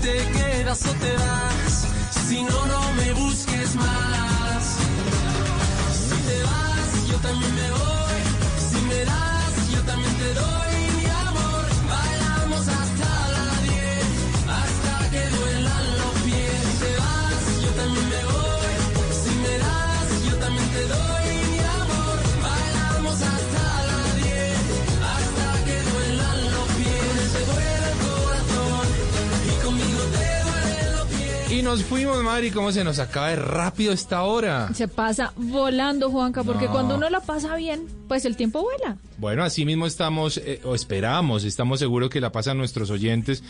te quedas o te vas. Si no, no me busques más. Si te vas, yo también me voy. Y nos fuimos, Mari, cómo se nos acaba de rápido esta hora. Se pasa volando, Juanca, porque No. cuando uno la pasa bien, pues el tiempo vuela. Bueno, así mismo estamos, eh, o esperamos, estamos seguros que la pasan nuestros oyentes,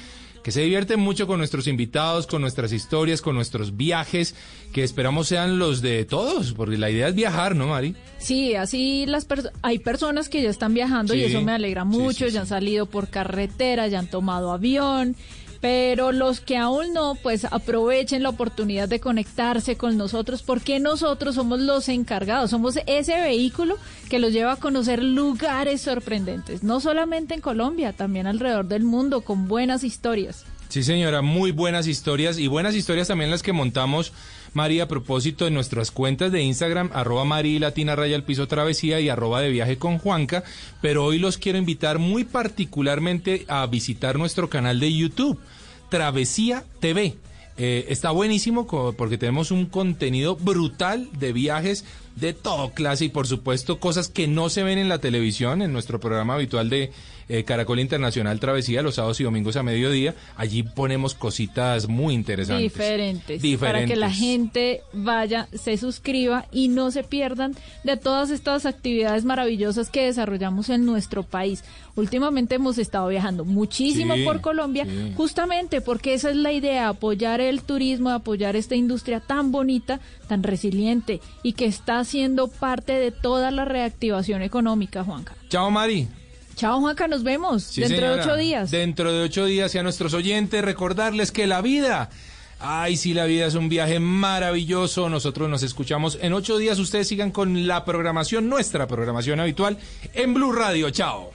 que se divierten mucho con nuestros invitados, con nuestras historias, con nuestros viajes, que esperamos sean los de todos, porque la idea es viajar, ¿no, Mari? Sí, así las perso- hay personas que ya están viajando y eso me alegra mucho, sí, ya han salido por carretera, ya han tomado avión, pero los que aún no, pues aprovechen la oportunidad de conectarse con nosotros porque nosotros somos los encargados, somos ese vehículo que los lleva a conocer lugares sorprendentes, no solamente en Colombia, también alrededor del mundo con buenas historias. Sí, señora, muy buenas historias y buenas historias también las que montamos, María, a propósito de nuestras cuentas de Instagram, arroba Mari Latina Raya al Piso Travesía y arroba de viaje con Juanca, pero hoy los quiero invitar muy particularmente a visitar nuestro canal de YouTube, Travesía TV. Eh, está buenísimo porque tenemos un contenido brutal de viajes de todo clase y por supuesto cosas que no se ven en la televisión, en nuestro programa habitual de eh, Caracol Internacional Travesía, los sábados y domingos a mediodía. Allí ponemos cositas muy interesantes. Diferentes, Diferentes. Para que la gente vaya, se suscriba y no se pierdan de todas estas actividades maravillosas que desarrollamos en nuestro país. Últimamente hemos estado viajando muchísimo Sí, por Colombia, sí. justamente porque esa es la idea, apoyar el turismo, apoyar esta industria tan bonita, tan resiliente y que está siendo parte de toda la reactivación económica, Juanca. Chao, Mari. Chao, Juanca, nos vemos Sí, dentro de ocho días. Dentro de ocho días y a nuestros oyentes recordarles que la vida, ay sí, la vida es un viaje maravilloso. Nosotros nos escuchamos en ocho días. Ustedes sigan con la programación, nuestra programación habitual en Blue Radio. Chao.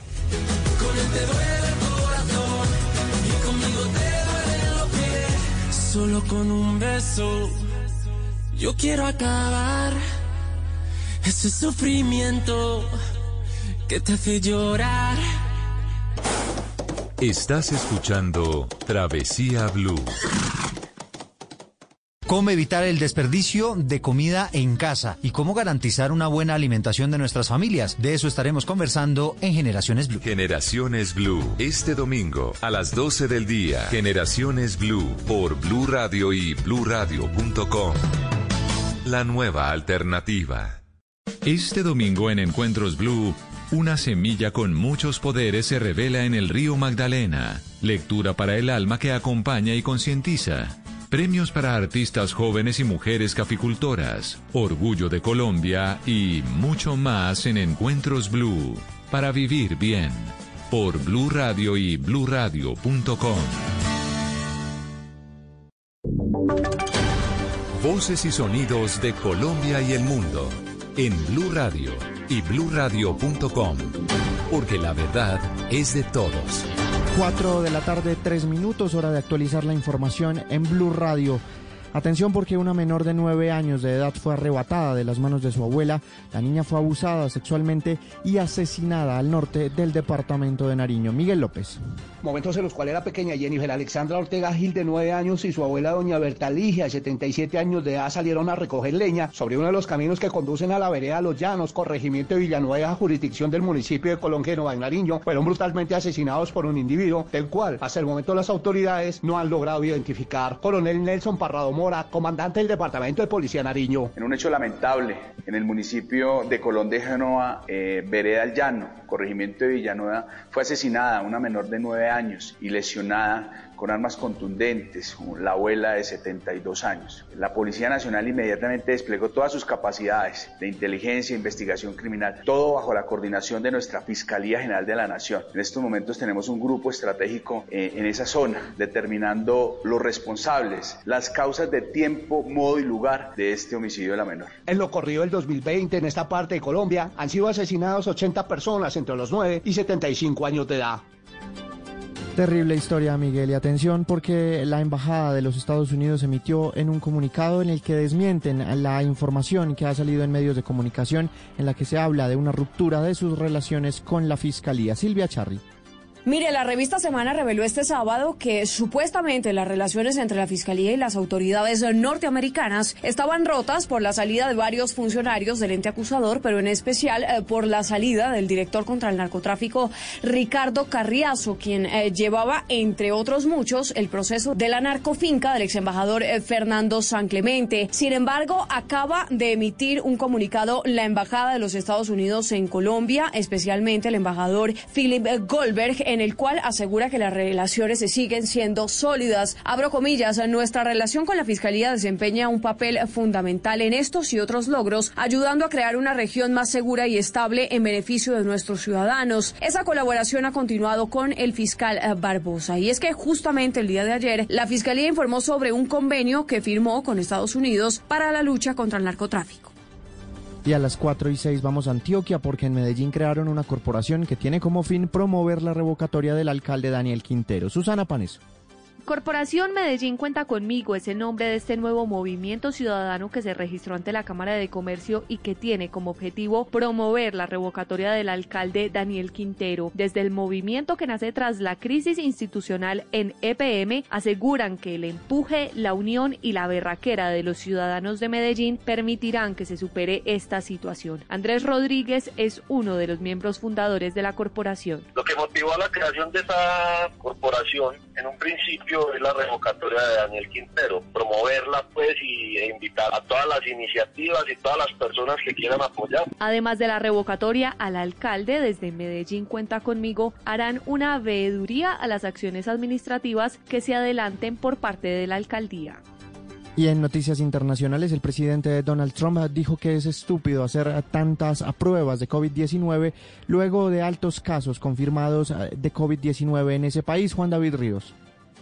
Solo con un beso yo quiero acabar ese sufrimiento que te hace llorar. Estás escuchando Travesía Blue. Cómo evitar el desperdicio de comida en casa y cómo garantizar una buena alimentación de nuestras familias. De eso estaremos conversando en Generaciones Blue. Generaciones Blue. Este domingo a las 12 del día. Generaciones Blue por Blue Radio y bluradio.com. La nueva alternativa. Este domingo en Encuentros Blue, una semilla con muchos poderes se revela en el río Magdalena. Lectura para el alma que acompaña y concientiza. Premios para artistas jóvenes y mujeres caficultoras. Orgullo de Colombia y mucho más en Encuentros Blue. Para vivir bien. Por Blue Radio y bluradio.com. Voces y sonidos de Colombia y el mundo en Blue Radio y bluradio.com, porque la verdad es de todos. 4 de la tarde, 3 minutos, hora de actualizar la información en Blue Radio. Atención porque una menor de 9 años de edad fue arrebatada de las manos de su abuela. La niña fue abusada sexualmente y asesinada al norte del departamento de Nariño. Miguel López. Momentos en los cuales la pequeña Jennifer Alexandra Ortega Gil, de 9 años, y su abuela doña Berta Ligia, de 77 años de edad, salieron a recoger leña sobre uno de los caminos que conducen a la vereda Los Llanos, corregimiento de Villanueva, jurisdicción del municipio de Colón, Génova, en Nariño. Fueron brutalmente asesinados por un individuo, del cual hasta el momento las autoridades no han logrado identificar. Coronel Nelson Parrado Mora, comandante del Departamento de Policía Nariño. En un hecho lamentable, en el municipio de Colón de Génova, eh, Vereda El Llano, corregimiento de Villanueva, fue asesinada una menor de 9 años y lesionada con armas contundentes, la abuela de 72 años. La Policía Nacional inmediatamente desplegó todas sus capacidades de inteligencia e investigación criminal, todo bajo la coordinación de nuestra Fiscalía General de la Nación. En estos momentos tenemos un grupo estratégico eh, en esa zona, determinando los responsables, las causas de tiempo, modo y lugar de este homicidio de la menor. En lo corrido del 2020, en esta parte de Colombia, han sido asesinados 80 personas entre los 9 y 75 años de edad. Terrible historia, Miguel, y atención porque la Embajada de los Estados Unidos emitió en un comunicado en el que desmienten la información que ha salido en medios de comunicación en la que se habla de una ruptura de sus relaciones con la Fiscalía. Silvia Charri. Mire, la revista Semana reveló este sábado que supuestamente las relaciones entre la Fiscalía y las autoridades norteamericanas estaban rotas por la salida de varios funcionarios del ente acusador, pero en especial eh, por la salida del director contra el narcotráfico Ricardo Carriazo, quien eh, llevaba, entre otros muchos, el proceso de la narcofinca del ex embajador eh, Fernando San Clemente. Sin embargo, acaba de emitir un comunicado la Embajada de los Estados Unidos en Colombia, especialmente el embajador Philip Goldberg, en el cual asegura que las relaciones se siguen siendo sólidas. Abro comillas, nuestra relación con la Fiscalía desempeña un papel fundamental en estos y otros logros, ayudando a crear una región más segura y estable en beneficio de nuestros ciudadanos. Esa colaboración ha continuado con el fiscal eh, Barbosa. Y es que justamente el día de ayer, la Fiscalía informó sobre un convenio que firmó con Estados Unidos para la lucha contra el narcotráfico. Y a las 4 y 6 vamos a Antioquia porque en Medellín crearon una corporación que tiene como fin promover la revocatoria del alcalde Daniel Quintero. Susana Paneso. Corporación Medellín Cuenta Conmigo es el nombre de este nuevo movimiento ciudadano que se registró ante la Cámara de Comercio y que tiene como objetivo promover la revocatoria del alcalde Daniel Quintero. Desde el movimiento que nace tras la crisis institucional en EPM, aseguran que el empuje, la unión y la berraquera de los ciudadanos de Medellín permitirán que se supere esta situación. Andrés Rodríguez es uno de los miembros fundadores de la corporación. Lo que motivó a la creación de esta corporación en un principio es la revocatoria de Daniel Quintero, promoverla pues y e invitar a todas las iniciativas y todas las personas que quieran apoyar. Además de la revocatoria al alcalde desde Medellín cuenta conmigo, harán una veeduría a las acciones administrativas que se adelanten por parte de la alcaldía. Y en noticias internacionales, el presidente Donald Trump dijo que es estúpido hacer tantas pruebas de COVID-19 luego de altos casos confirmados de COVID-19 en ese país. Juan David Ríos.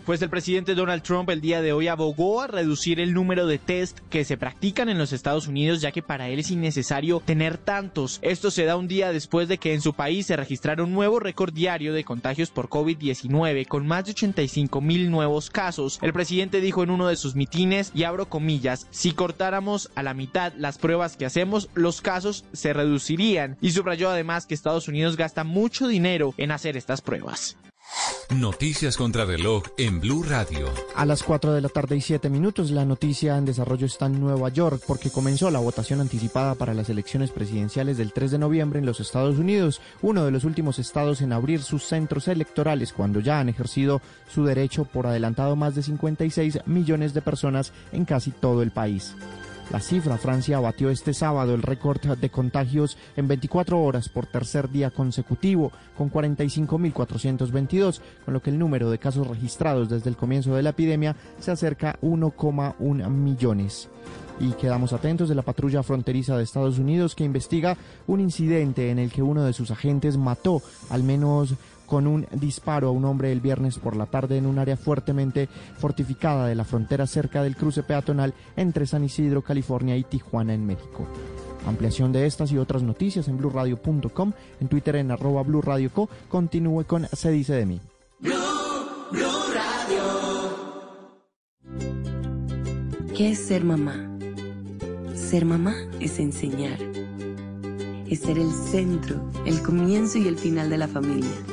Pues el presidente Donald Trump el día de hoy abogó a reducir el número de test que se practican en los Estados Unidos, ya que para él es innecesario tener tantos. Esto se da un día después de que en su país se registrara un nuevo récord diario de contagios por COVID-19, con más de 85 mil nuevos casos. El presidente dijo en uno de sus mitines, y abro comillas, si cortáramos a la mitad las pruebas que hacemos, los casos se reducirían. Y subrayó además que Estados Unidos gasta mucho dinero en hacer estas pruebas. Noticias contra reloj en Blue Radio. A las 4 de la tarde y 7 minutos, la noticia en desarrollo está en Nueva York porque comenzó la votación anticipada para las elecciones presidenciales del 3 de noviembre en los Estados Unidos, uno de los últimos estados en abrir sus centros electorales cuando ya han ejercido su derecho por adelantado más de 56 millones de personas en casi todo el país. La cifra, Francia batió este sábado el récord de contagios en 24 horas por tercer día consecutivo, con 45.422, con lo que el número de casos registrados desde el comienzo de la epidemia se acerca a 1,1 millones. Y quedamos atentos de la patrulla fronteriza de Estados Unidos que investiga un incidente en el que uno de sus agentes mató al menos con un disparo a un hombre el viernes por la tarde en un área fuertemente fortificada de la frontera cerca del cruce peatonal entre San Isidro, California y Tijuana en México. Ampliación de estas y otras noticias en blurradio.com, en Twitter en arroba blurradioco. Continúe con Se dice de mí. ¿Qué es ser mamá? Ser mamá es enseñar. Es ser el centro, el comienzo y el final de la familia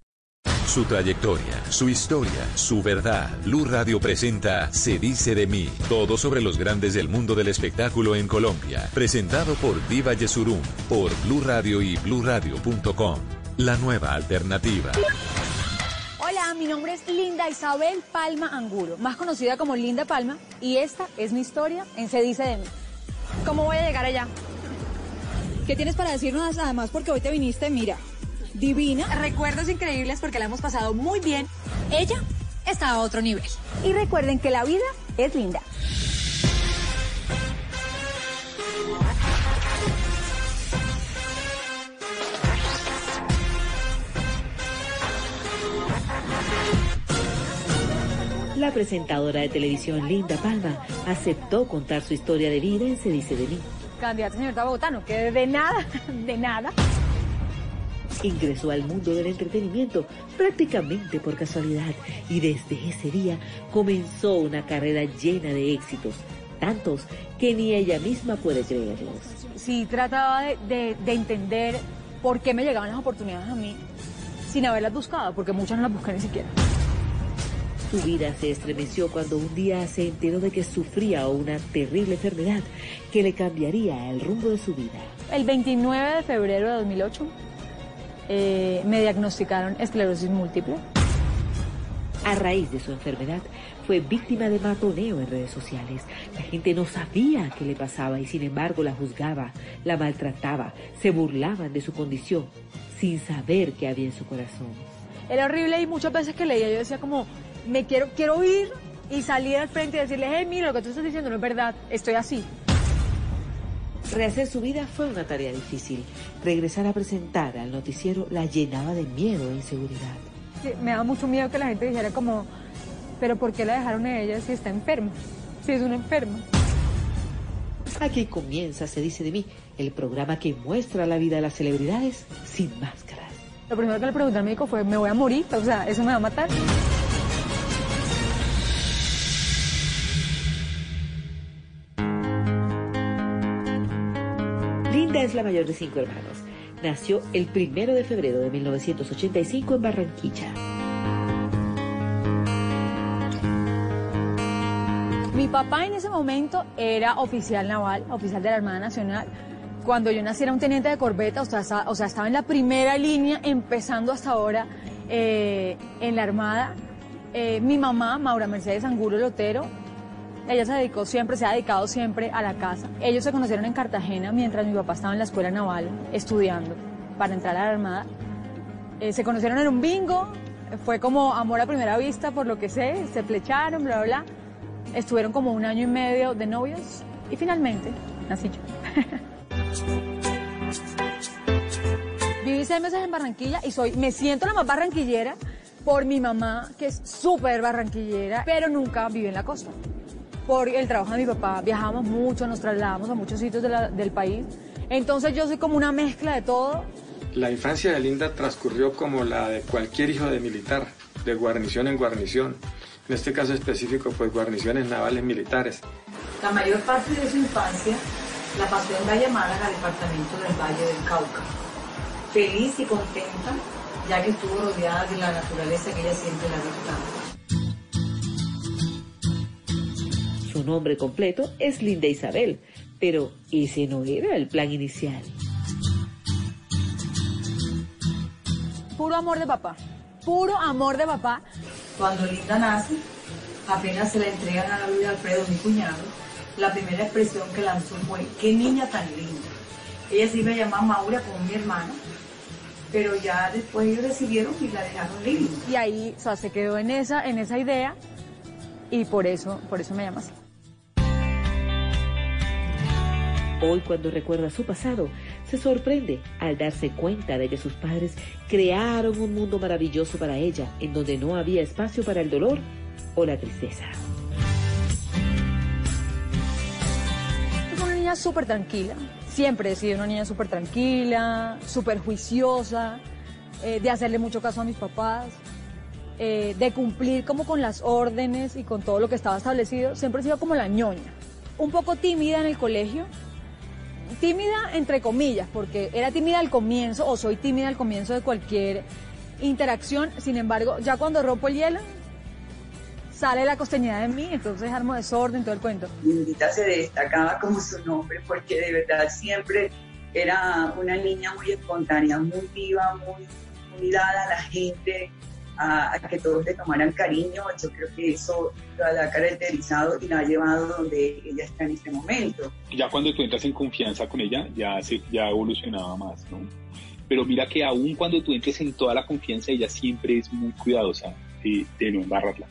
Su trayectoria, su historia, su verdad. Blue Radio presenta Se dice de mí. Todo sobre los grandes del mundo del espectáculo en Colombia. Presentado por Diva Yesurum, por Blue Radio y bluradio.com. La nueva alternativa. Hola, mi nombre es Linda Isabel Palma Angulo, más conocida como Linda Palma, y esta es mi historia en Se dice de mí. ¿Cómo voy a llegar allá? ¿Qué tienes para decirnos además? Porque hoy te viniste, mira, divina. Recuerdos increíbles porque la hemos pasado muy bien. Ella está a otro nivel. Y recuerden que la vida es linda. La presentadora de televisión Linda Palma aceptó contar su historia de vida en Se dice de mí. Candidata señorita Bogotá, no quede de nada, de nada. Ingresó al mundo del entretenimiento prácticamente por casualidad y desde ese día comenzó una carrera llena de éxitos, tantos que ni ella misma puede creerlos. Sí trataba de, de- de entender por qué me llegaban las oportunidades a mí sin haberlas buscado, porque muchas no las busqué ni siquiera. Su vida se estremeció cuando un día se enteró de que sufría una terrible enfermedad que le cambiaría el rumbo de su vida. El 29 de febrero de 2008 eh, me diagnosticaron esclerosis múltiple. A raíz de su enfermedad, fue víctima de matoneo en redes sociales. La gente no sabía qué le pasaba y sin embargo la juzgaba, la maltrataba, se burlaban de su condición, sin saber qué había en su corazón. Era horrible y muchas veces que leía yo decía como, me quiero, quiero ir y salir al frente y decirle, hey, mira, lo que tú estás diciendo no es verdad, estoy así. Rehacer su vida fue una tarea difícil. Regresar a presentar al noticiero la llenaba de miedo e inseguridad. Sí, Me da mucho miedo que la gente dijera como, pero ¿por qué la dejaron a ella si está enferma? Si es una enferma. Aquí comienza, se dice de mí, el programa que muestra la vida de las celebridades sin máscaras. Lo primero que le pregunté al médico fue, ¿me voy a morir? O sea, ¿eso me va a matar? Es la mayor de cinco hermanos. Nació el primero de febrero de 1985 en Barranquilla. Mi papá en ese momento era oficial naval, oficial de la Armada Nacional. Cuando yo nací era un teniente de corbeta, o sea, esa- o sea, estaba en la primera línea, empezando hasta ahora eh, en la Armada. Eh, mi mamá, Maura Mercedes Angulo Lotero, ella se dedicó siempre, se ha dedicado siempre a la casa. Ellos se conocieron en Cartagena mientras mi papá estaba en la escuela naval estudiando para entrar a la Armada. Eh, se conocieron en un bingo, fue como amor a primera vista, por lo que sé, se flecharon, bla, bla, bla. Estuvieron como un año y medio de novios y finalmente nací yo. Viví seis meses en Barranquilla y soy, me siento la más barranquillera por mi mamá, que es súper barranquillera, pero nunca viví en la costa. Por el trabajo de mi papá, viajábamos mucho, nos trasladamos a muchos sitios de la- del país. Entonces yo soy como una mezcla de todo. La infancia de Linda transcurrió como la de cualquier hijo de militar, de guarnición en guarnición. En este caso específico, pues guarniciones navales militares. La mayor parte de su infancia la pasó en Valle Málaga, departamento del Valle del Cauca. Feliz y contenta, ya que estuvo rodeada de la naturaleza que ella siempre la había Su nombre completo es Linda Isabel, pero ese no era el plan inicial. Puro amor de papá. Puro amor de papá. Cuando Linda nace, apenas se la entregan a la vida Alfredo, mi cuñado, la primera expresión que lanzó fue, qué niña tan linda. Ella sí me llamaba Maura como mi hermana, pero ya después ellos decidieron y la dejaron libre. Y ahí, o sea, se quedó en esa, en esa idea y por eso, por eso me llama Hoy cuando recuerda su pasado, se sorprende al darse cuenta de que sus padres crearon un mundo maravilloso para ella, en donde no había espacio para el dolor o la tristeza. Es una niña súper tranquila. Siempre he sido una niña súper tranquila, súper juiciosa, eh, de hacerle mucho caso a mis papás, eh, de cumplir como con las órdenes y con todo lo que estaba establecido. Siempre he sido como la ñoña. Un poco tímida en el colegio. Tímida entre comillas, porque era tímida al comienzo o soy tímida al comienzo de cualquier interacción. Sin embargo, ya cuando rompo el hielo, sale la costeñidad de mí, entonces armo desorden, todo el cuento. Lindita se destacaba como su nombre porque de verdad siempre era una niña muy espontánea, muy viva, muy, muy dada a la gente, a, a que todos le tomaran cariño. Yo creo que eso la ha caracterizado y la ha llevado donde ella está en este momento. ya cuando tú entras en confianza con ella, ya, se, ya evolucionaba más, ¿no? Pero mira que aún cuando tú entres en toda la confianza, ella siempre es muy cuidadosa de, de no embarrarla.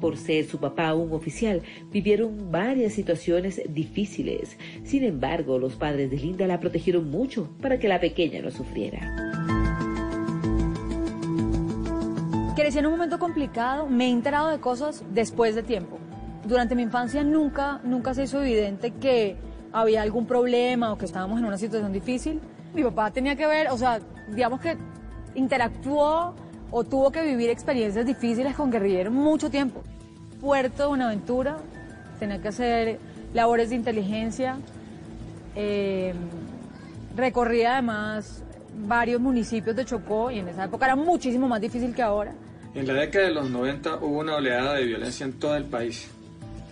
Por ser su papá un oficial, vivieron varias situaciones difíciles. Sin embargo, los padres de Linda la protegieron mucho para que la pequeña no sufriera. Crecí en un momento complicado, me he enterado de cosas después de tiempo. Durante mi infancia nunca, nunca se hizo evidente que había algún problema o que estábamos en una situación difícil. Mi papá tenía que ver, o sea, digamos que interactuó o tuvo que vivir experiencias difíciles con guerrilleros mucho tiempo. Puerto de Buenaventura, tenía que hacer labores de inteligencia, eh, recorría además varios municipios de Chocó y en esa época era muchísimo más difícil que ahora. En la década de los 90 hubo una oleada de violencia en todo el país.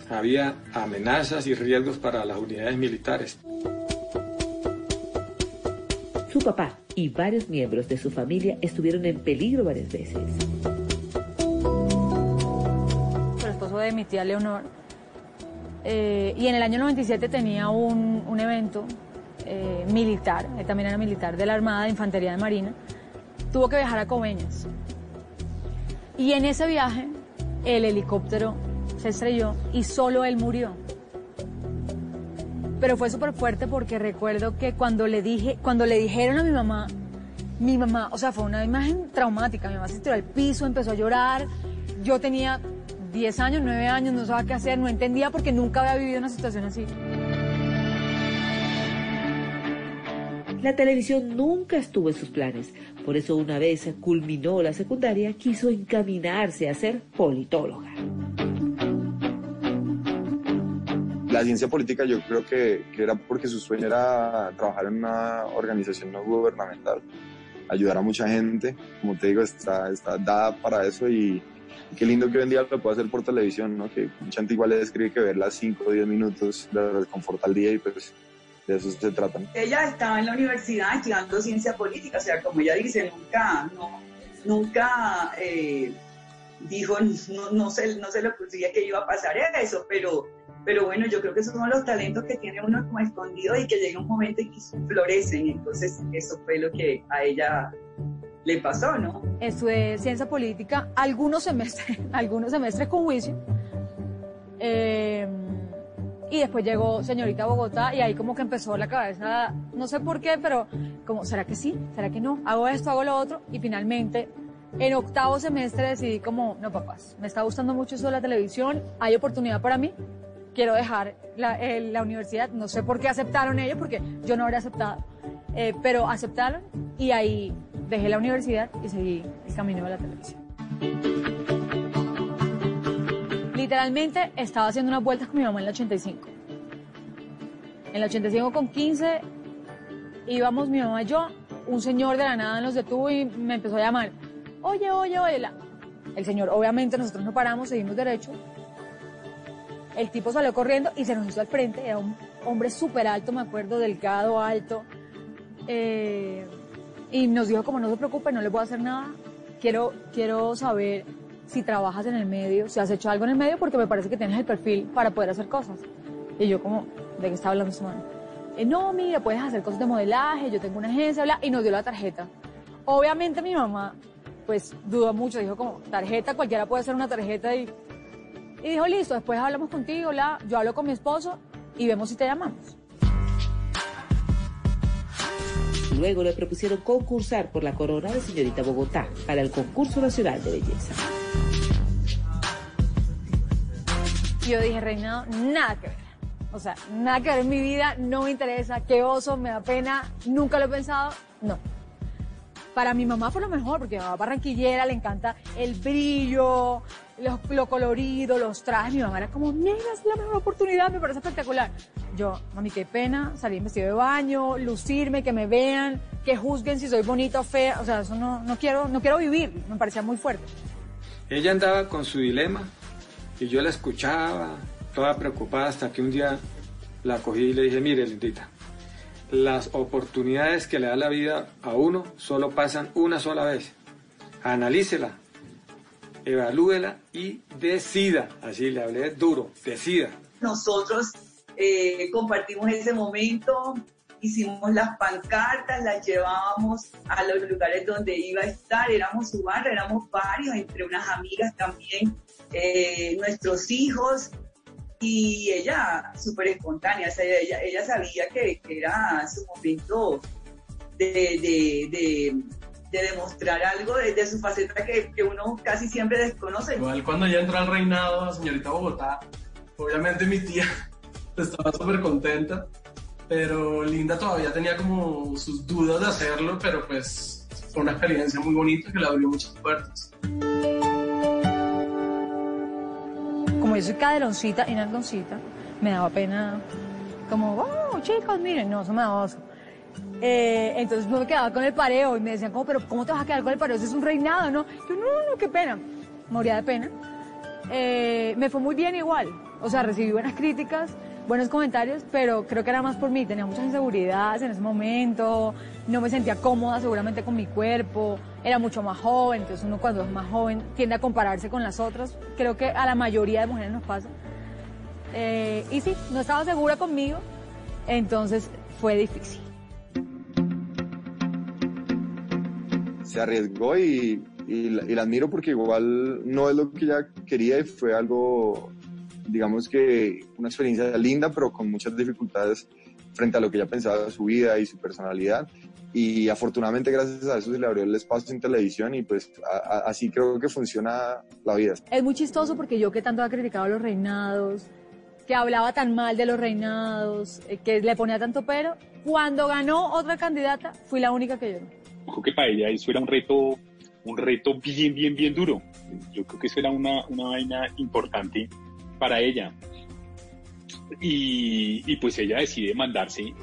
Había amenazas y riesgos para las unidades militares. Su papá y varios miembros de su familia estuvieron en peligro varias veces. El esposo de mi tía Leonor. eh, y en el año 97 tenía un, un evento eh, militar, él también era militar de la Armada de Infantería de Marina. Tuvo que viajar a Coveñas. Y en ese viaje, el helicóptero se estrelló y solo él murió. Pero fue súper fuerte porque recuerdo que cuando le dije, cuando le dijeron a mi mamá, mi mamá, o sea, fue una imagen traumática. Mi mamá se tiró al piso, empezó a llorar. Yo tenía 10 años, 9 años, no sabía qué hacer, no entendía porque nunca había vivido una situación así. La televisión nunca estuvo en sus planes, por eso una vez culminó la secundaria quiso encaminarse a ser politóloga. La ciencia política yo creo que, que era porque su sueño era trabajar en una organización no gubernamental, ayudar a mucha gente, como te digo, está, dada para eso y, qué lindo que hoy en día lo pueda hacer por televisión, ¿no? que mucha gente igual le describe que verla 5 o 10 minutos de reconforta al día y pues de eso se trata. Ella estaba en la universidad estudiando ciencia política, o sea, como ella dice, nunca, no, nunca eh, dijo, no, no, se, no se le ocurría que iba a pasar eso, pero, pero bueno, yo creo que esos son los talentos que tiene uno como escondido y que llega un momento en que florecen, entonces eso fue lo que a ella le pasó, ¿no? Estudié ciencia política algunos semestres, algunos semestres con juicio. Eh, y después llegó señorita Bogotá y ahí como que empezó la cabeza, no sé por qué, pero como, ¿será que sí? ¿Será que no? Hago esto, hago lo otro. Y finalmente, en octavo semestre decidí como, no papás, me está gustando mucho eso de la televisión, hay oportunidad para mí, quiero dejar la, eh, la universidad. No sé por qué aceptaron ellos, porque yo no habría aceptado. Eh, pero aceptaron y ahí dejé la universidad y seguí el camino de la televisión. Literalmente estaba haciendo unas vueltas con mi mamá en el 85. En el 85 con 15 íbamos mi mamá y yo, un señor de la nada nos detuvo y me empezó a llamar. Oye, oye, oye. la-". El señor, obviamente nosotros no paramos, seguimos derecho. El tipo salió corriendo y se nos hizo al frente. Era un hombre súper alto, me acuerdo, delgado, alto. Eh, y nos dijo como no se preocupe, no le puedo hacer nada. Quiero, quiero saber si trabajas en el medio, si has hecho algo en el medio, porque me parece que tienes el perfil para poder hacer cosas. Y yo como, ¿de qué está hablando su mano? Eh, no, mira, puedes hacer cosas de modelaje, yo tengo una agencia, bla, y nos dio la tarjeta. Obviamente mi mamá, pues dudó mucho, dijo como, tarjeta, cualquiera puede hacer una tarjeta y, y dijo, listo, después hablamos contigo, bla, yo hablo con mi esposo y vemos si te llamamos. Luego le propusieron concursar por la corona de señorita Bogotá para el concurso nacional de belleza. Yo dije, Reinado, nada que ver. O sea, nada que ver en mi vida, no me interesa, qué oso, me da pena, nunca lo he pensado, no. Para mi mamá fue lo mejor, porque mi mamá barranquillera le encanta el brillo, lo, lo colorido, los trajes. Mi mamá era como, nena, es la mejor oportunidad, me parece espectacular. Yo, mami, qué pena salir en vestido de baño, lucirme, que me vean, que juzguen si soy bonita o fea. O sea, eso no, no quiero, no quiero vivir, me parecía muy fuerte. Ella andaba con su dilema y yo la escuchaba, toda preocupada, hasta que un día la cogí y le dije, mire, lindita, las oportunidades que le da la vida a uno solo pasan una sola vez. Analícela, evalúela y decida. Así le hablé duro, decida. Nosotros eh, compartimos ese momento, hicimos las pancartas, las llevábamos a los lugares donde iba a estar, éramos su barra, éramos varios, entre unas amigas también, eh, nuestros hijos, y ella súper espontánea, o sea, ella, ella sabía que, que era su momento de, de, de demostrar algo de, de su faceta que, que uno casi siempre desconoce. Igual cuando ella entró al reinado, señorita Bogotá, obviamente mi tía estaba súper contenta, pero Linda todavía tenía como sus dudas de hacerlo, pero pues fue una experiencia muy bonita que le abrió muchas puertas. Como yo soy caderoncita y nalgoncita, me daba pena, como, oh, chicos, miren, no, eso me daba oso. Eh, entonces no me quedaba con el pareo y me decían, como, pero ¿cómo te vas a quedar con el pareo? Eso es un reinado, ¿no? Yo, no, no, qué pena. Moría de pena. Eh, me fue muy bien igual. O sea, recibí buenas críticas, buenos comentarios, pero creo que era más por mí. Tenía muchas inseguridades en ese momento, no me sentía cómoda seguramente con mi cuerpo, era mucho más joven, entonces uno cuando es más joven tiende a compararse con las otras. Creo que a la mayoría de mujeres nos pasa. Eh, y sí, no estaba segura conmigo, entonces fue difícil. Se arriesgó y, y, la, y, la, admiro porque igual no es lo que ella quería y fue algo, digamos que una experiencia linda, pero con muchas dificultades frente a lo que ella pensaba de su vida y su personalidad. Y afortunadamente gracias a eso se le abrió el espacio en televisión y pues a, a, así creo que funciona la vida. Es muy chistoso porque yo que tanto ha criticado los reinados, que hablaba tan mal de los reinados, eh, que le ponía tanto pero, cuando ganó otra candidata fui la única que lloró creo que para ella eso era un reto, un reto bien, bien, bien duro. Yo creo que eso era una, una vaina importante para ella. Y, y pues ella decide mandarse.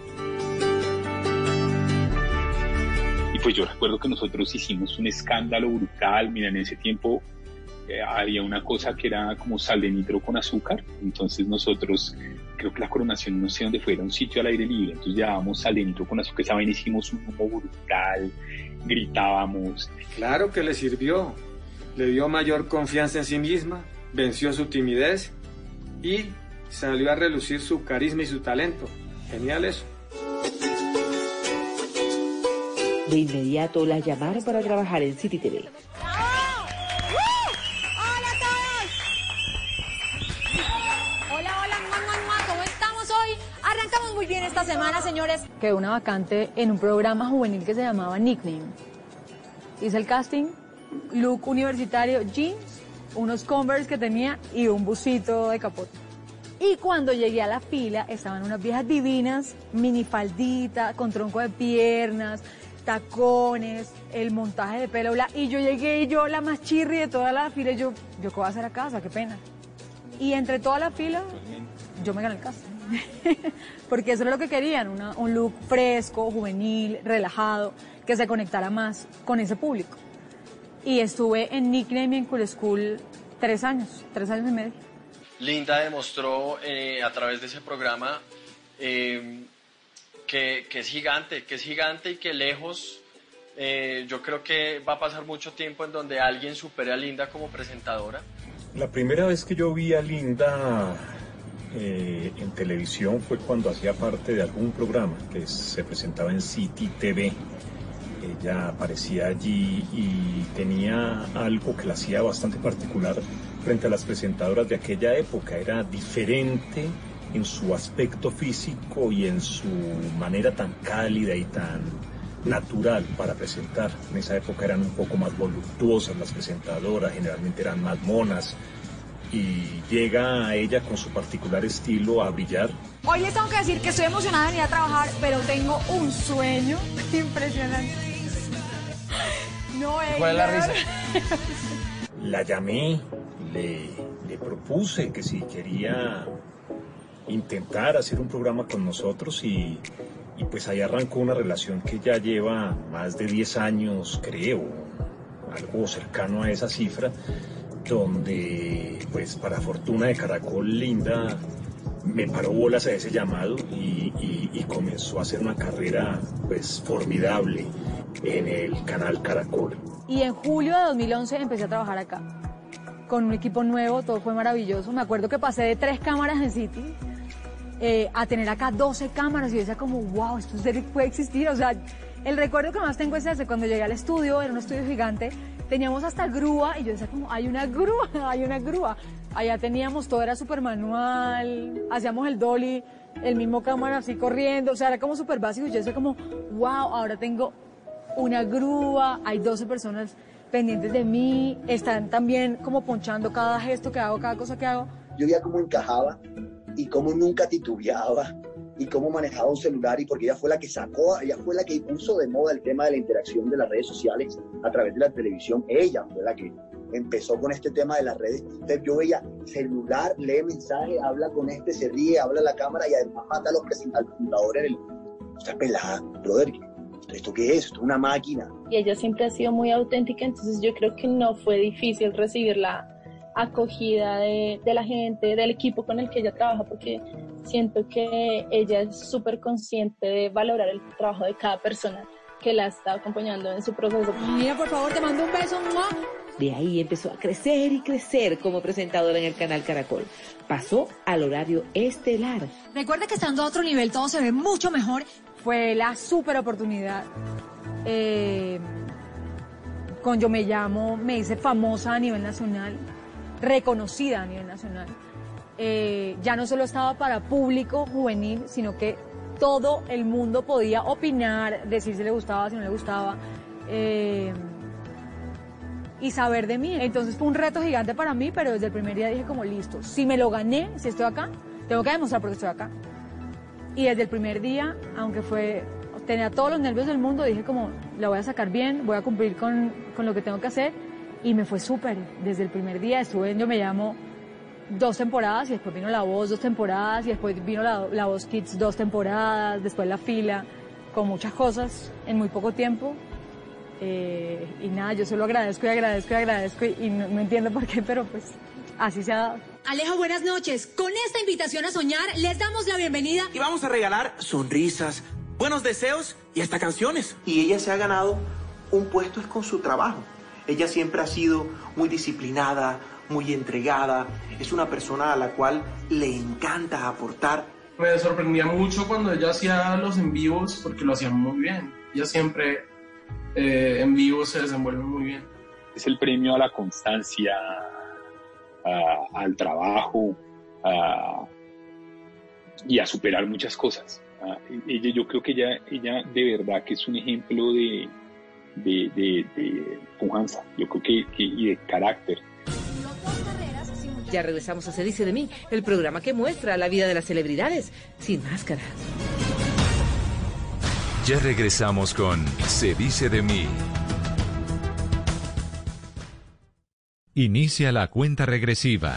Y pues yo recuerdo que nosotros hicimos un escándalo brutal. Mira, en ese tiempo eh, había una cosa que era como sal de nitro con azúcar. Entonces nosotros, creo que la coronación, no sé dónde fue, era un sitio al aire libre. Entonces llevábamos sal de nitro con azúcar. Esa vaina hicimos un humo brutal, gritábamos. Claro que le sirvió. Le dio mayor confianza en sí misma, venció su timidez y salió a relucir su carisma y su talento. Genial eso. De inmediato la llamaron para trabajar en City TV. Bien esta semana, señores. Quedó una vacante en un programa juvenil que se llamaba Nickname. Hice el casting, look universitario, jeans, unos Converse que tenía y un busito de capote. Y cuando llegué a la fila, estaban unas viejas divinas, minifaldita, con tronco de piernas, tacones, el montaje de pelo, bla. Y yo llegué y yo, la más chirri de toda la fila, y yo, ¿yo qué voy a hacer a casa? Qué pena. Y entre toda la fila, yo me gané el casting. Porque eso era lo que querían, una, un look fresco, juvenil, relajado, que se conectara más con ese público. Y estuve en Nickname y en Cool School tres años, tres años y medio. Linda demostró eh, a través de ese programa eh, que, que, es gigante, que es gigante y que lejos, eh, yo creo que va a pasar mucho tiempo en donde alguien supere a Linda como presentadora. La primera vez que yo vi a Linda eh, en televisión fue cuando hacía parte de algún programa que se presentaba en City TV. Ella aparecía allí y tenía algo que la hacía bastante particular frente a las presentadoras de aquella época. Era diferente en su aspecto físico y en su manera tan cálida y tan natural para presentar. En esa época eran un poco más voluptuosas las presentadoras, generalmente eran más monas, y llega a ella con su particular estilo a brillar. Hoy les tengo que decir que estoy emocionada de venir a trabajar, pero tengo un sueño impresionante. No, ¿Cuál es la risa? La llamé, le, le propuse que si quería intentar hacer un programa con nosotros y, y pues ahí arrancó una relación que ya lleva más de 10 años, creo, algo cercano a esa cifra donde, pues para fortuna de Caracol, Linda me paró bolas a ese llamado y, comenzó a hacer una carrera pues formidable en el canal Caracol. Y en julio de 2011 empecé a trabajar acá, con un equipo nuevo, todo fue maravilloso. Me acuerdo que pasé de tres cámaras en City eh, a tener acá 12 cámaras y decía como, wow, esto puede existir. O sea, el recuerdo que más tengo es ese, cuando llegué al estudio, era un estudio gigante, teníamos hasta grúa y yo decía como, hay una grúa, hay una grúa. Allá teníamos, todo era súper manual, hacíamos el dolly, el mismo cámara así corriendo, o sea, era como súper básico y yo decía como, wow, ahora tengo una grúa, hay 12 personas pendientes de mí, están también como ponchando cada gesto que hago, cada cosa que hago. Yo veía cómo encajaba y cómo nunca titubeaba y cómo manejaba un celular y porque ella fue la que sacó, ella fue la que puso de moda el tema de la interacción de las redes sociales a través de la televisión. Ella fue la que empezó con este tema de las redes. Entonces yo veía celular, lee mensaje, habla con este, se ríe, habla a la cámara y además mata a los presentadores en el... Pelada, brother, ¿esto qué es? Esto es una máquina. Y ella siempre ha sido muy auténtica, entonces yo creo que no fue difícil recibir la acogida de, de la gente, del equipo con el que ella trabaja, porque siento que ella es súper consciente de valorar el trabajo de cada persona que la está acompañando en su proceso. Mira, por favor, te mando un beso. De ahí empezó a crecer y crecer como presentadora en el canal Caracol. Pasó al horario estelar. Recuerda que estando a otro nivel todo se ve mucho mejor. Fue la super oportunidad. Eh, con Yo Me Llamo me hice famosa a nivel nacional, reconocida a nivel nacional. Eh, ya no solo estaba para público juvenil, sino que todo el mundo podía opinar, decir si le gustaba, si no le gustaba. Eh, y saber de mí. Entonces fue un reto gigante para mí, pero desde el primer día dije como listo, si me lo gané, si estoy acá, tengo que demostrar porque estoy acá. Y desde el primer día, aunque fue, tenía todos los nervios del mundo, dije como, la voy a sacar bien, voy a cumplir con, con lo que tengo que hacer. Y me fue súper. Desde el primer día estuve en Yo Me Llamo dos temporadas y después vino La Voz dos temporadas y después vino La, la Voz Kids dos temporadas, después La Fila, con muchas cosas en muy poco tiempo. Eh, y nada, yo solo agradezco y agradezco y agradezco y, y no, no, entiendo por qué, pero pues así se ha dado. Alejo, buenas noches. Con esta invitación a soñar les damos la bienvenida. Y vamos a regalar sonrisas, buenos deseos y hasta canciones. Y ella se ha ganado un puesto es con su trabajo. Ella siempre ha sido muy disciplinada, muy entregada, es una persona a la cual le encanta aportar. Me sorprendía mucho cuando ella hacía los en vivos porque lo hacía muy bien. Ella siempre eh, en vivo se desenvuelve muy bien. Es el premio a la constancia, a, al trabajo a, y a superar muchas cosas. ella, yo creo que ella, ella de verdad que es un ejemplo de, de, de, de pujanza, yo creo que, que, y de carácter. Ya regresamos a Se dice de mí, el programa que muestra la vida de las celebridades sin máscara. Ya regresamos con Se dice de mí. Inicia la cuenta regresiva.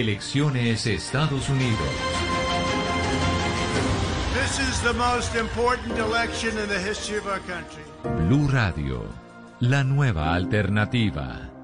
Elecciones Estados Unidos. This is the most important election in the history of our country. Blue Radio, la nueva alternativa.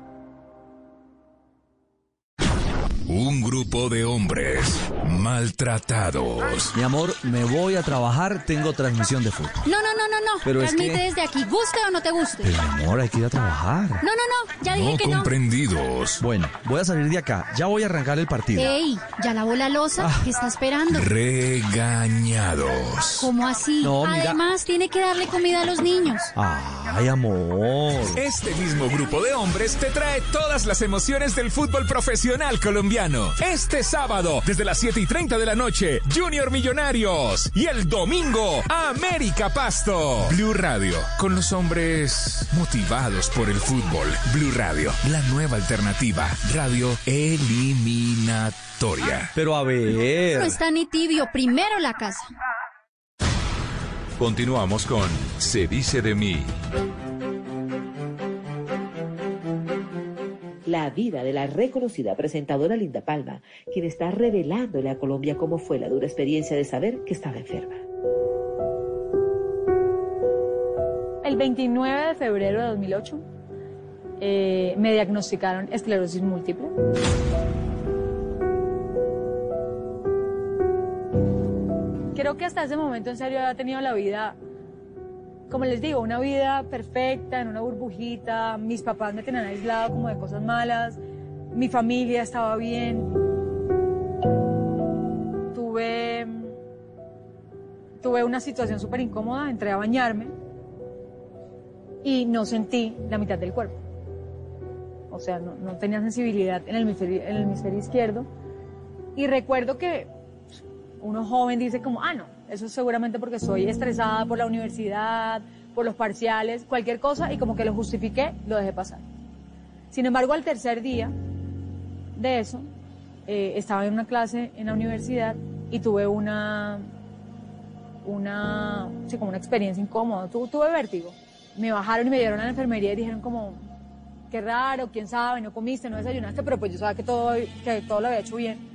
Un grupo de hombres maltratados. Mi amor, me voy a trabajar, tengo transmisión de fútbol. No, no, no, no, no. Pero Transmite es que... desde aquí, guste o no te guste. Pero mi amor, hay que ir a trabajar. No, no, no, ya dije no que no. comprendidos. Bueno, voy a salir de acá. Ya voy a arrancar el partido. Ey, ya lavó la losa, Ah. ¿qué está esperando? Regañados. ¿Cómo así? No, mira. Además, tiene que darle comida a los niños. Ay, amor. Este mismo grupo de hombres te trae todas las emociones del fútbol profesional colombiano. Este sábado, desde las 7 y 30 de la noche, Junior Millonarios. Y el domingo, América Pasto. Blue Radio, con los hombres motivados por el fútbol. Blue Radio, la nueva alternativa. Radio eliminatoria. Pero a No ver. está ni tibio, primero la casa. Continuamos con Se dice de mí. la vida de la reconocida presentadora Linda Palma, quien está revelándole a Colombia cómo fue la dura experiencia de saber que estaba enferma. El 29 de febrero de 2008 eh, me diagnosticaron esclerosis múltiple. Creo que hasta ese momento en serio había tenido la vida como les digo, una vida perfecta, en una burbujita. Mis papás me tenían aislado como de cosas malas. Mi familia estaba bien. Tuve, tuve una situación súper incómoda, entré a bañarme y no sentí la mitad del cuerpo. O sea, no, tenía sensibilidad en el, hemisferio, en el hemisferio izquierdo. Y recuerdo que uno joven dice como, ah, no, eso es seguramente porque soy estresada por la universidad, por los parciales, cualquier cosa, y como que lo justifiqué, lo dejé pasar. Sin embargo, al tercer día de eso, eh, estaba en una clase en la universidad y tuve una, una, sí, como una experiencia incómoda, Tu- tuve vértigo. Me bajaron y me dieron a la enfermería y dijeron como, qué raro, quién sabe, no comiste, no desayunaste, pero pues yo sabía que todo, que todo lo había hecho bien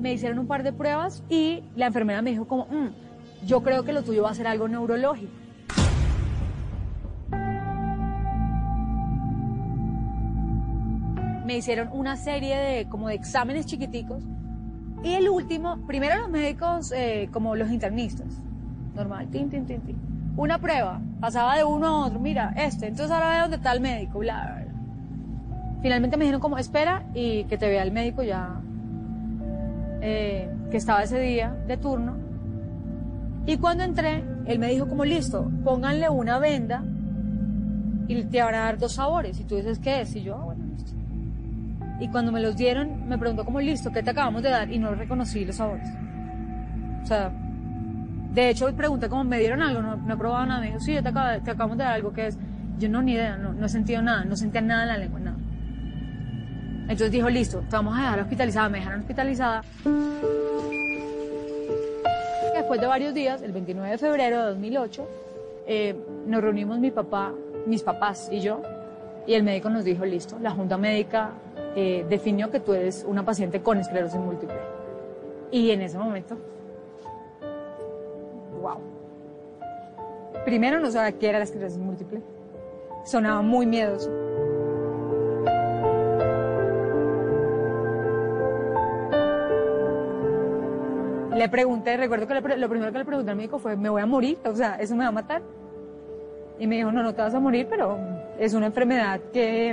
me hicieron un par de pruebas y la enfermera me dijo como, "Mm, yo creo que lo tuyo va a ser algo neurológico. Me hicieron una serie de como de exámenes chiquiticos y el último, primero los médicos eh, como los internistas, normal, tin, tin, tin. Una prueba, pasaba de uno a otro, mira, este, entonces ahora ve dónde está el médico, bla, bla, bla. Finalmente me dijeron como, espera y que te vea el médico ya eh, que estaba ese día de turno. Y cuando entré, él me dijo como, listo, pónganle una venda y te van a dar dos sabores. Y tú dices, ¿qué es? Y yo, ah, bueno, listo. Y cuando me los dieron, me preguntó como, listo, ¿qué te acabamos de dar? Y no reconocí los sabores. O sea, de hecho, pregunté como, ¿me dieron algo? No, no he probado nada. Me dijo, sí, yo te, acabo- te acabamos de dar algo que es... Yo no, ni idea, no, no he nada, no sentía nada en la lengua, nada. Entonces dijo, listo, te vamos a dejar hospitalizada. Me dejaron hospitalizada. Después de varios días, el 29 de febrero de 2008, eh, nos reunimos mi papá, mis papás y yo, y el médico nos dijo, listo, la junta médica eh, definió que tú eres una paciente con esclerosis múltiple. Y en ese momento, wow. Primero no sabía qué era la esclerosis múltiple. Sonaba muy miedoso. Le pregunté, recuerdo que lo primero que le pregunté al médico fue, ¿me voy a morir? O sea, ¿eso me va a matar? Y me dijo, no, no te vas a morir, pero es una enfermedad que,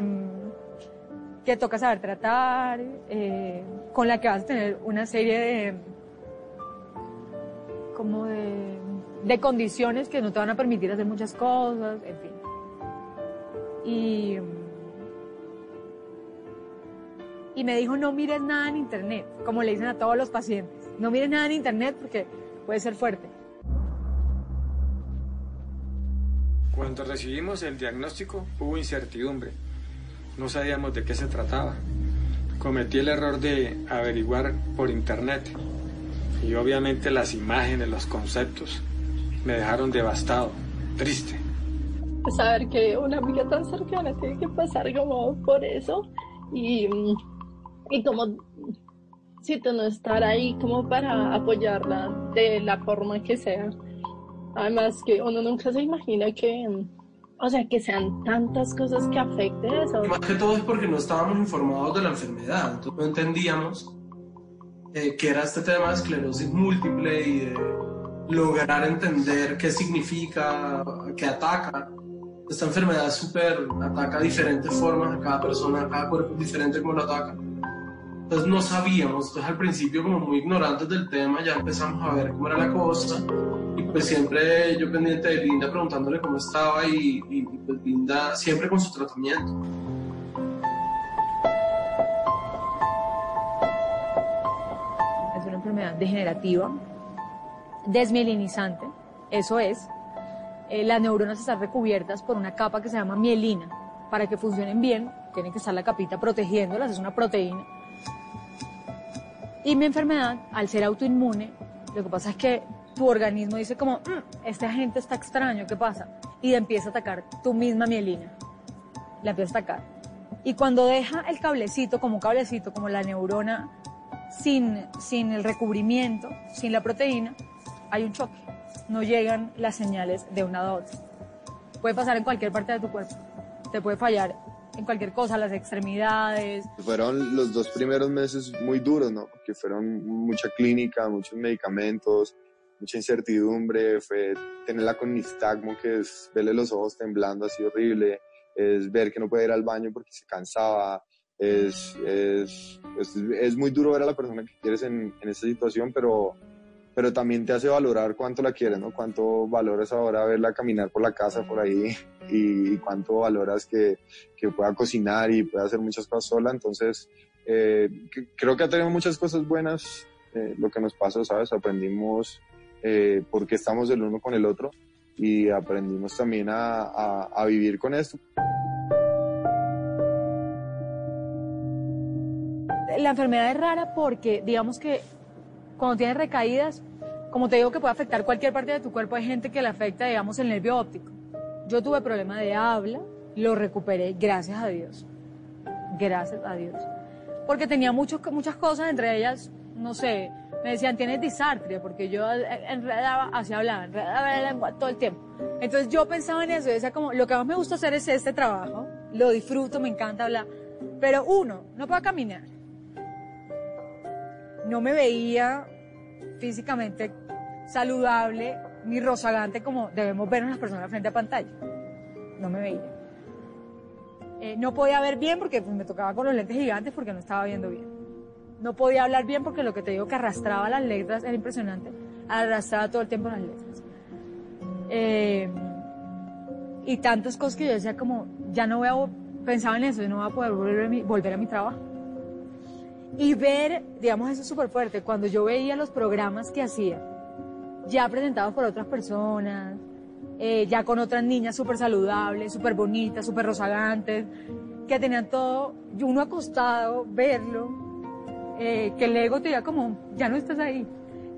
que toca saber tratar, eh, con la que vas a tener una serie de, como de, condiciones que no te van a permitir hacer muchas cosas, en fin. Y me dijo, no mires nada en internet, como le dicen a todos los pacientes. No mires nada en internet porque puede ser fuerte. Cuando recibimos el diagnóstico hubo incertidumbre. No sabíamos de qué se trataba. Cometí el error de averiguar por internet. Y obviamente las imágenes, los conceptos me dejaron devastado, triste. saber que una amiga tan cercana tiene que pasar como por eso y, mm, y como si tú no estar ahí como para apoyarla de la forma que sea. Además que uno nunca se imagina que, o sea, que sean tantas cosas que afecten eso. Más que todo es porque no estábamos informados de la enfermedad, entonces no entendíamos eh, qué era este tema de esclerosis múltiple y de lograr entender qué significa, qué ataca. Esta enfermedad súper, ataca diferentes formas a cada persona, a cada cuerpo es diferente como lo ataca. Entonces no sabíamos, entonces al principio como muy ignorantes del tema, ya empezamos a ver cómo era la cosa y pues siempre yo pendiente de Linda preguntándole cómo estaba y, pues Linda siempre con su tratamiento. Es una enfermedad degenerativa, desmielinizante, eso es. eh, las neuronas están recubiertas por una capa que se llama mielina. Para que funcionen bien, tiene que estar la capita protegiéndolas, es una proteína. Y mi enfermedad, al ser autoinmune, lo que pasa es que tu organismo dice como, "Mm, este agente está extraño, ¿qué pasa? Y empieza a atacar tu misma mielina. La empieza a atacar. Y cuando deja el cablecito, como cablecito, como la neurona, sin, sin el recubrimiento, sin la proteína, hay un choque. No llegan las señales de una a otra. Puede pasar en cualquier parte de tu cuerpo. Te puede fallar en cualquier cosa, las extremidades. Fueron los dos primeros meses muy duros, ¿no? Porque fueron mucha clínica, muchos medicamentos, mucha incertidumbre, fue tenerla con nistagmo, que es verle los ojos temblando así horrible, es ver que no puede ir al baño porque se cansaba, es, es, es, es muy duro ver a la persona que quieres en, en esta situación, pero, pero también te hace valorar cuánto la quieres, ¿no? Cuánto valoras ahora verla caminar por la casa por ahí y, cuánto valoras que, que, pueda cocinar y pueda hacer muchas cosas sola. Entonces, eh, creo que ha tenido muchas cosas buenas eh, lo que nos pasó, ¿sabes? Aprendimos eh, por qué estamos el uno con el otro y aprendimos también a, a, a vivir con esto. La enfermedad es rara porque, digamos que cuando tienes recaídas, como te digo que puede afectar cualquier parte de tu cuerpo, hay gente que le afecta, digamos, el nervio óptico. Yo tuve problema de habla, lo recuperé, gracias a Dios. Gracias a Dios. Porque tenía muchos, muchas cosas, entre ellas, no sé, me decían, tienes disartria, porque yo enredaba, así hablaba, enredaba la lengua todo el tiempo. Entonces yo pensaba en eso, y decía como, lo que más me gusta hacer es este trabajo, lo disfruto, me encanta hablar, pero uno, no puedo caminar. No me veía físicamente saludable ni rozagante como debemos vernos las personas frente a pantalla. No me veía. Eh, no podía ver bien porque pues, me tocaba con los lentes gigantes porque no estaba viendo bien. No podía hablar bien porque lo que te digo que arrastraba las letras era impresionante. Arrastraba todo el tiempo las letras. Eh, y tantas cosas que yo decía como, ya no voy a, pensaba en eso, yo no voy a poder a volver a mi trabajo. Y ver, digamos, eso es súper fuerte, cuando yo veía los programas que hacía, ya presentados por otras personas, eh, ya con otras niñas súper saludables, súper bonitas, súper rozagantes, que tenían todo, y uno acostado, verlo, eh, que el ego te diga como, ya no estás ahí,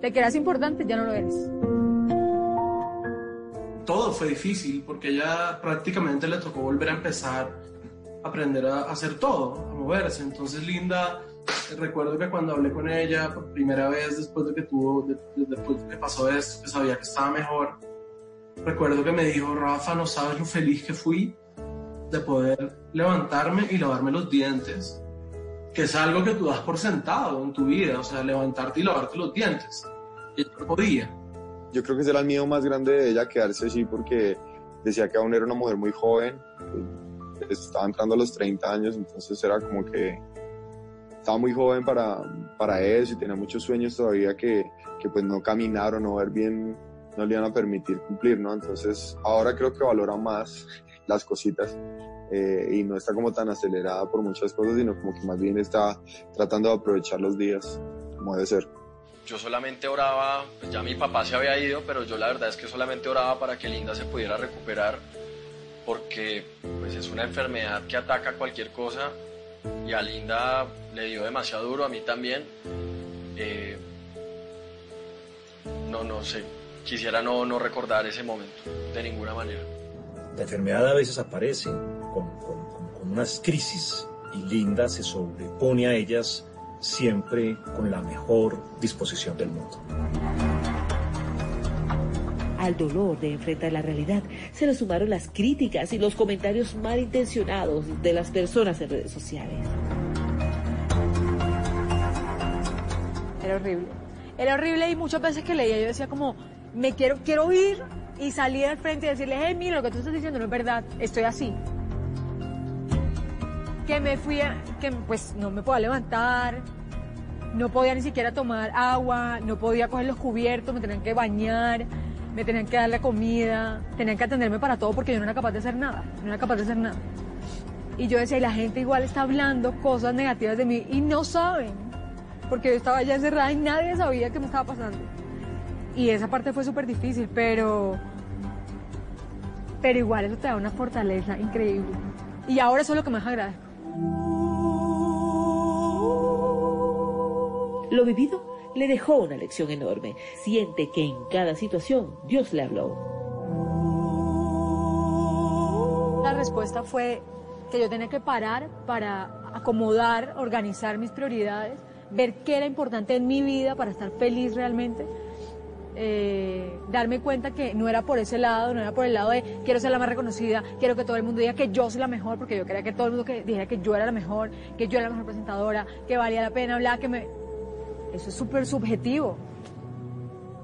te quedas importante, ya no lo eres. Todo fue difícil porque ella prácticamente le tocó volver a empezar a aprender a hacer todo, a moverse. Entonces Linda, recuerdo que cuando hablé con ella por primera vez después de que tuvo, de, después de que pasó esto, que sabía que estaba mejor, recuerdo que me dijo, Rafa, no sabes lo feliz que fui de poder levantarme y lavarme los dientes, que es algo que tú das por sentado en tu vida, o sea, levantarte y lavarte los dientes. Y no podía. Yo creo que ese era el miedo más grande de ella, quedarse así, porque decía que aún era una mujer muy joven, estaba entrando a los 30 años, entonces era como que estaba muy joven para, para eso y tenía muchos sueños todavía que, que pues no caminar o no ver bien no le iban a permitir cumplir, ¿no? Entonces ahora creo que valora más las cositas eh, y no está como tan acelerada por muchas cosas, sino como que más bien está tratando de aprovechar los días como debe ser. Yo solamente oraba, pues ya mi papá se había ido, pero yo la verdad es que solamente oraba para que Linda se pudiera recuperar, porque pues es una enfermedad que ataca cualquier cosa y a Linda le dio demasiado duro, a mí también. Eh, no, no sé, quisiera no, no recordar ese momento de ninguna manera. La enfermedad a veces aparece con, con, con unas crisis y Linda se sobrepone a ellas siempre con la mejor disposición del mundo. Al dolor de enfrentar la realidad se le sumaron las críticas y los comentarios malintencionados de las personas en redes sociales. Era horrible. Era horrible y muchas veces que leía yo decía como, me quiero, quiero ir y salir al frente y decirle, hey, mira, lo que tú estás diciendo no es verdad, estoy así. Que me fui a, que pues no me podía levantar, no podía ni siquiera tomar agua, no podía coger los cubiertos, me tenían que bañar, me tenían que darle comida, tenían que atenderme para todo porque yo no era capaz de hacer nada, no era capaz de hacer nada. Y yo decía, y la gente igual está hablando cosas negativas de mí y no saben, porque yo estaba ya encerrada y nadie sabía qué me estaba pasando. Y esa parte fue súper difícil, pero, pero igual eso te da una fortaleza increíble. Y ahora eso es lo que más agradezco. Lo vivido le dejó una lección enorme. Siente que en cada situación Dios le habló. La respuesta fue que yo tenía que parar para acomodar, organizar mis prioridades, ver qué era importante en mi vida para estar feliz realmente. eh, darme cuenta que no era por ese lado, no era por el lado de quiero ser la más reconocida, quiero que todo el mundo diga que yo soy la mejor, porque yo quería que todo el mundo que dijera que yo era la mejor, que yo era la mejor presentadora, que valía la pena hablar, que me... Eso es súper subjetivo.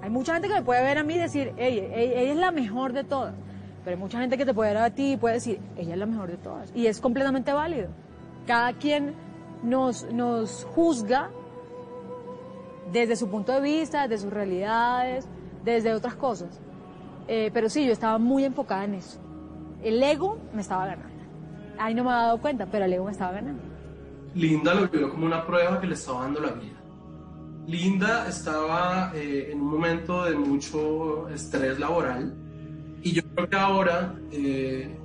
Hay mucha gente que me puede ver a mí y decir, ella, ella es la mejor de todas, pero hay mucha gente que te puede ver a ti y puede decir, ella es la mejor de todas, y es completamente válido. Cada quien nos, nos juzga desde su punto de vista, desde sus realidades, desde otras cosas. Eh, pero sí, yo estaba muy enfocada en eso. El ego me estaba ganando. Ahí no me había dado cuenta, pero el ego me estaba ganando. Linda lo vio como una prueba que le estaba dando la vida. Linda estaba eh, en un momento de mucho estrés laboral y yo creo que ahora eh,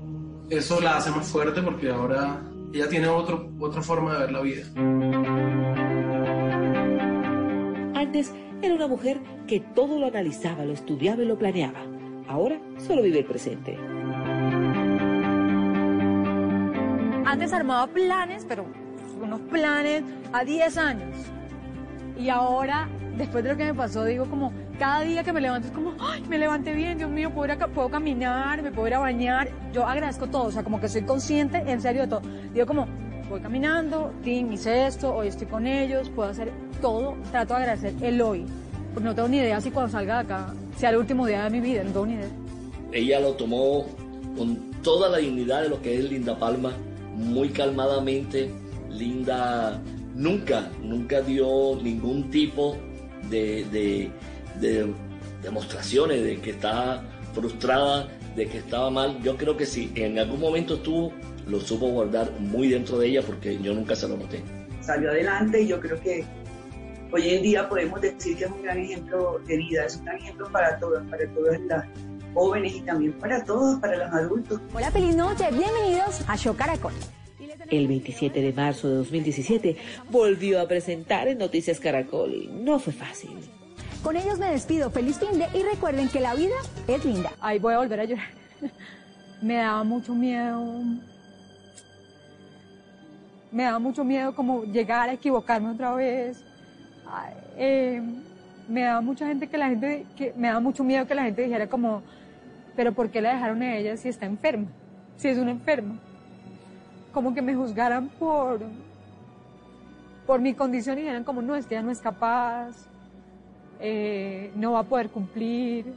eso la hace más fuerte porque ahora ella tiene otro, otra forma de ver la vida. Antes era una mujer que todo lo analizaba, lo estudiaba y lo planeaba. Ahora solo vive el presente. Antes armaba planes, pero unos planes a 10 años. Y ahora, después de lo que me pasó, digo como, cada día que me levanto es como, ay, me levanté bien, Dios mío, puedo, caminar, me puedo ir a bañar. Yo agradezco todo, o sea, como que soy consciente en serio de todo. Digo como, voy caminando, Tim, hice esto, hoy estoy con ellos, puedo hacer todo, trato de agradecer el hoy. Porque no tengo ni idea si cuando salga de acá sea el último día de mi vida, no tengo ni idea. Ella lo tomó con toda la dignidad de lo que es Linda Palma, muy calmadamente. Linda nunca, nunca dio ningún tipo de, de, de demostraciones de que está frustrada, de que estaba mal. Yo creo que si en algún momento estuvo, lo supo guardar muy dentro de ella porque yo nunca se lo noté. Salió adelante y yo creo que hoy en día podemos decir que es un gran ejemplo de vida, es un gran ejemplo para todas, para todas las jóvenes y también para todos, para los adultos. Hola, feliz noche, bienvenidos a Show Caracol. El 27 de marzo de 2017 volvió a presentar en Noticias Caracol y no fue fácil. Con ellos me despido, feliz fin de y recuerden que la vida es linda. Ahí voy a volver a llorar. me daba mucho miedo. Me daba mucho miedo como llegar a equivocarme otra vez. Ay, eh, me daba mucha gente que la gente, que me daba mucho miedo que la gente dijera como, pero ¿por qué la dejaron a ella si está enferma? Si es una enferma. Como que me juzgaran por, por mi condición y dijeran como, no, esta ya no es capaz, eh, no va a poder cumplir.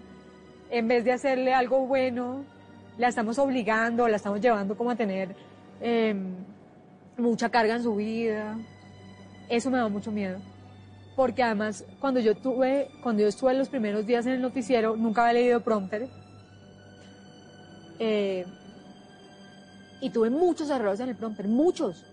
En vez de hacerle algo bueno, la estamos obligando, la estamos llevando como a tener eh, mucha carga en su vida. Eso me da mucho miedo. Porque además, cuando yo tuve, cuando yo estuve los primeros días en el noticiero, nunca había leído prompter. Eh, y tuve muchos errores en el prompter, muchos.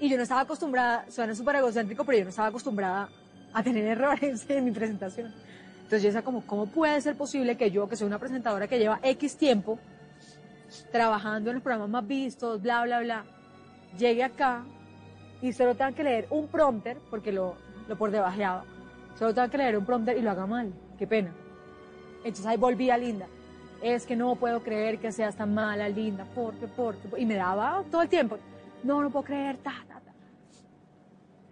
Y yo no estaba acostumbrada, suena súper egocéntrico, pero yo no estaba acostumbrada a tener errores en mi presentación. Entonces yo decía como, ¿cómo puede ser posible que yo, que soy una presentadora que lleva X tiempo trabajando en los programas más vistos, bla, bla, bla, llegue acá y solo tenga que leer un prompter, porque lo, lo por debajeaba, solo tenga que leer un prompter y lo haga mal, qué pena. Entonces ahí volví a Linda. Es que no puedo creer que seas tan mala, Linda, porque, porque, y me daba todo el tiempo, no, no puedo creer, ta, ta, ta.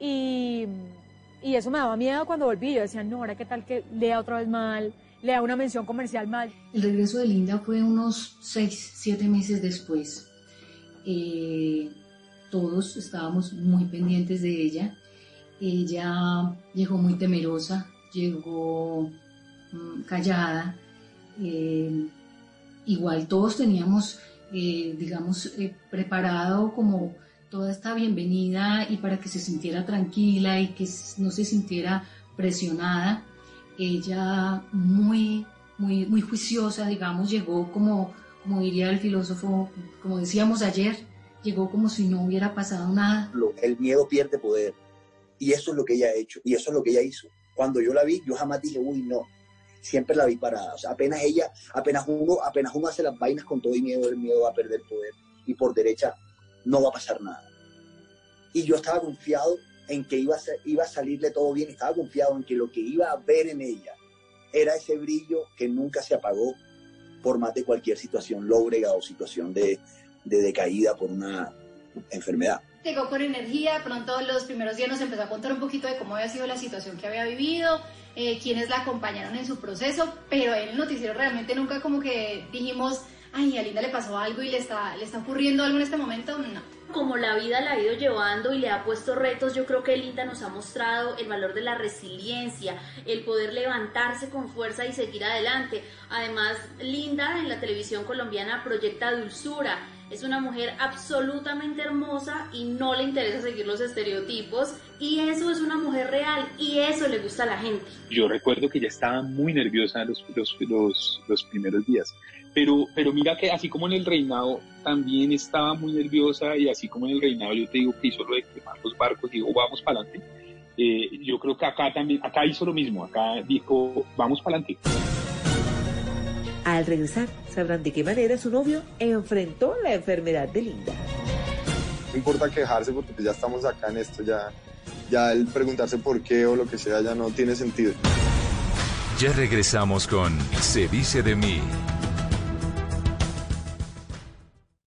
Y, y eso me daba miedo cuando volví. Yo decía, no, ahora qué tal que lea otra vez mal, lea una mención comercial mal. El regreso de Linda fue unos seis, siete meses después. Eh, todos estábamos muy pendientes de ella. Ella llegó muy temerosa, llegó mm, callada. Eh, igual todos teníamos, eh, digamos, eh, preparado como toda esta bienvenida y para que se sintiera tranquila y que no se sintiera presionada. Ella muy, muy, muy juiciosa, digamos, llegó como, como diría el filósofo, como decíamos ayer, llegó como si no hubiera pasado nada. El miedo pierde poder. Y eso es lo que ella ha hecho. Y eso es lo que ella hizo. Cuando yo la vi, yo jamás dije, uy, no. Siempre la vi parada. Apenas ella, apenas uno, apenas uno hace las vainas con todo y miedo, el miedo va a perder poder. Y por derecha no va a pasar nada. Y yo estaba confiado en que iba a, iba a salirle todo bien. Estaba confiado en que lo que iba a ver en ella era ese brillo que nunca se apagó por más de cualquier situación lóbrega o situación de, de decaída por una enfermedad. Llegó con energía, pronto los primeros días nos empezó a contar un poquito de cómo había sido la situación que había vivido, eh, quienes la acompañaron en su proceso, pero en el noticiero realmente nunca como que dijimos, ay, a Linda le pasó algo y le está, le está ocurriendo algo en este momento, no como la vida la ha ido llevando y le ha puesto retos, yo creo que Linda nos ha mostrado el valor de la resiliencia, el poder levantarse con fuerza y seguir adelante. Además, Linda en la televisión colombiana proyecta dulzura. Es una mujer absolutamente hermosa y no le interesa seguir los estereotipos. Y eso es una mujer real y eso le gusta a la gente. Yo recuerdo que ella estaba muy nerviosa los, los, los, los primeros días pero, pero mira que así como en el reinado también estaba muy nerviosa y así como en el reinado yo te digo que hizo lo de quemar los barcos, digo vamos para adelante. Eh, yo creo que acá también, acá hizo lo mismo, acá dijo vamos para adelante. Al regresar, sabrán de qué manera su novio enfrentó la enfermedad de Linda. No importa quejarse porque ya estamos acá en esto, ya, ya el preguntarse por qué o lo que sea ya no tiene sentido. Ya regresamos con Se dice de mí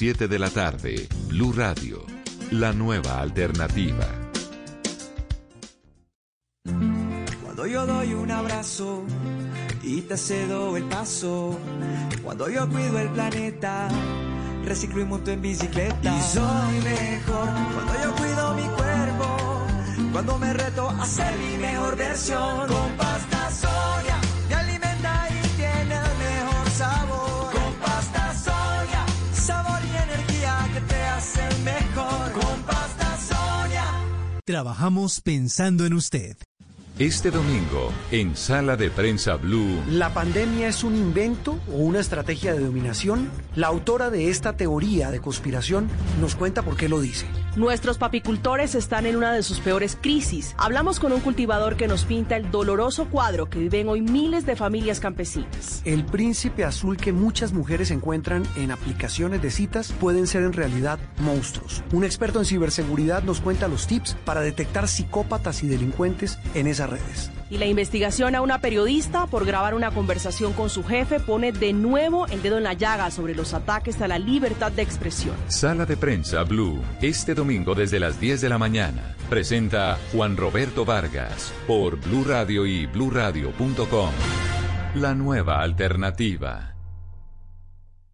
de la tarde, Blue Radio, la nueva alternativa. Cuando yo doy un abrazo y te cedo el paso, cuando yo cuido el planeta, reciclo y monto en bicicleta. Y soy mejor cuando yo cuido mi cuerpo, cuando me reto a ser mi mejor versión. Con Trabajamos pensando en usted. Este domingo, en Sala de Prensa Blue. ¿La pandemia es un invento o una estrategia de dominación? La autora de esta teoría de conspiración nos cuenta por qué lo dice. Nuestros papicultores están en una de sus peores crisis. Hablamos con un cultivador que nos pinta el doloroso cuadro que viven hoy miles de familias campesinas. El príncipe azul que muchas mujeres encuentran en aplicaciones de citas pueden ser en realidad monstruos. Un experto en ciberseguridad nos cuenta los tips para detectar psicópatas y delincuentes en esas redes. Y la investigación a una periodista por grabar una conversación con su jefe pone de nuevo el dedo en la llaga sobre los ataques a la libertad de expresión. Sala de Prensa Blue, este domingo desde las 10 de la mañana. Presenta Juan Roberto Vargas por Blue Radio y bluradio.com. La nueva alternativa.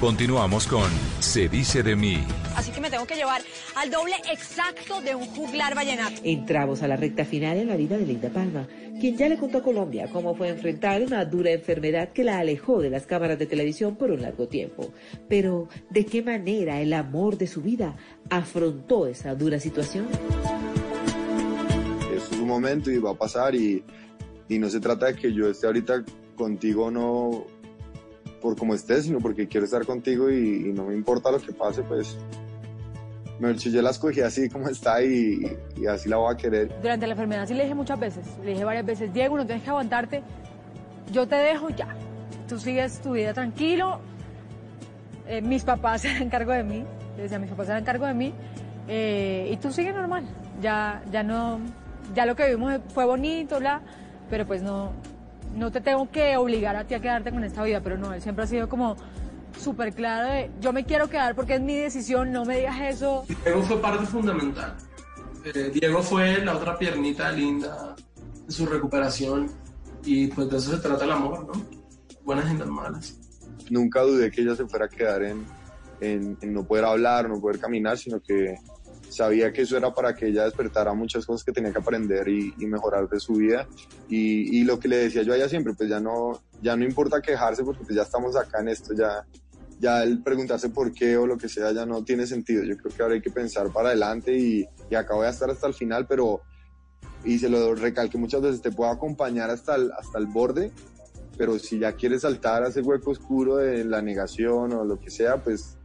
Continuamos con Se dice de mí. Así que me tengo que llevar al doble exacto de un juglar vallenato. Entramos a la recta final en la vida de Linda Palma, quien ya le contó a Colombia cómo fue enfrentar una dura enfermedad que la alejó de las cámaras de televisión por un largo tiempo. Pero, ¿de qué manera el amor de su vida afrontó esa dura situación? Es un momento y va a pasar y, y no se trata de que yo esté ahorita contigo no por como estés, sino porque quiero estar contigo y, y no me importa lo que pase, pues me yo la escogí así como está y, y, así la voy a querer. Durante la enfermedad sí le dije muchas veces, le dije varias veces, Diego, no tienes que aguantarte, yo te dejo ya, tú sigues tu vida tranquilo, eh, mis papás se dan cargo de mí, le decía, mis papás se dan cargo de mí, eh, y tú sigues normal, ya, ya no, ya lo que vimos fue bonito, bla, pero pues no, no te tengo que obligar a ti a quedarte con esta vida, pero no, él siempre ha sido como súper claro de yo me quiero quedar porque es mi decisión, no me digas eso. Diego fue parte fundamental. Eh, Diego fue la otra piernita linda de su recuperación y pues de eso se trata el amor, ¿no? Buenas y las malas. Nunca dudé que ella se fuera a quedar en, en, en no poder hablar, no poder caminar, sino que sabía que eso era para que ella despertara muchas cosas que tenía que aprender y, y mejorar de su vida. Y, y, lo que le decía yo a ella siempre, pues ya no, ya no importa quejarse porque pues ya estamos acá en esto, ya, ya el preguntarse por qué o lo que sea ya no tiene sentido. Yo creo que ahora hay que pensar para adelante y, y acá voy a estar hasta el final, pero, y se lo recalque muchas veces, te puedo acompañar hasta el, hasta el borde, pero si ya quieres saltar a ese hueco oscuro de la negación o lo que sea, pues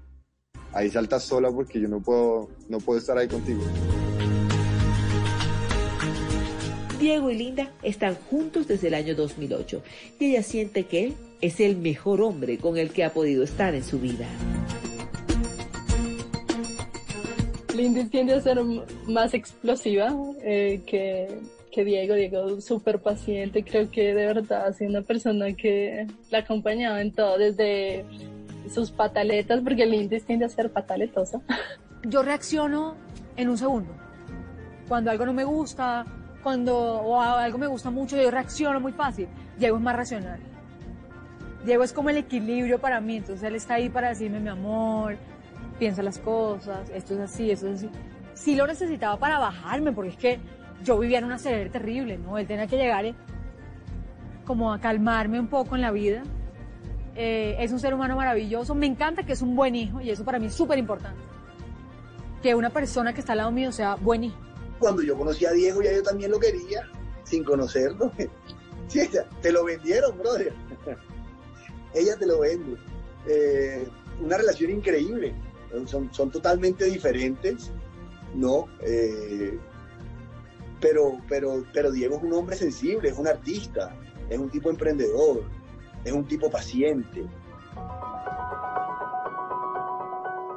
ahí saltas sola porque yo no puedo, no puedo estar ahí contigo. Diego y Linda están juntos desde el año 2008 y ella siente que él es el mejor hombre con el que ha podido estar en su vida. Linda tiende a ser más explosiva eh, que, que Diego. Diego súper paciente. Creo que de verdad ha sido una persona que la ha acompañado en todo, desde sus pataletas, porque Linda tiende a ser pataletosa. Yo reacciono en un segundo. Cuando algo no me gusta, cuando o algo me gusta mucho, yo reacciono muy fácil. Diego es más racional. Diego es como el equilibrio para mí, entonces él está ahí para decirme, mi amor, piensa las cosas, esto es así, esto es así. Sí lo necesitaba para bajarme, porque es que yo vivía en una serie terrible, ¿no? Él tenía que llegar como a calmarme un poco en la vida. Eh, es un ser humano maravilloso, me encanta que es un buen hijo y eso para mí es súper importante. Que una persona que está al lado mío sea buen hijo cuando yo conocí a Diego ya yo también lo quería, sin conocerlo. Sí, te lo vendieron, brother. Ella te lo vende. Eh, una relación increíble. Son, totalmente diferentes, ¿no? Eh, pero, pero, pero Diego es un hombre sensible, es un artista, es un tipo emprendedor, es un tipo paciente.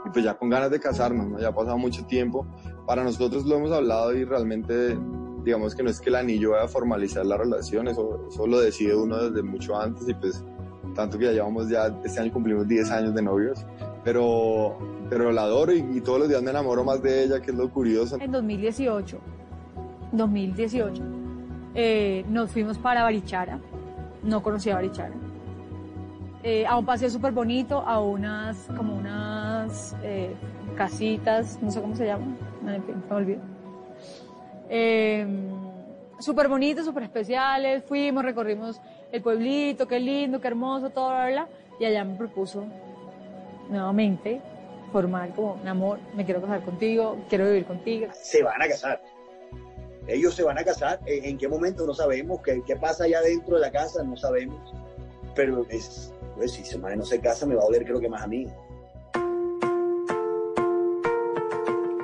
Y pues ya con ganas de casarnos, ¿no? Ya ha pasado mucho tiempo para nosotros lo hemos hablado y realmente digamos que no es que el anillo vaya a formalizar la relación, eso, eso lo decide uno desde mucho antes y pues tanto que ya llevamos ya, este año cumplimos 10 años de novios, pero, pero la adoro y, todos los días me enamoro más de ella, que es lo curioso. En 2018, 2018, eh, nos fuimos para Barichara, no conocía Barichara, eh, a un paseo súper bonito, a unas, como unas eh, casitas, no sé cómo se llaman, en me olvidó. Eh, súper bonitos, súper especiales, fuimos, recorrimos el pueblito, qué lindo, qué hermoso, todo, bla, y allá me propuso nuevamente formar como un amor, me quiero casar contigo, quiero vivir contigo. Se van a casar. Ellos se van a casar, en, qué momento no sabemos, qué, qué pasa allá dentro de la casa, no sabemos, pero es, pues, si se no se casa me va a doler creo que más a mí.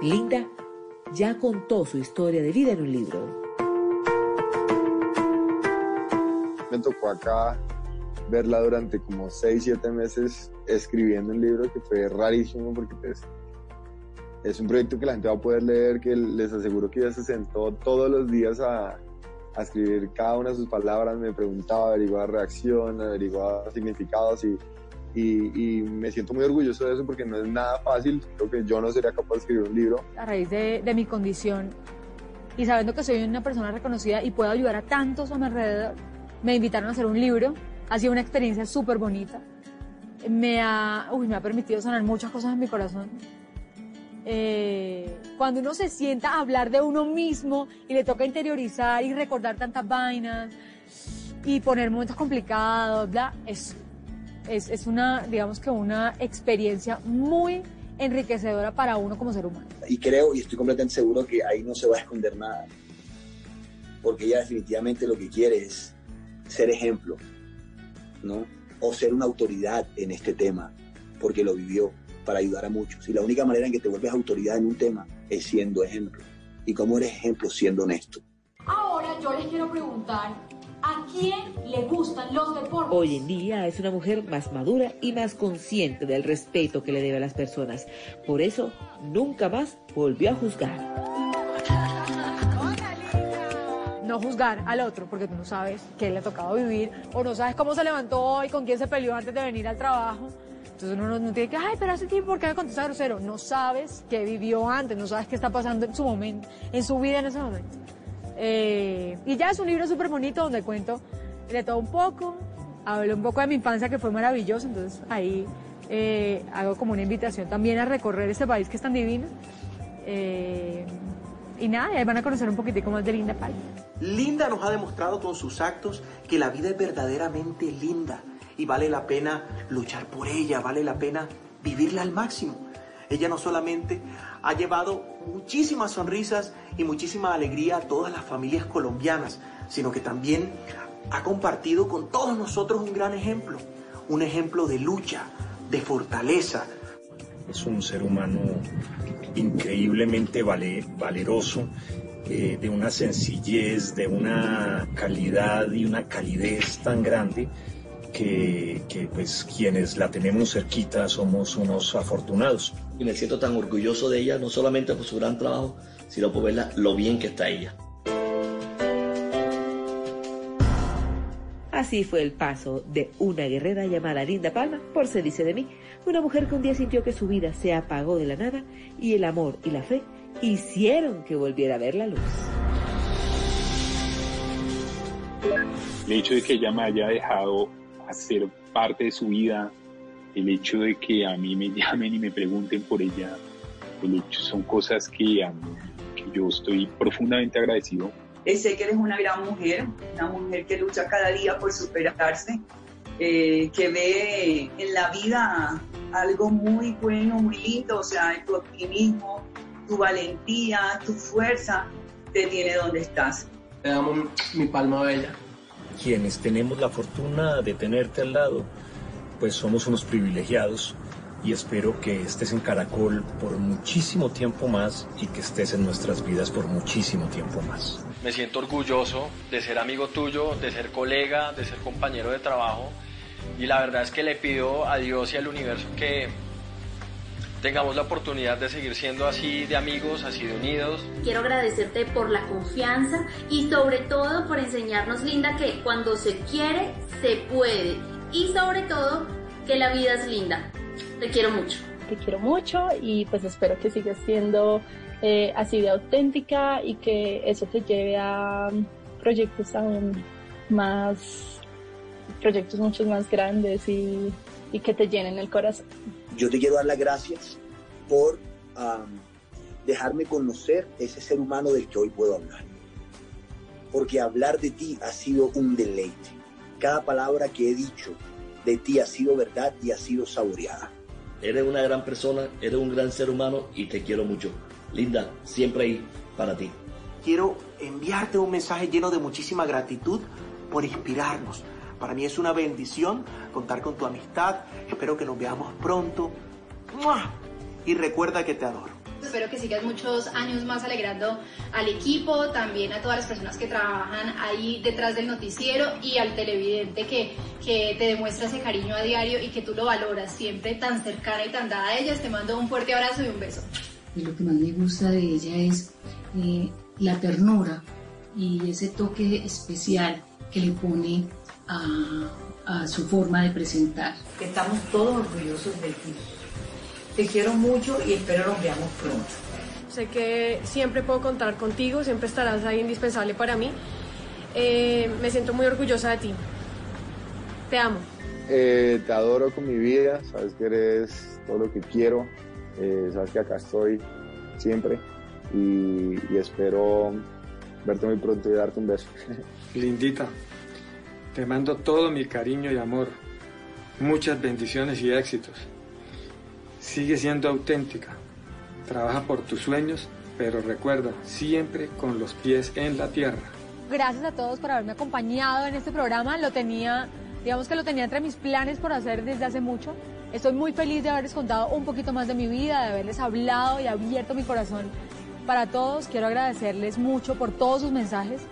Linda ya contó su historia de vida en un libro. Me tocó acá verla durante como 6, 7 meses escribiendo un libro que fue rarísimo porque pues, es un proyecto que la gente va a poder leer, que les aseguro que ella se sentó todos los días a, a escribir cada una de sus palabras, me preguntaba, averiguaba reacción, averiguaba significados y y, me siento muy orgulloso de eso porque no es nada fácil. Creo que yo no sería capaz de escribir un libro. A raíz de, de mi condición y sabiendo que soy una persona reconocida y puedo ayudar a tantos a mi alrededor, me invitaron a hacer un libro. Ha sido una experiencia súper bonita. Me ha, uy, me ha permitido sanar muchas cosas en mi corazón. Eh, cuando uno se sienta a hablar de uno mismo y le toca interiorizar y recordar tantas vainas y poner momentos complicados, bla, es es, una, digamos que una experiencia muy enriquecedora para uno como ser humano. Y creo y estoy completamente seguro que ahí no se va a esconder nada, porque ella definitivamente lo que quiere es ser ejemplo, ¿no? O ser una autoridad en este tema, porque lo vivió para ayudar a muchos. Y la única manera en que te vuelves autoridad en un tema es siendo ejemplo. ¿Y cómo eres ejemplo siendo honesto? Ahora yo les quiero preguntar ¿A quién le gustan los deportes? Hoy en día es una mujer más madura y más consciente del respeto que le debe a las personas. Por eso, nunca más volvió a juzgar. No juzgar al otro porque tú no sabes qué le ha tocado vivir o no sabes cómo se levantó hoy, con quién se peleó antes de venir al trabajo. Entonces uno no, tiene que, ay, pero hace tiempo, ¿por qué me contesta grosero? No sabes qué vivió antes, no sabes qué está pasando en su momento, en su vida en ese momento. Eh, y ya es un libro súper bonito donde cuento de todo un poco, hablo un poco de mi infancia que fue maravilloso, entonces ahí eh, hago como una invitación también a recorrer este país que es tan divino. Eh, y nada, ahí van a conocer un poquitico más de Linda Palma. Linda nos ha demostrado con sus actos que la vida es verdaderamente linda y vale la pena luchar por ella, vale la pena vivirla al máximo. Ella no solamente ha llevado muchísimas sonrisas y muchísima alegría a todas las familias colombianas, sino que también ha compartido con todos nosotros un gran ejemplo, un ejemplo de lucha, de fortaleza. Es un ser humano increíblemente valeroso, eh, de una sencillez, de una calidad y una calidez tan grande que, que, pues quienes la tenemos cerquita somos unos afortunados. Y me siento tan orgulloso de ella, no solamente por su gran trabajo, sino por verla lo bien que está ella. Así fue el paso de una guerrera llamada Linda Palma, por se dice de mí, una mujer que un día sintió que su vida se apagó de la nada y el amor y la fe hicieron que volviera a ver la luz. El hecho de que ella me haya dejado hacer parte de su vida, el hecho de que a mí me llamen y me pregunten por ella, el hecho, son cosas que, que yo estoy profundamente agradecido. Sé que eres una gran mujer, una mujer que lucha cada día por superarse, eh, que ve en la vida algo muy bueno, muy lindo, o sea, tu optimismo, tu valentía, tu fuerza te tiene donde estás. Te damos mi palma bella quienes tenemos la fortuna de tenerte al lado, pues somos unos privilegiados y espero que estés en Caracol por muchísimo tiempo más y que estés en nuestras vidas por muchísimo tiempo más. Me siento orgulloso de ser amigo tuyo, de ser colega, de ser compañero de trabajo y la verdad es que le pido a Dios y al universo que tengamos la oportunidad de seguir siendo así de amigos, así de unidos. Quiero agradecerte por la confianza y sobre todo por enseñarnos, Linda, que cuando se quiere, se puede. Y sobre todo, que la vida es linda. Te quiero mucho. Te quiero mucho y pues espero que sigas siendo eh, así de auténtica y que eso te lleve a proyectos aún más, proyectos mucho más grandes y, y que te llenen el corazón yo te quiero dar las gracias por dejarme conocer ese ser humano del que hoy puedo hablar. Porque hablar de ti ha sido un deleite. Cada palabra que he dicho de ti ha sido verdad y ha sido saboreada. Eres una gran persona, eres un gran ser humano y te quiero mucho. Linda, siempre ahí para ti. Quiero enviarte un mensaje lleno de muchísima gratitud por inspirarnos, para mí es una bendición contar con tu amistad. Espero que nos veamos pronto. Y recuerda que te adoro. Espero que sigas muchos años más alegrando al equipo, también a todas las personas que trabajan ahí detrás del noticiero y al televidente que, que te demuestra ese cariño a diario y que tú lo valoras siempre tan cercana y tan dada a ellas. Te mando un fuerte abrazo y un beso. Y lo que más me gusta de ella es eh, la ternura y ese toque especial que le pone a, su forma de presentar. Estamos todos orgullosos de ti. Te quiero mucho y espero nos veamos pronto. Sé que siempre puedo contar contigo, siempre estarás ahí indispensable para mí. Eh, me siento muy orgullosa de ti. Te amo. Eh, te adoro con mi vida, sabes que eres todo lo que quiero, eh, sabes que acá estoy siempre y, y espero verte muy pronto y darte un beso. Lindita, te mando todo mi cariño y amor, muchas bendiciones y éxitos. Sigue siendo auténtica, trabaja por tus sueños, pero recuerda, siempre con los pies en la tierra. Gracias a todos por haberme acompañado en este programa. Lo tenía, digamos que lo tenía entre mis planes por hacer desde hace mucho. Estoy muy feliz de haberles contado un poquito más de mi vida, de haberles hablado y abierto mi corazón para todos. Quiero agradecerles mucho por todos sus mensajes.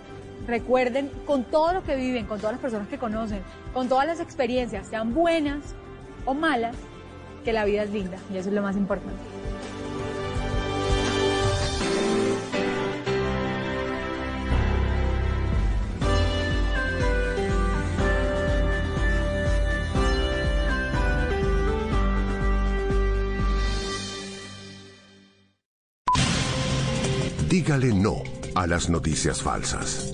Recuerden, con todo lo que viven, con todas las personas que conocen, con todas las experiencias, sean buenas o malas, que la vida es linda y eso es lo más importante. Dígale no a las noticias falsas.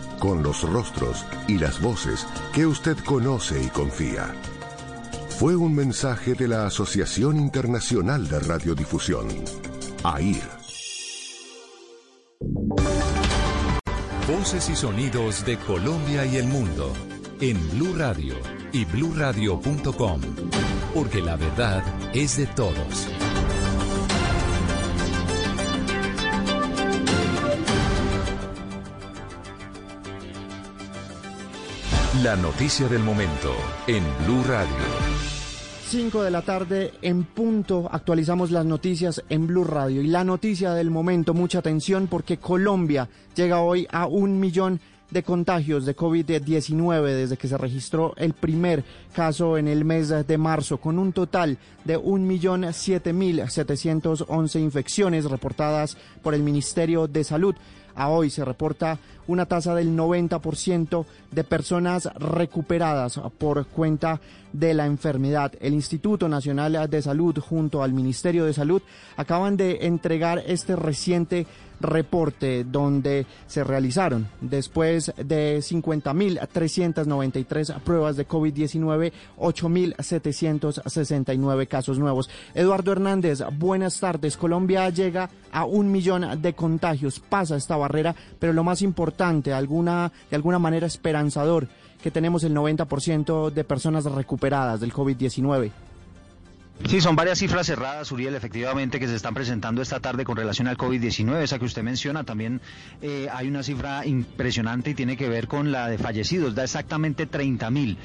con los rostros y las voces que usted conoce y confía. Fue un mensaje de la Asociación Internacional de Radiodifusión, AIR. Voces y sonidos de Colombia y el mundo en Blue Radio y bluradio.com, porque la verdad es de todos. La noticia del momento en Blue Radio. 5 de la tarde en punto actualizamos las noticias en Blue Radio y la noticia del momento, mucha atención porque Colombia llega hoy a un millón de contagios de COVID-19 desde que se registró el primer caso en el mes de marzo, con un total de 1.007.711 infecciones reportadas por el Ministerio de Salud. A hoy se reporta una tasa del 90% de personas recuperadas por cuenta de la enfermedad. El Instituto Nacional de Salud junto al Ministerio de Salud acaban de entregar este reciente reporte donde se realizaron después de 50.393 pruebas de COVID-19, 8.769 casos nuevos. Eduardo Hernández, buenas tardes. Colombia llega a un millón de contagios, pasa esta barrera, pero lo más importante, alguna, de alguna manera esperanzador, que tenemos el 90% de personas recuperadas del COVID-19. Sí, son varias cifras cerradas, Uriel, efectivamente, que se están presentando esta tarde con relación al COVID-19. Esa que usted menciona, también eh, hay una cifra impresionante y tiene que ver con la de fallecidos. Da exactamente 30 mil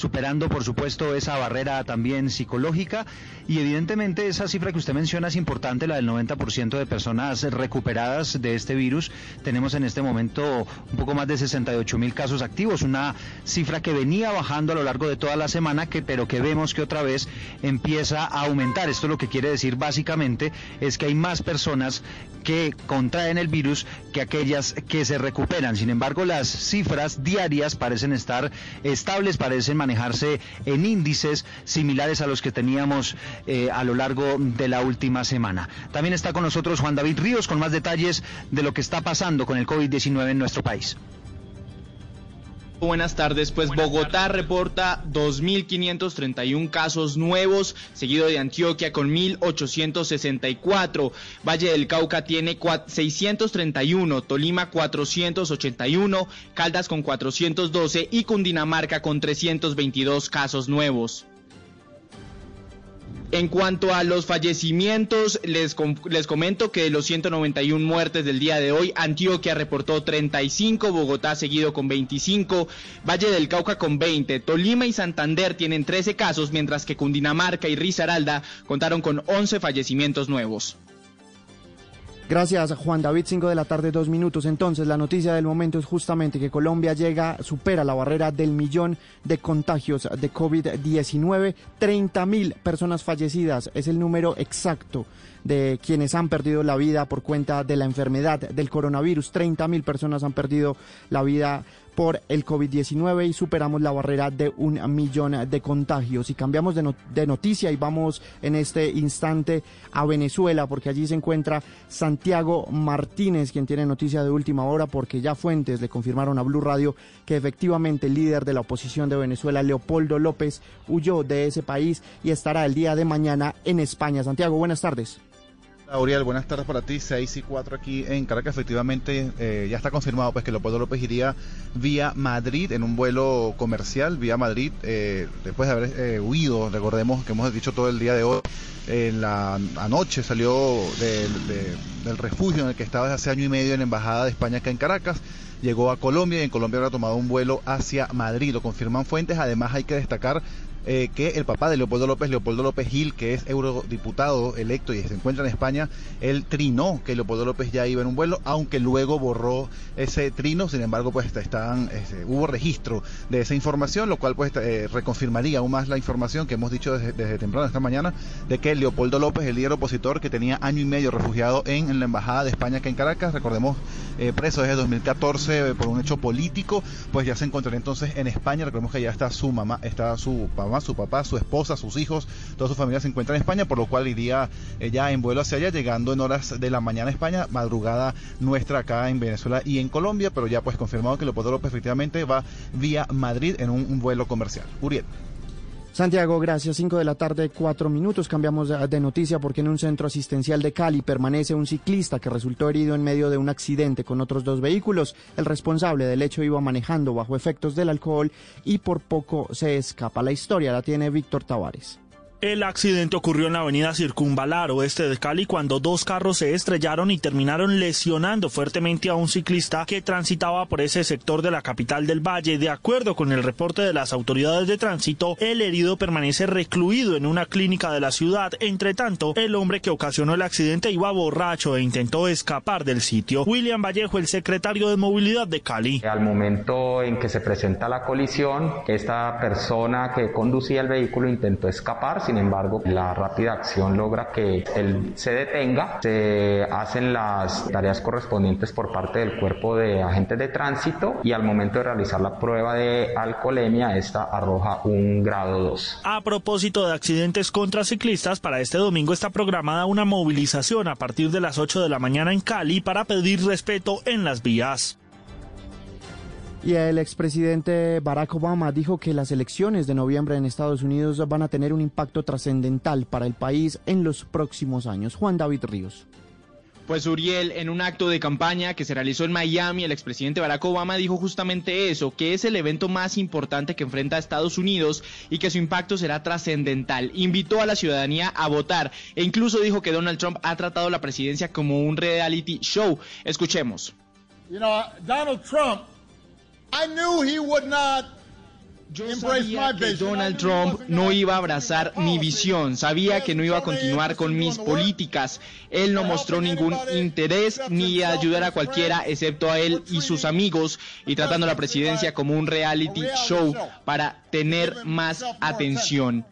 superando por supuesto esa barrera también psicológica y evidentemente esa cifra que usted menciona es importante, la del 90% de personas recuperadas de este virus. Tenemos en este momento un poco más de 68 mil casos activos, una cifra que venía bajando a lo largo de toda la semana, que, pero que vemos que otra vez empieza a aumentar. Esto lo que quiere decir básicamente es que hay más personas que contraen el virus que aquellas que se recuperan. Sin embargo, las cifras diarias parecen estar estables, parecen manejarse en índices similares a los que teníamos eh, a lo largo de la última semana. También está con nosotros Juan David Ríos con más detalles de lo que está pasando con el COVID-19 en nuestro país. Buenas tardes, pues Bogotá reporta 2.531 casos nuevos, seguido de Antioquia con 1.864, Valle del Cauca tiene 631, Tolima 481, Caldas con 412 y Cundinamarca con 322 casos nuevos. En cuanto a los fallecimientos, les, les comento que de los 191 muertes del día de hoy, Antioquia reportó 35, Bogotá seguido con 25, Valle del Cauca con 20, Tolima y Santander tienen 13 casos, mientras que Cundinamarca y Risaralda contaron con 11 fallecimientos nuevos. Gracias, Juan David. 5 de la tarde, dos minutos. Entonces, la noticia del momento es justamente que Colombia llega, supera la barrera del millón de contagios de COVID-19. 30 mil personas fallecidas es el número exacto de quienes han perdido la vida por cuenta de la enfermedad del coronavirus. 30 mil personas han perdido la vida por el COVID-19 y superamos la barrera de un millón de contagios. Y cambiamos de, noticia y vamos en este instante a Venezuela porque allí se encuentra Santiago Martínez, quien tiene noticia de última hora porque ya fuentes le confirmaron a Blue Radio que efectivamente el líder de la oposición de Venezuela, Leopoldo López, huyó de ese país y estará el día de mañana en España. Santiago, buenas tardes. Auriel, buenas tardes para ti. 6 y 4 aquí en Caracas. Efectivamente, eh, ya está confirmado pues que Leopoldo López iría vía Madrid en un vuelo comercial, vía Madrid, eh, después de haber eh, huido. Recordemos que hemos dicho todo el día de hoy. En la anoche salió del refugio en el que estaba desde hace año y medio en la Embajada de España acá en Caracas. Llegó a Colombia y en Colombia habrá tomado un vuelo hacia Madrid. Lo confirman fuentes. Además, hay que destacar eh, que el papá de Leopoldo López, Leopoldo López Gil, que es eurodiputado electo y se encuentra en España, él trinó que Leopoldo López ya iba en un vuelo, aunque luego borró ese trino, sin embargo, pues están, este, hubo registro de esa información, lo cual pues eh, reconfirmaría aún más la información que hemos dicho desde, temprano esta mañana, de que Leopoldo López, el líder opositor que tenía año y medio refugiado en, la Embajada de España que en Caracas, recordemos eh, preso desde 2014 por un hecho político, pues ya se encontraría entonces en España. Recordemos que ya está su mamá, está su su papá, su esposa, sus hijos, toda su familia se encuentra en España, por lo cual iría ella en vuelo hacia allá, llegando en horas de la mañana a España, madrugada nuestra acá en Venezuela y en Colombia, pero ya pues confirmado que Leopoldo López efectivamente va vía Madrid en un vuelo comercial. Uriel. Santiago, gracias. 5 de la tarde, 4 minutos. Cambiamos de noticia porque en un centro asistencial de Cali permanece un ciclista que resultó herido en medio de un accidente con otros dos vehículos. El responsable del hecho iba manejando bajo efectos del alcohol y por poco se escapa. La historia la tiene Víctor Tavares. El accidente ocurrió en la avenida Circunvalar, oeste de Cali, cuando dos carros se estrellaron y terminaron lesionando fuertemente a un ciclista que transitaba por ese sector de la capital del Valle. De acuerdo con el reporte de las autoridades de tránsito, el herido permanece recluido en una clínica de la ciudad. Entre tanto, el hombre que ocasionó el accidente iba borracho e intentó escapar del sitio. William Vallejo, el secretario de Movilidad de Cali. Al momento en que se presenta la colisión, esta persona que conducía el vehículo intentó escapar sin embargo, la rápida acción logra que él se detenga, se hacen las tareas correspondientes por parte del cuerpo de agentes de tránsito y al momento de realizar la prueba de alcoholemia, esta arroja un grado 2. A propósito de accidentes contra ciclistas, para este domingo está programada una movilización a partir de las 8 de la mañana en Cali para pedir respeto en las vías. Y el expresidente Barack Obama dijo que las elecciones de noviembre en Estados Unidos van a tener un impacto trascendental para el país en los próximos años. Juan David Ríos. Pues Uriel, en un acto de campaña que se realizó en Miami, el expresidente Barack Obama dijo justamente eso, que es el evento más importante que enfrenta a Estados Unidos y que su impacto será trascendental. Invitó a la ciudadanía a votar e incluso dijo que Donald Trump ha tratado la presidencia como un reality show. Escuchemos. Donald Trump yo sabía que Donald Trump no iba a abrazar mi visión, sabía que no iba a continuar con mis políticas. Él no mostró ningún interés ni ayudar a cualquiera excepto a él y sus amigos y tratando la presidencia como un reality show para tener más atención.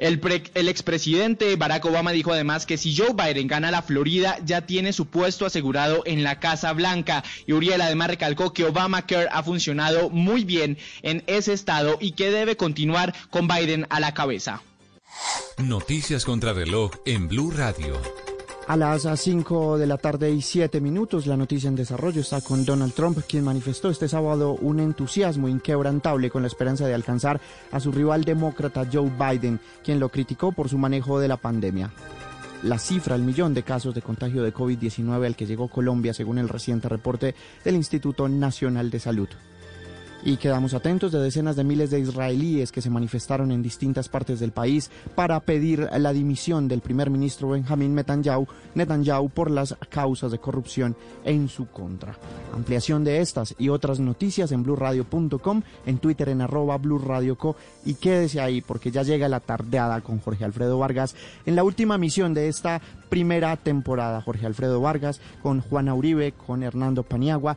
El, el, expresidente Barack Obama dijo además que si Joe Biden gana la Florida ya tiene su puesto asegurado en la Casa Blanca. Y Uriel además recalcó que Obamacare ha funcionado muy bien en ese estado y que debe continuar con Biden a la cabeza. Noticias contra reloj en Blue Radio. A las 5 de la tarde y 7 minutos, la noticia en desarrollo está con Donald Trump, quien manifestó este sábado un entusiasmo inquebrantable con la esperanza de alcanzar a su rival demócrata Joe Biden, quien lo criticó por su manejo de la pandemia. La cifra, el millón de casos de contagio de COVID-19 al que llegó Colombia, según el reciente reporte del Instituto Nacional de Salud. Y quedamos atentos de decenas de miles de israelíes que se manifestaron en distintas partes del país para pedir la dimisión del primer ministro Benjamín Netanyahu, Netanyahu por las causas de corrupción en su contra. Ampliación de estas y otras noticias en blurradio.com, en Twitter en arroba blurradioco y quédese ahí porque ya llega la tardeada con Jorge Alfredo Vargas en la última misión de esta primera temporada. Jorge Alfredo Vargas con Juana Uribe, con Hernando Paniagua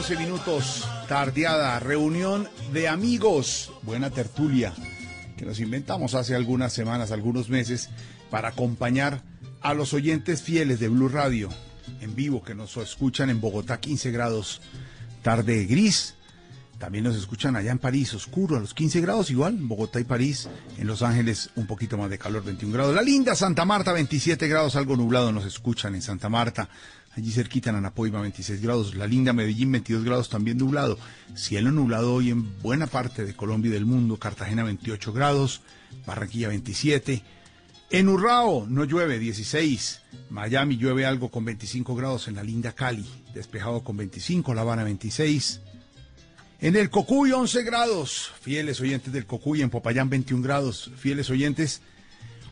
11 minutos, tardeada, reunión de amigos, buena tertulia, que nos inventamos hace algunas semanas, algunos meses, para acompañar a los oyentes fieles de Blue Radio, en vivo, que nos escuchan en Bogotá, 15 grados, tarde gris. También nos escuchan allá en París, oscuro, a los 15 grados, igual, Bogotá y París. En Los Ángeles, un poquito más de calor, 21 grados. La linda Santa Marta, 27 grados, algo nublado, nos escuchan en Santa Marta. Allí cerquita en Anapoima, 26 grados. La linda Medellín, 22 grados, también nublado. Cielo nublado hoy en buena parte de Colombia y del mundo. Cartagena, 28 grados. Barranquilla, 27. En Urrao no llueve, 16. Miami llueve algo con 25 grados. En la linda Cali, despejado con 25. La Habana, 26. En el Cocuy, 11 grados. Fieles oyentes del Cocuy. En Popayán, 21 grados. Fieles oyentes.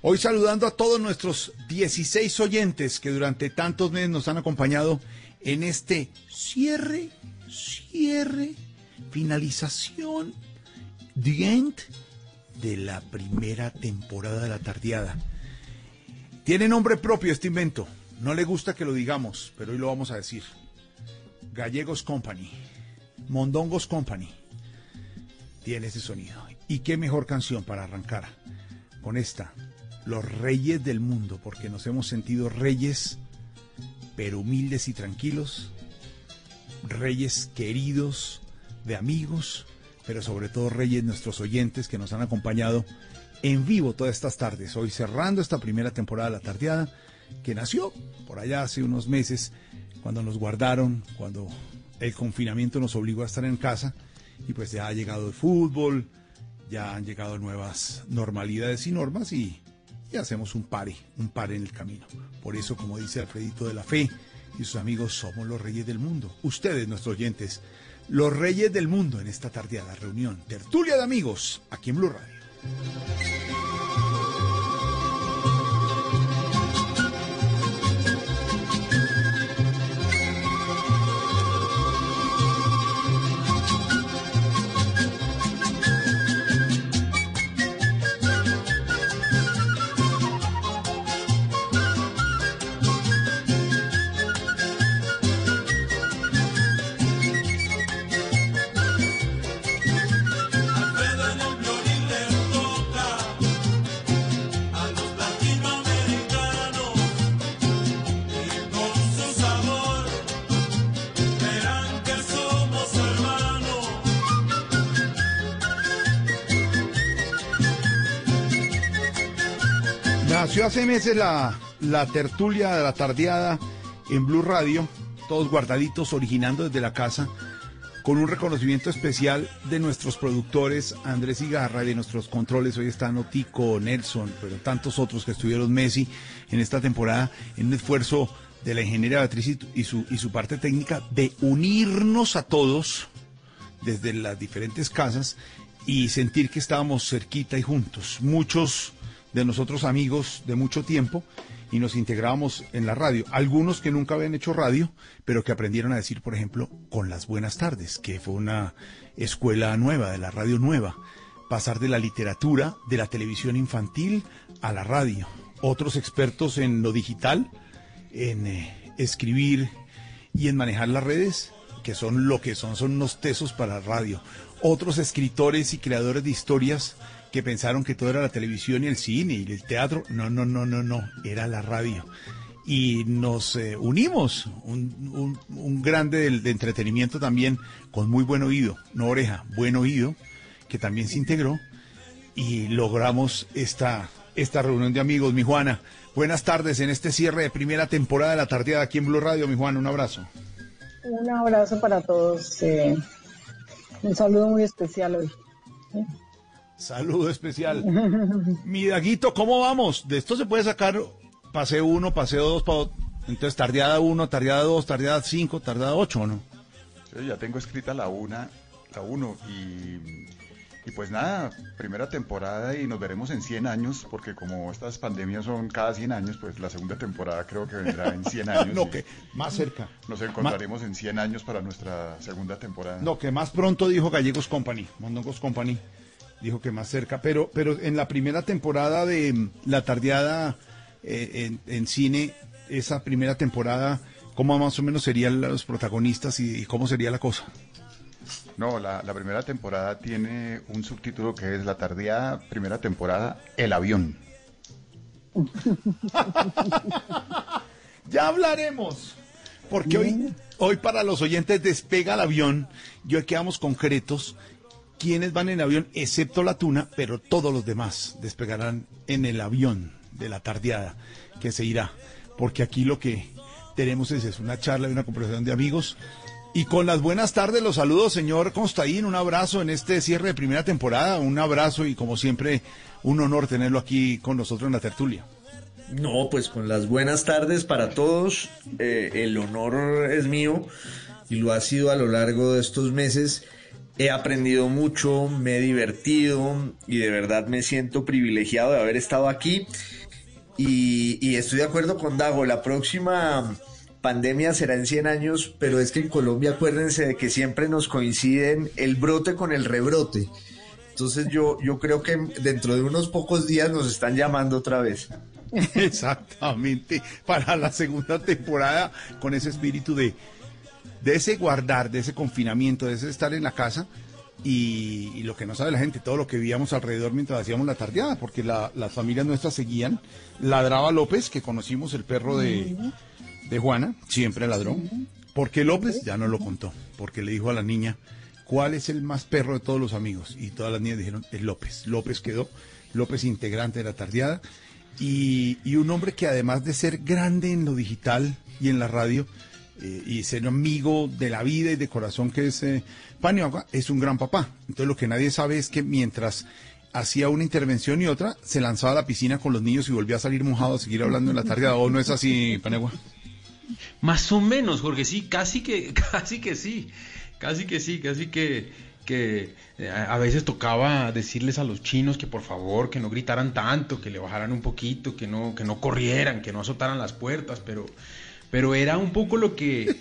Hoy saludando a todos nuestros 16 oyentes que durante tantos meses nos han acompañado en este cierre, cierre, finalización, the end de la primera temporada de la tardeada. Tiene nombre propio este invento. No le gusta que lo digamos, pero hoy lo vamos a decir. Gallegos Company, Mondongos Company. Tiene ese sonido. Y qué mejor canción para arrancar con esta los reyes del mundo, porque nos hemos sentido reyes, pero humildes y tranquilos, reyes queridos de amigos, pero sobre todo reyes nuestros oyentes que nos han acompañado en vivo todas estas tardes, hoy cerrando esta primera temporada de La Tardeada, que nació por allá hace unos meses, cuando nos guardaron, cuando el confinamiento nos obligó a estar en casa, y pues ya ha llegado el fútbol, ya han llegado nuevas normalidades y normas y y hacemos un pare, un pare en el camino. Por eso, como dice Alfredito de la Fe y sus amigos, somos los reyes del mundo. Ustedes, nuestros oyentes, los reyes del mundo en esta tardeada reunión, tertulia de amigos, aquí en Blue Radio. Hace meses la, la tertulia de la tardeada en Blue Radio, todos guardaditos, originando desde la casa, con un reconocimiento especial de nuestros productores Andrés Igarra y de nuestros controles. Hoy están Otico, Nelson, pero tantos otros que estuvieron Messi en esta temporada, en un esfuerzo de la ingeniera Beatriz y, su, y su parte técnica de unirnos a todos desde las diferentes casas y sentir que estábamos cerquita y juntos. Muchos de nosotros amigos de mucho tiempo y nos integrábamos en la radio. Algunos que nunca habían hecho radio, pero que aprendieron a decir, por ejemplo, con las buenas tardes, que fue una escuela nueva, de la radio nueva, pasar de la literatura, de la televisión infantil a la radio. Otros expertos en lo digital, en eh, escribir y en manejar las redes, que son lo que son, son unos tesos para la radio. Otros escritores y creadores de historias que pensaron que todo era la televisión y el cine y el teatro. No, no, no, no, no, era la radio. Y nos eh, unimos, un, un, grande de entretenimiento también, con muy buen oído, no oreja, buen oído, que también se integró y logramos esta, esta reunión de amigos. Mi Juana, buenas tardes en este cierre de primera temporada de la tardeada aquí en Blue Radio. Mi Juana, un abrazo. Un abrazo para todos. eh, un saludo muy especial hoy. Saludo especial. Mi Daguito, ¿cómo vamos? De esto se puede sacar paseo 1, paseo 2, pa- entonces tardeada 1, tardeada 2, tardeada 5, tardeada 8, ¿no? Yo ya tengo escrita la una, la uno y, y pues nada, primera temporada y nos veremos en 100 años, porque como estas pandemias son cada 100 años, pues la segunda temporada creo que vendrá en 100 años. No, que más cerca. Nos encontraremos en 100 años para nuestra segunda temporada. No, que más pronto dijo Gallegos Company, Mondongos Company, dijo que más cerca, pero, pero en la primera temporada de mm, La Tardeada eh, en, en cine, esa primera temporada, ¿cómo más o menos serían los protagonistas y, y cómo sería la cosa? No, la, la primera temporada tiene un subtítulo que es la tardía primera temporada, El avión. Ya hablaremos. Porque hoy, hoy para los oyentes despega el avión, yo quedamos concretos, quienes van en avión, excepto la tuna, pero todos los demás despegarán en el avión de la tardeada que se irá. Porque aquí lo que tenemos es, es una charla y una conversación de amigos. Y con las buenas tardes los saludos, señor Constaín, un abrazo en este cierre de primera temporada, un abrazo y como siempre, un honor tenerlo aquí con nosotros en la tertulia. No, pues con las buenas tardes para todos. Eh, el honor es mío y lo ha sido a lo largo de estos meses. He aprendido mucho, me he divertido y de verdad me siento privilegiado de haber estado aquí. Y, estoy de acuerdo con Dago, la próxima pandemia será en 100 años, pero es que en Colombia acuérdense de que siempre nos coinciden el brote con el rebrote. Entonces yo, yo creo que dentro de unos pocos días nos están llamando otra vez. Exactamente, para la segunda temporada con ese espíritu de, de ese guardar, de ese confinamiento, de ese estar en la casa y, y lo que no sabe la gente, todo lo que vivíamos alrededor mientras hacíamos la tardeada, porque la- las familias nuestras seguían. Ladraba López, que conocimos el perro de, de Juana, siempre ladró. ¿Por qué López? Ya no lo contó, porque le dijo a la niña, ¿cuál es el más perro de todos los amigos? Y todas las niñas dijeron, es López. López quedó, López integrante de la tardeada. Y, y un hombre que además de ser grande en lo digital y en la radio, eh, y ser amigo de la vida y de corazón que es eh, Paniagua, es un gran papá. Entonces lo que nadie sabe es que mientras hacía una intervención y otra, se lanzaba a la piscina con los niños y volvía a salir mojado a seguir hablando en la tarde. ¿O no es así, Paniagua? Más o menos, Jorge, sí, casi que, casi que sí, casi que sí, casi que, que eh, a a veces tocaba decirles a los chinos que por favor, que no gritaran tanto, que le bajaran un poquito, que no, que no corrieran, que no azotaran las puertas, pero, pero era un poco lo que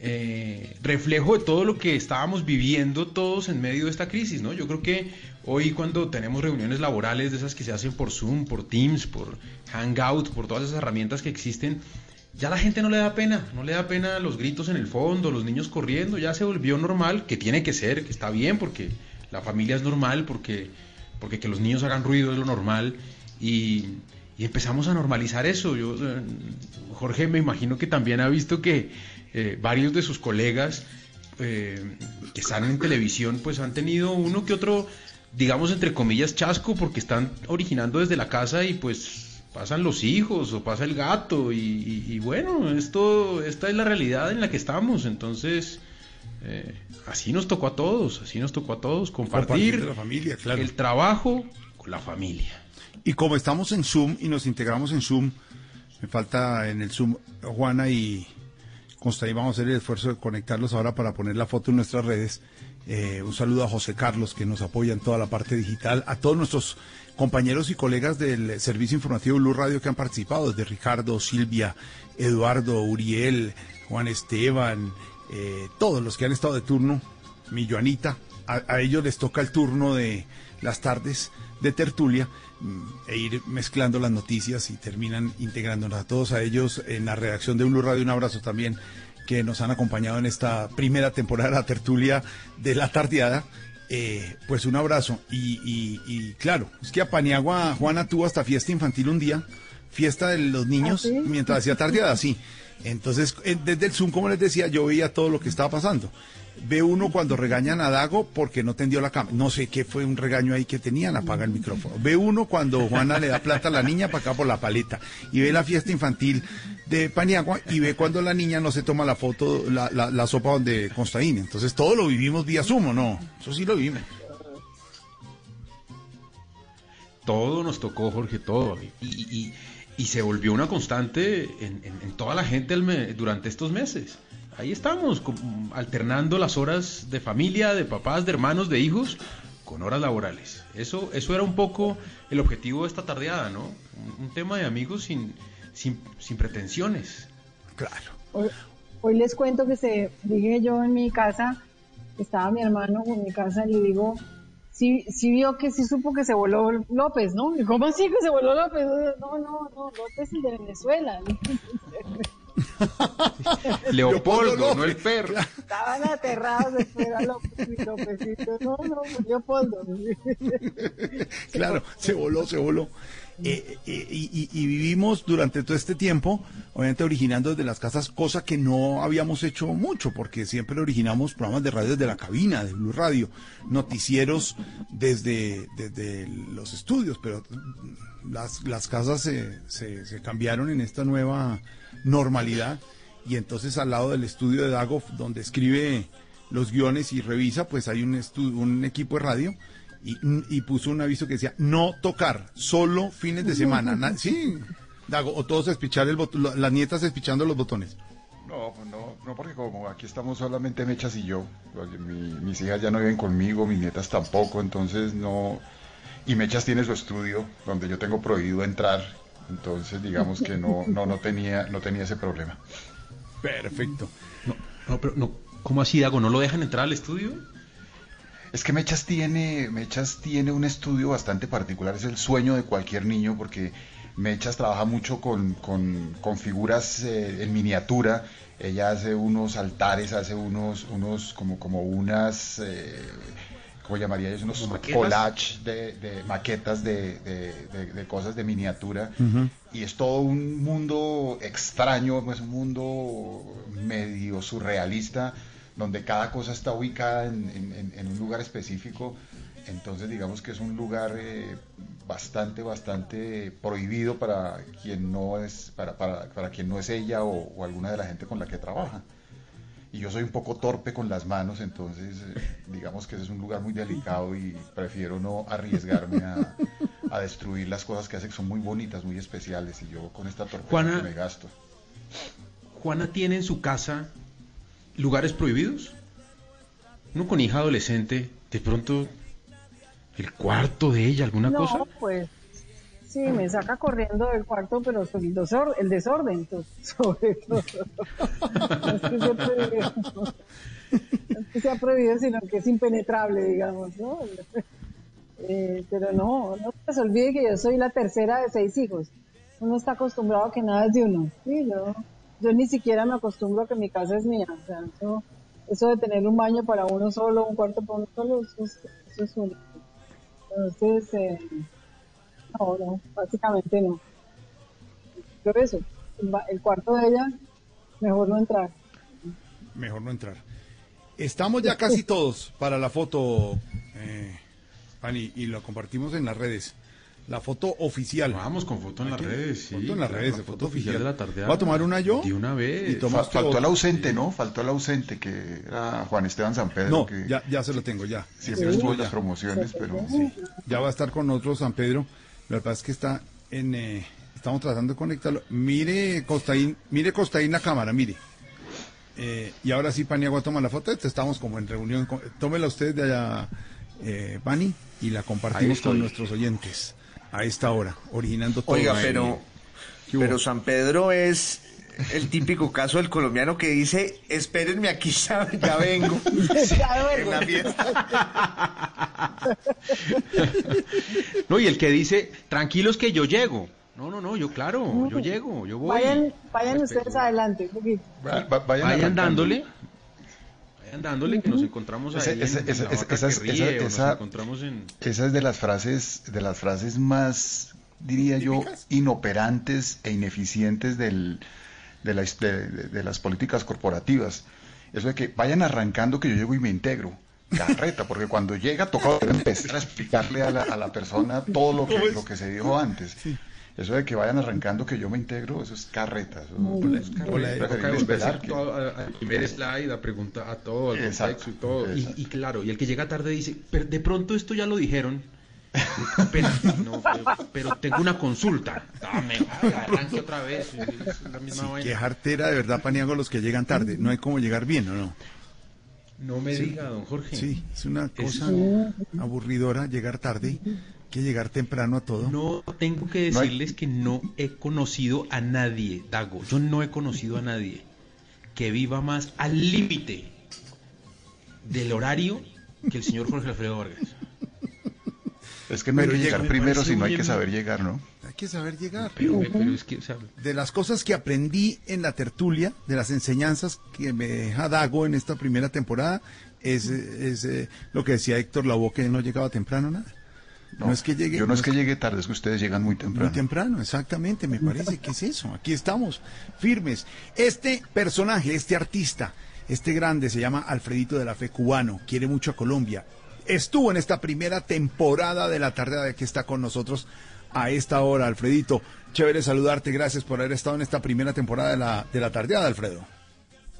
eh, reflejo de todo lo que estábamos viviendo todos en medio de esta crisis, ¿no? Yo creo que hoy cuando tenemos reuniones laborales de esas que se hacen por Zoom, por Teams, por Hangout, por todas esas herramientas que existen, ya la gente no le da pena, no le da pena los gritos en el fondo, los niños corriendo, ya se volvió normal, que tiene que ser, que está bien, porque la familia es normal, porque, porque que los niños hagan ruido es lo normal, y, y empezamos a normalizar eso. Yo, eh, Jorge, me imagino que también ha visto que eh, varios de sus colegas eh, que están en televisión, pues han tenido uno que otro, digamos entre comillas, chasco, porque están originando desde la casa y pues pasan los hijos o pasa el gato y, y- y bueno, esto, esta es la realidad en la que estamos, entonces eh, así nos tocó a todos, así nos tocó a todos compartir, la familia, claro. el trabajo con la familia. Y como estamos en Zoom y nos integramos en Zoom, me falta en el Zoom Juana y Constaín, vamos a hacer el esfuerzo de conectarlos ahora para poner la foto en nuestras redes. Eh, un saludo a José Carlos que nos apoya en toda la parte digital, a todos nuestros compañeros y colegas del Servicio Informativo Blue Radio que han participado, desde Ricardo, Silvia, Eduardo, Uriel, Juan Esteban, eh, todos los que han estado de turno, mi Joanita, a, ellos les toca el turno de las tardes de tertulia e ir mezclando las noticias y terminan integrándonos a todos a ellos en la redacción de Blue Radio. Un abrazo también que nos han acompañado en esta primera temporada de la tertulia de la tardeada. Eh, pues un abrazo. Y, y- y claro, es que a Paniagua Juana tuvo hasta fiesta infantil un día, fiesta de los niños, mientras hacía tardeada, sí. Entonces, eh, desde el Zoom, como les decía, yo veía todo lo que estaba pasando. Ve uno cuando regañan a Dago porque no tendió la cama. No sé qué fue un regaño ahí que tenían, apaga el micrófono. Ve uno cuando Juana le da plata a la niña para acá por la paleta. Y ve la fiesta infantil de Paniagua y ve cuando la niña no se toma la foto, la, la, la sopa donde Constaín. Entonces todo lo vivimos vía Zoom, ¿o ¿no? Eso sí lo vivimos. Todo nos tocó, Jorge, todo. Y, y- y se volvió una constante en, en- toda la gente durante estos meses. Ahí estamos, com- alternando las horas de familia, de papás, de hermanos, de hijos, con horas laborales. Eso, eso era un poco el objetivo de esta tardeada, ¿no? Un, un tema de amigos sin, sin, sin pretensiones. Claro. Hoy, hoy les cuento que se dije yo en mi casa, estaba mi hermano en mi casa y le digo, sí, sí vio que sí supo que se voló López, ¿no? Y ¿cómo así que se voló López? No, no, no, López es de Venezuela. Leopoldo, no el perro. Estaban aterrados de fuera Lópezito. No, no, Leopoldo. Claro, se voló, se voló. Eh, eh, y, y- y vivimos durante todo este tiempo, obviamente originando desde las casas, cosa que no habíamos hecho mucho, porque siempre originamos programas de radio desde la cabina de Blue Radio, noticieros desde, desde los estudios, pero las, las casas se, se, se cambiaron en esta nueva normalidad y entonces al lado del estudio de Dago, donde escribe los guiones y revisa, pues hay un, un equipo de radio y, y puso un aviso que decía no tocar, solo fines de semana. Na- sí, Dago, o todos espichar el bot- lo- las nietas espichando los botones. No, no, no, porque como aquí estamos solamente Mechas y yo, porque mi- mis hijas ya no viven conmigo, mis nietas tampoco, entonces no... Y Mechas tiene su estudio donde yo tengo prohibido entrar, entonces digamos que no, no, no, tenía, no tenía ese problema. Perfecto. No, pero no, ¿cómo así, Dago? ¿No lo dejan entrar al estudio? Es que Mechas tiene, Mechas tiene un estudio bastante particular, es el sueño de cualquier niño porque Mechas trabaja mucho con, con- con figuras eh, en miniatura, ella hace unos altares, hace unos, unos como, como unas, eh, ¿cómo llamaría yo? Unos maquetas. collage de, de maquetas de, de- de- de cosas de miniatura y es todo un mundo extraño, es un mundo medio surrealista, donde cada cosa está ubicada en, en- en- en un lugar específico. Entonces digamos que es un lugar eh, bastante, bastante prohibido para quien no es, para, para, para quien no es ella o, o alguna de la gente con la que trabaja. Y yo soy un poco torpe con las manos, entonces eh, digamos que ese es un lugar muy delicado y prefiero no arriesgarme a, a destruir las cosas que hace que son muy bonitas, muy especiales y yo con esta torpeza Juana- que me gasto. ¿Juana tiene en su casa lugares prohibidos? Uno con hija adolescente, de pronto el cuarto de ella, alguna no, cosa. pues sí, me saca corriendo del cuarto, pero sobre el, desor- el desorden, to- sobre todo. No es que sea prohibido, sino que es impenetrable, digamos, ¿no? Eh, pero no, no se olvide que yo soy la tercera de seis hijos. Uno está acostumbrado a que nada es de uno. Sí, yo, yo ni siquiera me acostumbro a que mi casa es mía. O sea, eso, eso de tener un baño para uno solo, un cuarto para uno solo, eso es, eso es único. Entonces, eh, no, no, básicamente no. Pero eso, el, cuarto de ella, mejor no entrar. Mejor no entrar. Estamos ya casi todos para la foto, eh, Pani, y lo compartimos en las redes. La foto oficial. Vamos con foto en las redes, sí. Foto en las claro, redes, la foto, foto oficial. oficial de la tardeada. ¿Va a tomar una yo? De una vez. Y Fa- tomas faltó el otra. ausente, ¿no? Faltó el ausente, que era Juan Esteban San Pedro. No, que ya, ya se lo tengo, ya. Siempre Sí. estuvo en las promociones, pero... Sí, ya va a estar con nosotros San Pedro. La verdad es que está en. eh, estamos tratando de conectarlo. Mire, Costaín, mire Costaín la cámara, mire. Eh, y ahora sí, Paniagua toma la foto. Estamos como en reunión. con- Tómela usted de allá, eh, Pani, y la compartimos con nuestros oyentes a esta hora, originando todo. Oiga, pero, pero San Pedro es, el típico caso del colombiano que dice, espérenme aquí, ya, ya vengo. Ya en la fiesta. No, y el que dice, tranquilos que yo llego. No, no, no, yo claro, yo llego, yo voy. Vayan, vayan ustedes adelante. un. Va- va- vayan Vayan dándole. Vayan dándole que nos encontramos ahí Ese- en- ese- en, ese- la esa- vaca esa- que ríe, esa- o esa- nos encontramos en... Esa es de las frases, de las frases más, diría yo, inoperantes e ineficientes del, de, la- de- de- de las políticas corporativas. Eso de que vayan arrancando que yo llego y me integro. Carreta, porque cuando llega toca empezar a explicarle a la, a la persona todo lo que, lo que se dijo antes. Eso de que vayan arrancando que yo me integro, eso es carreta. Eso es que- al primer slide, a preguntar a todo, al Exacto, contexto y todo. Y, claro, y el que llega tarde dice, pero de pronto esto ya lo dijeron. Espera, no, pero, pero tengo una consulta. Dame, ay, arranque otra vez. Es la misma Sí, vaina. qué jartera de verdad, Paniago, los que llegan tarde. No hay como llegar bien, ¿o no? No me Sí. diga, don Jorge. Sí, es una Es- cosa aburridora llegar tarde, que llegar temprano a todo. No tengo que decirles que no he conocido a nadie, Dago. Yo no he conocido a nadie que viva más al límite del horario que el señor Jorge Alfredo Vargas. Es que no hay que llega- llegar me primero, sino hay que saber llegar, ¿no? Hay que saber llegar. Pero, pero es que, o sea, De las cosas que aprendí en la tertulia, de las enseñanzas que me deja Dago en esta primera temporada, es, es, eh, lo que decía Héctor Lavoe, que no llegaba temprano nada. No, es que llegue. Yo no es que llegue tarde, es que ustedes llegan muy temprano. Muy temprano, exactamente, me parece que es eso. Aquí estamos, firmes. Este personaje, este artista, este grande, se llama Alfredito de la Fe Cubano, quiere mucho a Colombia. Estuvo en esta primera temporada de la tarde de que está con nosotros a esta hora, Alfredito. Chévere saludarte, gracias por haber estado en esta primera temporada de la, de la tardeada, Alfredo.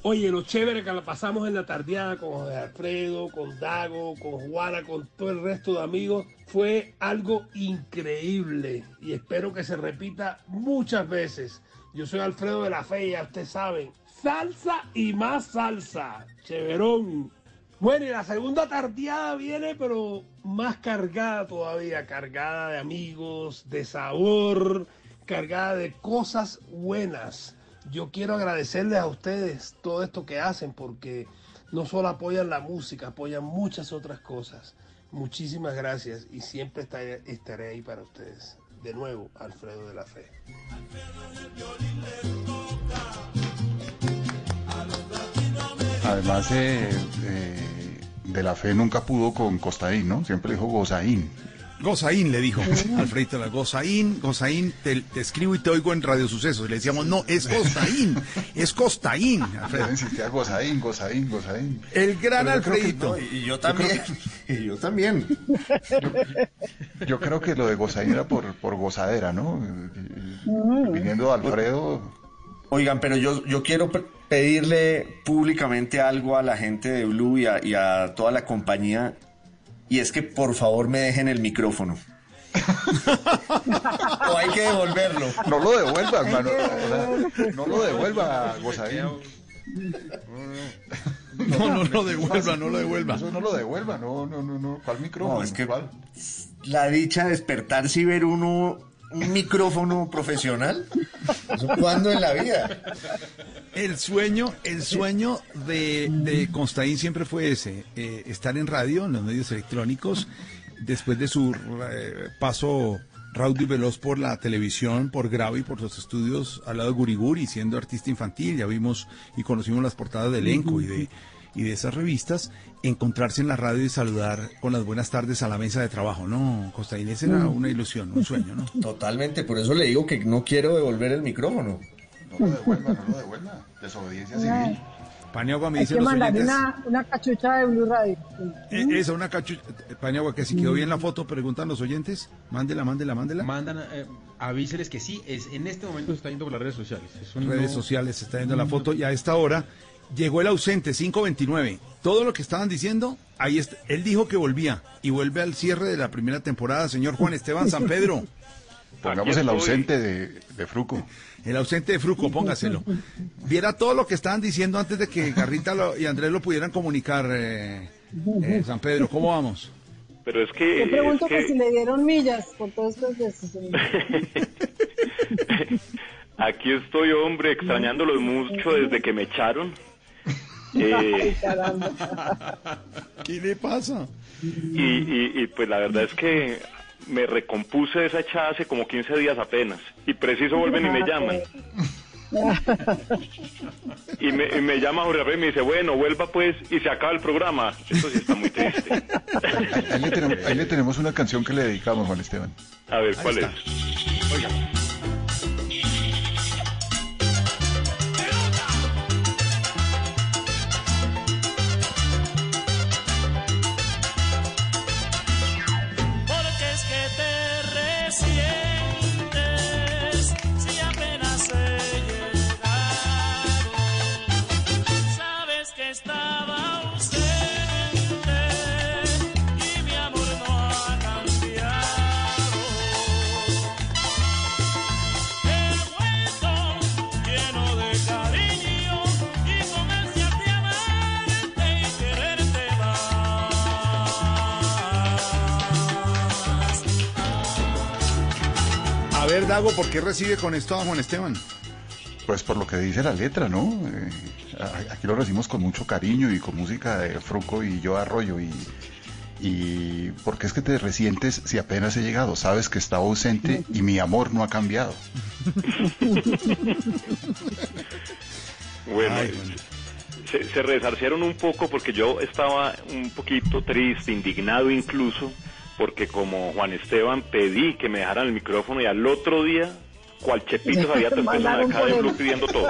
Oye, lo chévere que la pasamos en la tardeada con José Alfredo, con Dago, con Juana, con todo el resto de amigos, fue algo increíble y espero que se repita muchas veces. Yo soy Alfredo de la Fe, ya ustedes saben, salsa y más salsa, chéverón. Bueno, y la segunda tardeada viene, pero más cargada todavía, cargada de amigos, de sabor, cargada de cosas buenas. Yo quiero agradecerles a ustedes todo esto que hacen porque no solo apoyan la música, apoyan muchas otras cosas. Muchísimas gracias y siempre estaré, estaré ahí para ustedes. De nuevo, Alfredo de la Fe. Además, eh, eh, de la fe nunca pudo con Costaín, ¿no? Siempre dijo Gozaín. Gozaín le dijo, Alfredito, la Gozaín, Gozaín, te, te escribo y te oigo en Radio Sucesos. Y le decíamos, no, es Costaín, es Costaín, Alfredo. Yo insistía Gozaín, Gozaín, Gozaín. El gran yo Alfredito. no, Y yo también. Y yo también. Yo creo que lo de Gozaín era por, por gozadera, ¿no? Viniendo de Alfredo. Oigan, pero yo, yo quiero pe- pedirle públicamente algo a la gente de Blue y a, y a toda la compañía, y es que por favor me dejen el micrófono. o hay que devolverlo. No lo devuelva, hermano. No lo devuelva, Gozaín. No, no lo devuelva, no lo devuelva. Eso no lo devuelva, no, no, no, no. ¿Cuál micrófono? No, es que- ¿Cuál? La dicha de despertarse y ver uno un micrófono profesional. ¿Eso cuándo en la vida? El sueño, el sueño de, de Constaín siempre fue ese, eh, estar en radio, en los medios electrónicos, después de su eh, paso raudo y veloz por la televisión, por Grave y por los estudios al lado de Guriguri, siendo artista infantil, ya vimos y conocimos las portadas de elenco y de, y de esas revistas, encontrarse en la radio y saludar con las buenas tardes a la mesa de trabajo, ¿no? Constaín, esa era una ilusión, un sueño, ¿no? Totalmente, por eso le digo que no quiero devolver el micrófono. No lo devuelva, no lo devuelva. Desobediencia civil. Paniagua me que los oyentes. una, una cachucha de Blue Radio. Eh, Esa, una cachucha. Paniagua, que si quedó bien la foto, preguntan los oyentes. Mándela, mándela, mándela. mandan, eh, avíseles que sí, es, en este momento se está yendo por las redes sociales. No- redes sociales se está viendo la foto y a esta hora llegó el ausente 529 todo lo que estaban diciendo ahí está él dijo que volvía y vuelve al cierre de la primera temporada señor Juan Esteban San Pedro Pongamos el ausente de, de Fruco. el ausente de Fruco póngaselo viera todo lo que estaban diciendo antes de que Garrita lo- y Andrés lo pudieran comunicar eh, eh, San Pedro cómo vamos Pero es que... Yo pregunto es que si le dieron millas por todos estos veces. Aquí estoy, hombre, extrañándolos mucho desde que me echaron. Eh, ¿Qué le pasa? y, y- y, pues la verdad es que me recompuse de esa echada hace como 15 días apenas. Y preciso vuelven y me llaman. Y me, y me llama Jorge Rafael y me dice, bueno, vuelva pues y se acaba el programa. Eso sí está muy triste. Ahí le, tenemos, ahí le tenemos una canción que le dedicamos, Juan Esteban. A ver, ¿cuál es? Porque Dago, ¿por qué recibe con esto a Juan Esteban? Pues por lo que dice la letra, ¿no? Eh, aquí lo recibimos con mucho cariño y con música de Fruco y yo Arroyo y, y porque es que te resientes si apenas he llegado, sabes que estaba ausente y mi amor no ha cambiado. Bueno, Se, se resarcieron un poco porque yo estaba un poquito triste, indignado incluso, porque como Juan Esteban pedí que me dejaran el micrófono y al otro día, cual chepito había tres personas acá de Blue pidiendo todo.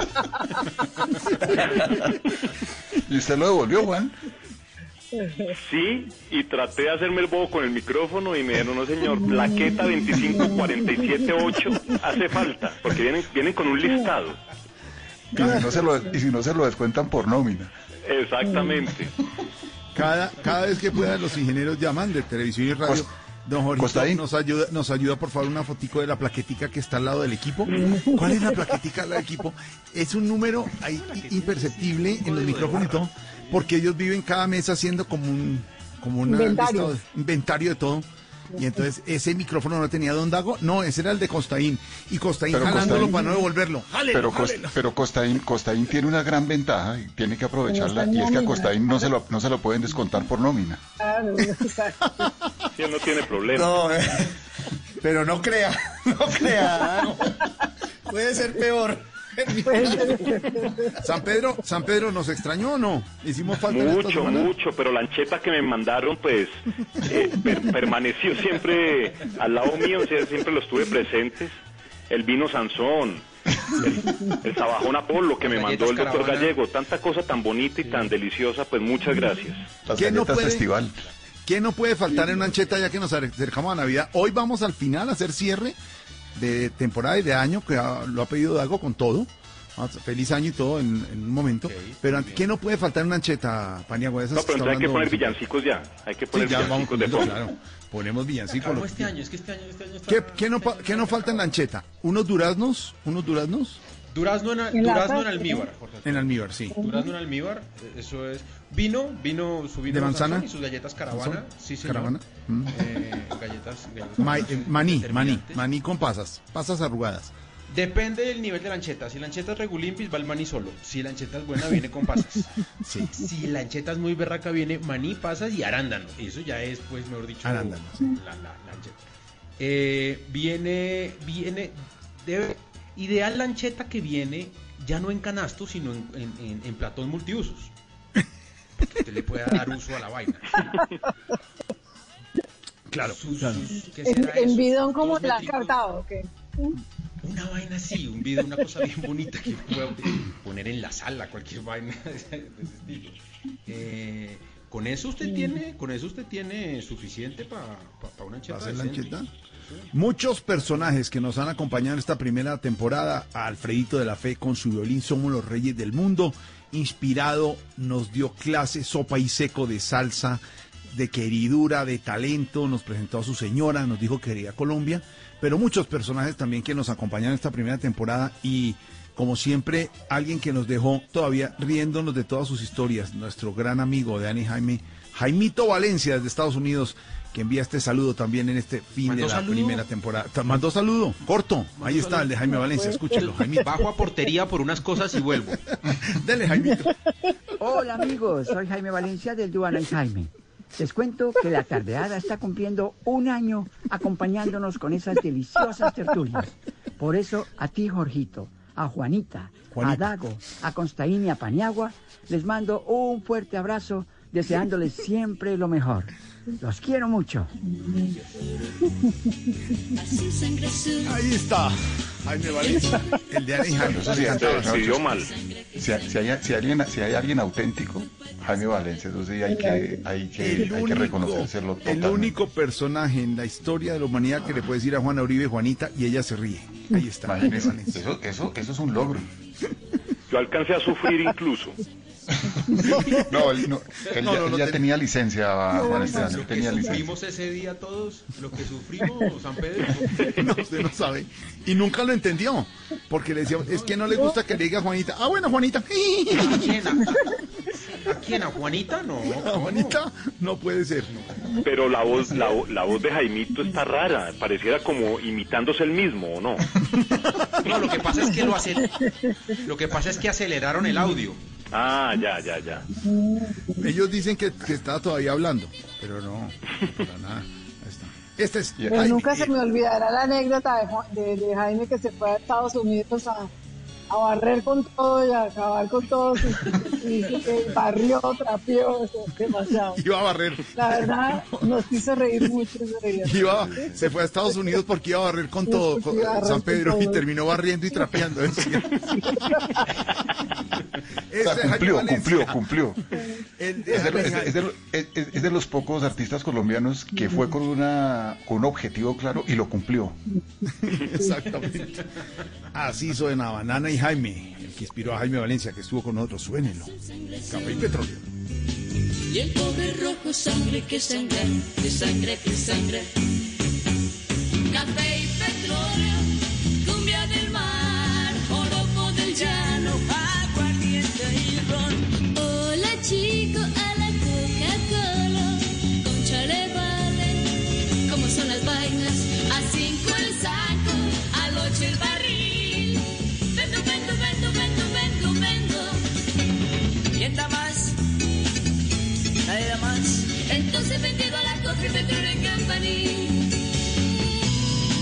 ¿Y usted lo devolvió, Juan? Sí, y traté de hacerme el bobo con el micrófono y me dijeron, no señor, plaqueta 25478 hace falta, porque vienen, vienen con un listado. Y si no se lo, y si no se lo descuentan por nómina. Exactamente. Cada, cada vez que puedan los ingenieros llaman de televisión y radio. Don Jorge, nos ayuda, nos ayuda por favor una fotico de la plaquetica que está al lado del equipo. ¿Cuál es la plaquetica del equipo? Es un número ahí imperceptible en los micrófonos y todo, porque ellos viven cada mes haciendo como un como una Inventario. lista de- inventario de todo. Y entonces ese micrófono no tenía Don Dago, no, ese era el de Costaín. Y Costaín Pero jalándolo Costaín- para no devolverlo. Jálelo, Pero, pero Costaín, Costaín tiene una gran ventaja y tiene que aprovecharla y es que a. Costaín no se lo, no se lo pueden descontar por nómina. Claro, exacto. Sí, no tiene problema. No, eh, pero no crea, no crea. Puede ser peor. San Pedro, San Pedro nos extrañó o no? Hicimos falta Mucho, mucho, pero la ancheta que me mandaron, pues, eh, per- permaneció siempre al lado mío, o sea, siempre los tuve presentes. El vino Sansón, el, el sabajón Apolo que me mandó el doctor Caravana. Gallego, tanta cosa tan bonita y tan deliciosa, pues muchas gracias. Las ¿Quién no puede- festival. ¿Qué no puede faltar en una ancheta ya que nos acercamos a Navidad? Hoy vamos al final a hacer cierre de temporada y de año, que lo ha pedido Dago con todo. Ah, Feliz año y todo en, en un momento. Pero ¿qué no puede faltar en una ancheta, Paniagua? de esas No, pero que entonces hay que poner villancicos ya, hay que Sí, poner ya vamos villancicos de poniendo, fondo. claro. Ponemos villancicos. Acabó lo- este año, es que este año, este año está... ¿Qué, qué no, qué no falta en la ancheta? ¿Unos duraznos? ¿Unos duraznos? Durazno en, durazno en almíbar. En almíbar, sí. Durazno en almíbar, eh, eso es. Vino, vino, su vino ¿De manzana? Sansón y sus galletas caravana. ¿Sansón? Sí, señor. Caravana. Mm. Eh, galletas, galletas Ma- Sansón, eh, maní, maní, maní con pasas, pasas arrugadas. Depende del nivel de la ancheta. Si la ancheta es regulimpis, va el maní solo. Si la ancheta es buena, viene con pasas. Sí. Si la ancheta es muy berraca, viene maní, pasas y arándano. Eso ya es, pues, mejor dicho, Arándano, la, la- la ancheta. Eh, viene, viene, debe, ideal la ancheta que viene ya no en canasto, sino en, en, en- en platón multiusos. Porque usted le pueda dar uso a la vaina. Claro, Sus- claro. sus- ¿qué En, será en eso? bidón como la métricos. cartado, ¿ok? Una vaina así, un video, una cosa bien bonita que puedo poner en la sala, cualquier vaina de ese estilo. Eh, con eso usted tiene, con eso usted tiene suficiente para una ancheta. ¿Para hacer la ancheta? Muchos personajes que nos han acompañado en esta primera temporada, a Alfredito de la Fe con su violín Somos los Reyes del Mundo, inspirado, nos dio clase sopa y seco de salsa, de queridura, de talento, nos presentó a su señora, nos dijo que quería Colombia, pero muchos personajes también que nos acompañaron esta primera temporada y como siempre, alguien que nos dejó todavía riéndonos de todas sus historias, nuestro gran amigo de Ani Jaime, Jaimito Valencia desde Estados Unidos, que envía este saludo también en este fin ¿Mandó de la saludo? primera temporada. Mandó saludo, corto. Ahí está el de Jaime Valencia, escúchelo, Jaime. Bajo a portería por unas cosas y vuelvo. Dele, Jaimito. Hola amigos, soy Jaime Valencia del Duana y Jaime. Les cuento que la tardeada está cumpliendo un año acompañándonos con esas deliciosas tertulias. Por eso a ti, Jorgito, a Juanita, a Dago, a Constaín y a Paniagua, les mando un fuerte abrazo deseándoles siempre lo mejor. Los quiero mucho. Ahí está. Jaime Valencia. El de Jaime. Eso sí, decidió mal. Si, si hay, si, alguien, si hay alguien auténtico, Jaime Valencia, eso sí hay que, hay que, El hay que único- reconocérselo El totalmente. único personaje en la historia de la humanidad que le puede decir a Juana Uribe Juanita y ella se ríe. Ahí está. Jaime Imagínese, Valencia. eso, eso, eso es un logro. Yo alcancé a sufrir incluso. No, él, no, él No, ya, no, él no ya ten- tenía licencia, No, Juan Esteban, lo él que licencia. sufrimos ese día todos, lo que sufrimos, San Pedro. No, usted no sabe. Y nunca lo entendió. Porque le decíamos, es que no le gusta que le diga Juanita. Ah, bueno, Juanita. ¿A quién? ¿A, a quién? ¿A Juanita? No. A Juanita no puede ser. Pero la voz, la, la voz de Jaimito está rara. Pareciera como imitándose el mismo, ¿o no? No, lo que pasa es que lo acel- lo que pasa es que aceleraron el audio. Ah, ya, ya, ya. Ellos dicen que, que está todavía hablando. Pero no, para nada. Ahí está. Este es. Pero Jaime, nunca se me olvidará la anécdota de- de Jaime que se fue a Estados Unidos a, a barrer con todo y a acabar con todo. Y, y barrió, trapeó, eso, demasiado. Iba a barrer. La verdad, nos hizo reír mucho. Iba, se fue a Estados Unidos porque iba a barrer con todo, con San con Pedro, y terminó barriendo y trapeando. decía. O sea, cumplió, cumplió, cumplió. Es de, Jaime es de- es de- es- es- es de los pocos artistas colombianos que fue con, una, con un objetivo claro y lo cumplió. Exactamente. Así suena Banana y Jaime, el que inspiró a Jaime Valencia, que estuvo con nosotros. Suénelo. Café y petróleo. Y el pobre rojo sangre que sangra, que sangra, que sangra. Café y petróleo, cumbia del mar, oropo del llano, aguardiente y ron. Hola chico,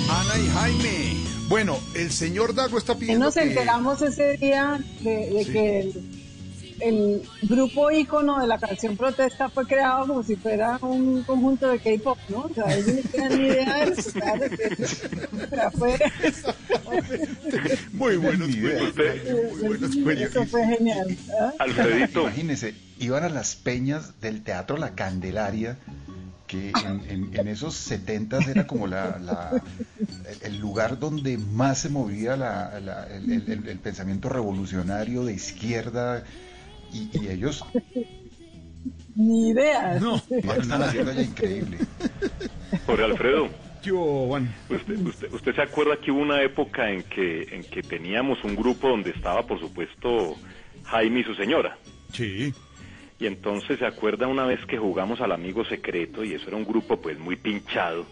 Ana y Jaime. Bueno, el señor Dago está pidiendo nos que... enteramos ese día de, de Sí. que el, el grupo ícono de la canción protesta fue creado como si fuera un conjunto de K-pop, ¿no? O sea, ellos no tenían ni idea de eso, claro, que o sea, fue, Muy buenos idea. eso fue genial. ¿ah? Alfredito. Imagínese, iban a las peñas del Teatro La Candelaria, que en, en- en esos setentas era como la, la- el- el lugar donde más se movía la- la- el, el- el- el pensamiento revolucionario de izquierda, y, y ellos Ni idea. No, están haciendo allá increíble. Jorge Alfredo. Yo, Juan. Usted, usted, usted se acuerda que hubo una época en que, en que teníamos un grupo donde estaba, por supuesto, Jaime y su señora. Sí. Y entonces se acuerda una vez que jugamos al amigo secreto y eso era un grupo pues muy pinchado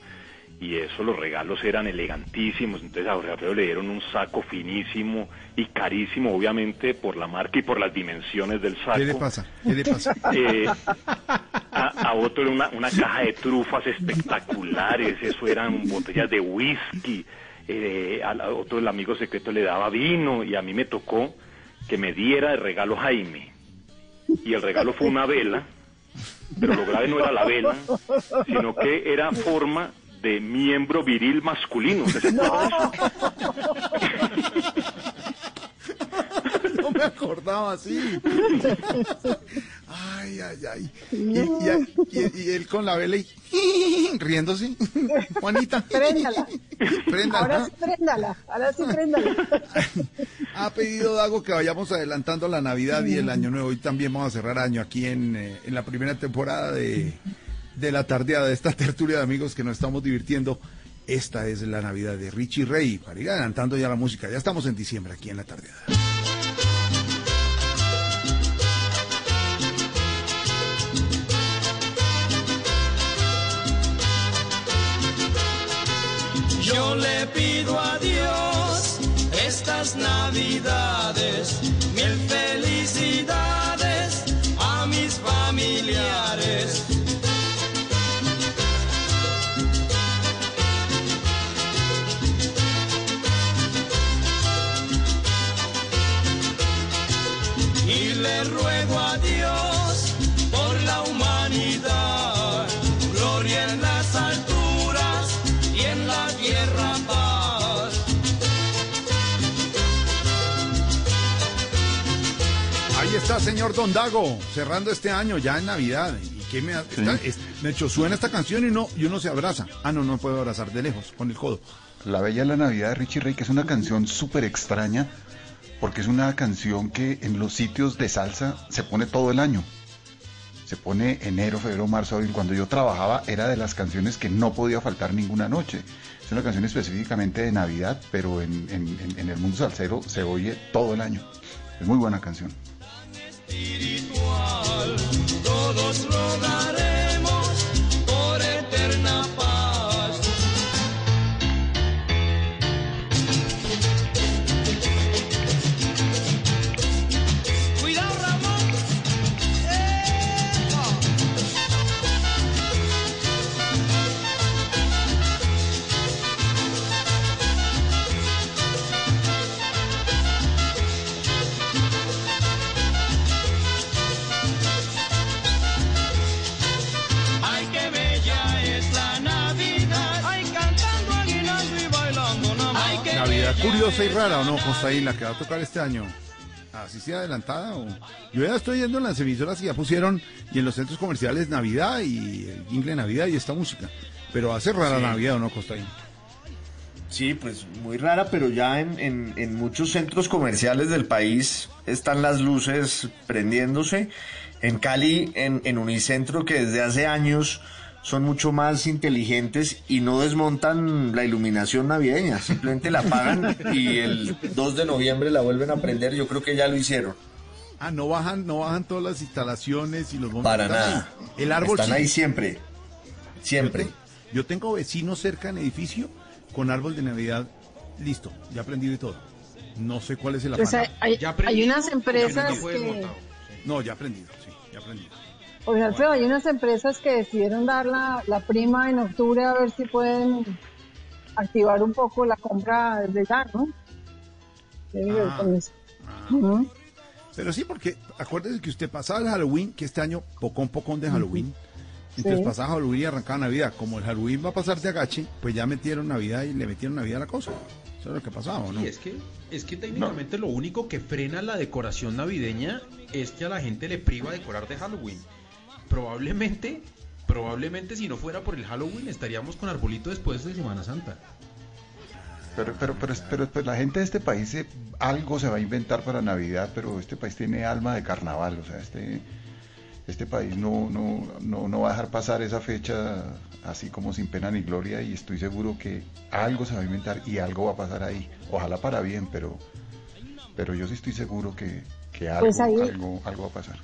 y eso los regalos eran elegantísimos. Entonces a Jorge Alfredo le dieron un saco finísimo y carísimo, obviamente por la marca y por las dimensiones del saco. ¿Qué le pasa? ¿Qué le pasa? Eh, a, a otro era una, una caja de trufas espectaculares, eso eran botellas de whisky, eh, a la- otro el amigo secreto le daba vino y a mí me tocó que me diera de regalo Jaime. Y el regalo fue una vela, pero lo grave no era la vela, sino que era forma de miembro viril masculino. ¿Usted se? No me acordaba así. Ay, ay, ay. Y, y- y- y él con la vela y riéndose. Juanita. Préndala. Préndala. Ahora sí, préndala. Ahora sí, préndala. Ha pedido Dago que vayamos adelantando la Navidad y el Año Nuevo. Hoy también vamos a cerrar año aquí en, eh, en la primera temporada de, de la tardeada, de esta tertulia de amigos que nos estamos divirtiendo. Esta es la Navidad de Richie Rey. Para ir adelantando ya la música. Ya estamos en diciembre aquí en la tardeada. Yo le pido a Dios estas navidades, mil felicidades a mis familiares. Está, señor Don Dago, cerrando este año ya en Navidad. ¿Y qué me ha- está- es- de hecho, suena esta canción y no, y uno se abraza. Ah, no, no puedo abrazar de lejos, con el codo. La Bella la Navidad de Richie Ray, que es una canción súper extraña, porque es una canción que en los sitios de salsa se pone todo el año. Se pone enero, febrero, marzo, abril. Cuando yo trabajaba era de las canciones que no podía faltar ninguna noche. Es una canción específicamente de Navidad, pero en- en el mundo salsero se oye todo el año. Es muy buena canción. Espiritual, todos rogaremos curiosa y rara, ¿o no, Costaín, la que va a tocar este año? ¿Así sea adelantada? O... Yo ya estoy yendo en las emisoras que ya pusieron y en los centros comerciales Navidad y el jingle Navidad y esta música. Pero hace rara Sí. Navidad, ¿o no, Costaín? Sí, pues muy rara, pero ya en, en- en muchos centros comerciales del país están las luces prendiéndose. En Cali, en, en Unicentro, que desde hace años son mucho más inteligentes y no desmontan la iluminación navideña, simplemente la apagan y el 2 de noviembre la vuelven a prender, yo creo que ya lo hicieron. Ah, no bajan, no bajan todas las instalaciones y los montan Para nada. ahí. El árbol Están sí. ahí siempre, siempre. Yo, te- yo tengo vecinos cerca en edificio con árbol de Navidad listo, ya aprendido y todo. No sé cuál es el Pues afán. hay, hay- hay unas empresas que, No, ya aprendido. Oye, Alfredo, hay unas empresas que decidieron dar la, la prima en octubre a ver si pueden activar un poco la compra desde ya, ¿no? Ah. Ujú. Pero sí, porque acuérdese que usted pasaba el Halloween, que este año pocón pocón de Halloween. Entonces Sí. pasaba Halloween y arrancaba Navidad. Como el Halloween va a pasar de agache, pues ya metieron Navidad y le metieron Navidad a la cosa. Eso es lo que pasaba, ¿o ¿no? Y es que, es que técnicamente lo único que frena la decoración navideña es que a la gente le priva decorar de Halloween. Probablemente, probablemente si no fuera por el Halloween estaríamos con arbolito después de Semana Santa. Pero, pero, pero, pero, la gente de este país eh, algo se va a inventar para Navidad, pero este país tiene alma de carnaval, o sea, este, este país no, no, no, no va a dejar pasar esa fecha así como sin pena ni gloria y estoy seguro que algo se va a inventar y algo va a pasar ahí. Ojalá para bien, pero, pero yo sí estoy seguro que, que algo, Pues ahí- algo, algo va a pasar.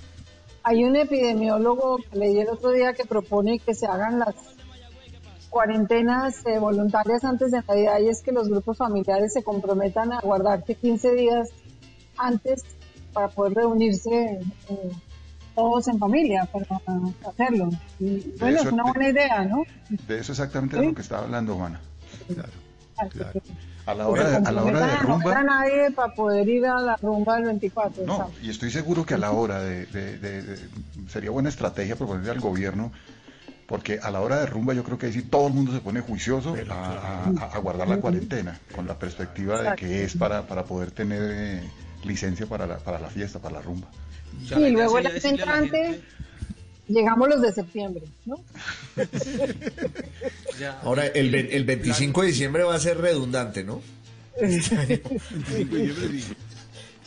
Hay un epidemiólogo que leí el otro día que propone que se hagan las cuarentenas eh, voluntarias antes de Navidad y es que los grupos familiares se comprometan a guardarse 15 días antes para poder reunirse eh, todos en familia para hacerlo. Y bueno, es una buena idea, ¿no? De eso exactamente Sí. lo que estaba hablando, Juana. A la hora a la hora de comprometan a no a rumba. nadie para poder ir a la rumba del 24. No, ¿sabes? y estoy seguro que a la hora de, de- de- de- sería buena estrategia proponerle al gobierno, porque a la hora de rumba yo creo que ahí sí todo el mundo se pone juicioso a, a- a- a guardar la cuarentena, con la perspectiva de que es para, para poder tener eh, licencia para la, para la fiesta, para la rumba. y luego el año entrante llegamos los de septiembre, ¿no? Ahora, el, el 25 de diciembre va a ser redundante, ¿no?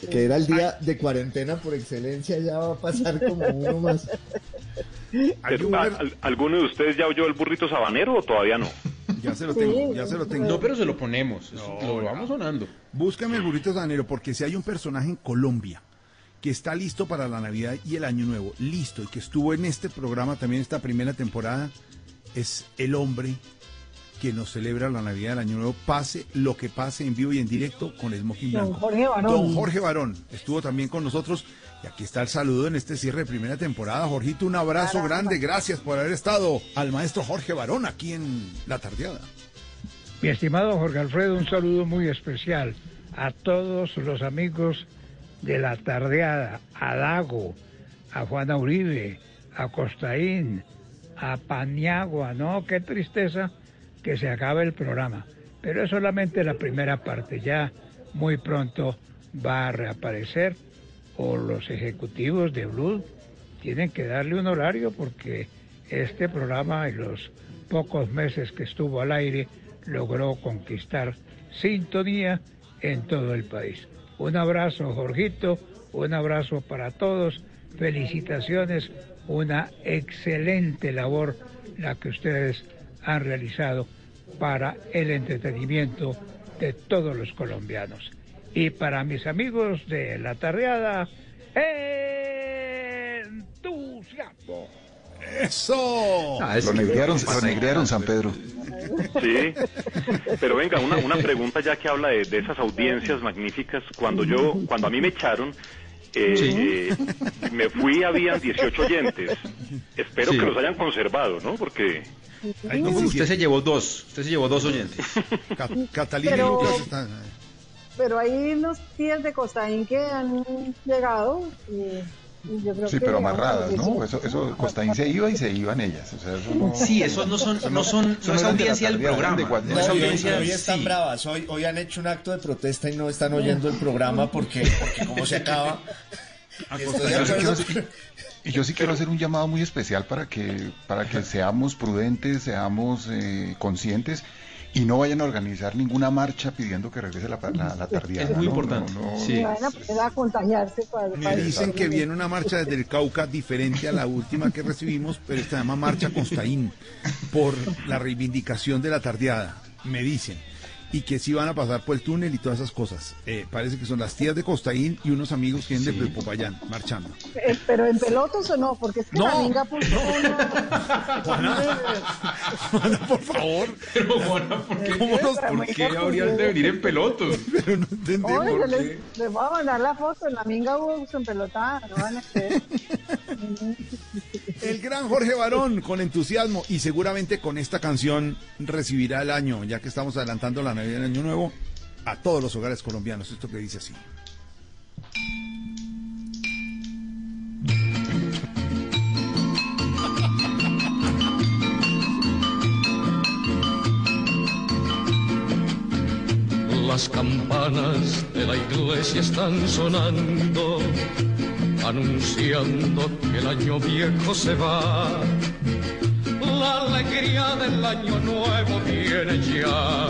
Que era el día de cuarentena por excelencia, ya va a pasar como uno más. Pero, ¿al- al- ¿Alguno de ustedes ya oyó el burrito sabanero o todavía no? Ya se lo tengo, ya se lo tengo. No, pero se lo ponemos, lo vamos sonando. Búscame el burrito sanero, porque si hay un personaje en Colombia que está listo para la Navidad y el Año Nuevo, listo, y que estuvo en este programa también esta primera temporada, es el hombre que nos celebra la Navidad del Año Nuevo, pase lo que pase en vivo y en directo con Smoking Don Blanco. Jorge Barón. Don Jorge Barón estuvo también con nosotros y aquí está el saludo en este cierre de primera temporada. Jorgito, un abrazo Caramba. grande, gracias por haber estado al maestro Jorge Barón aquí en La Tardeada. Mi estimado Jorge Alfredo, un saludo muy especial a todos los amigos de la tardeada, a Dago, a Juana Uribe, a Costaín, a Paniagua, ¿no? Qué tristeza que se acabe el programa. Pero es solamente la primera parte, ya muy pronto va a reaparecer o los ejecutivos de Blue tienen que darle un horario porque este programa en los pocos meses que estuvo al aire logró conquistar sintonía en todo el país. Un abrazo, Jorgito, un abrazo para todos, felicitaciones, una excelente labor la que ustedes han realizado para el entretenimiento de todos los colombianos. Y para mis amigos de la tardeada, entusiasmo. ¡Eso! Ah, lo negrearon, lo negrearon San Pedro. Sí, pero venga, una, una pregunta ya que habla de, de esas audiencias magníficas. Cuando yo, cuando a mí me echaron, eh, Sí. eh, me fui, habían 18 oyentes. Espero Sí. que los hayan conservado, ¿no? Porque No, usted se llevó dos, usted se llevó dos oyentes. Catalina Pero- y Lucas están... Pero hay unos tías de Costaín que han llegado y yo creo Sí, que pero amarradas, ¿no? 18. Eso, eso, Costaín se iba y se iban ellas. O sea, eso no... Sí, esos no son, no son, eso no es audiencia del de programa. No es hoy, audiencia, hoy están sí. bravas, hoy, hoy han hecho un acto de protesta y no están oyendo el programa porque, porque como se acaba. Y yo sí quiero hacer un llamado muy especial para que, para que seamos prudentes, seamos eh, conscientes y no vayan a organizar ninguna marcha pidiendo que regrese la, la, la tardeada. Es muy ¿no? importante, No, no. sí. Van a poner a contagiarse para, Me para- dicen que viene una marcha desde el Cauca diferente a la última que recibimos, pero esta se llama Marcha Costaín, por la reivindicación de la tardeada, me dicen. Y que sí van a pasar por el túnel y todas esas cosas. Eh, parece que son las tías de Costaín y unos amigos que vienen de Popayán, marchando. Eh, pero en pelotos o no, porque es que No. la minga puso Juana, por favor. Pero Juana, ¿por qué, ¿Cómo nos- ¿por qué habrías de venir en pelotos? Pero no entendemos. Oye, ¿por les, les voy a mandar la foto, en la minga hubo en pelotada, no van a creer. El gran Jorge Barón con entusiasmo y seguramente con esta canción recibirá el año, ya que estamos adelantando la Navidad Año Nuevo, a todos los hogares colombianos. Esto que dice así. Las campanas de la iglesia están sonando, anunciando que el año viejo se va. La alegría del año nuevo viene ya.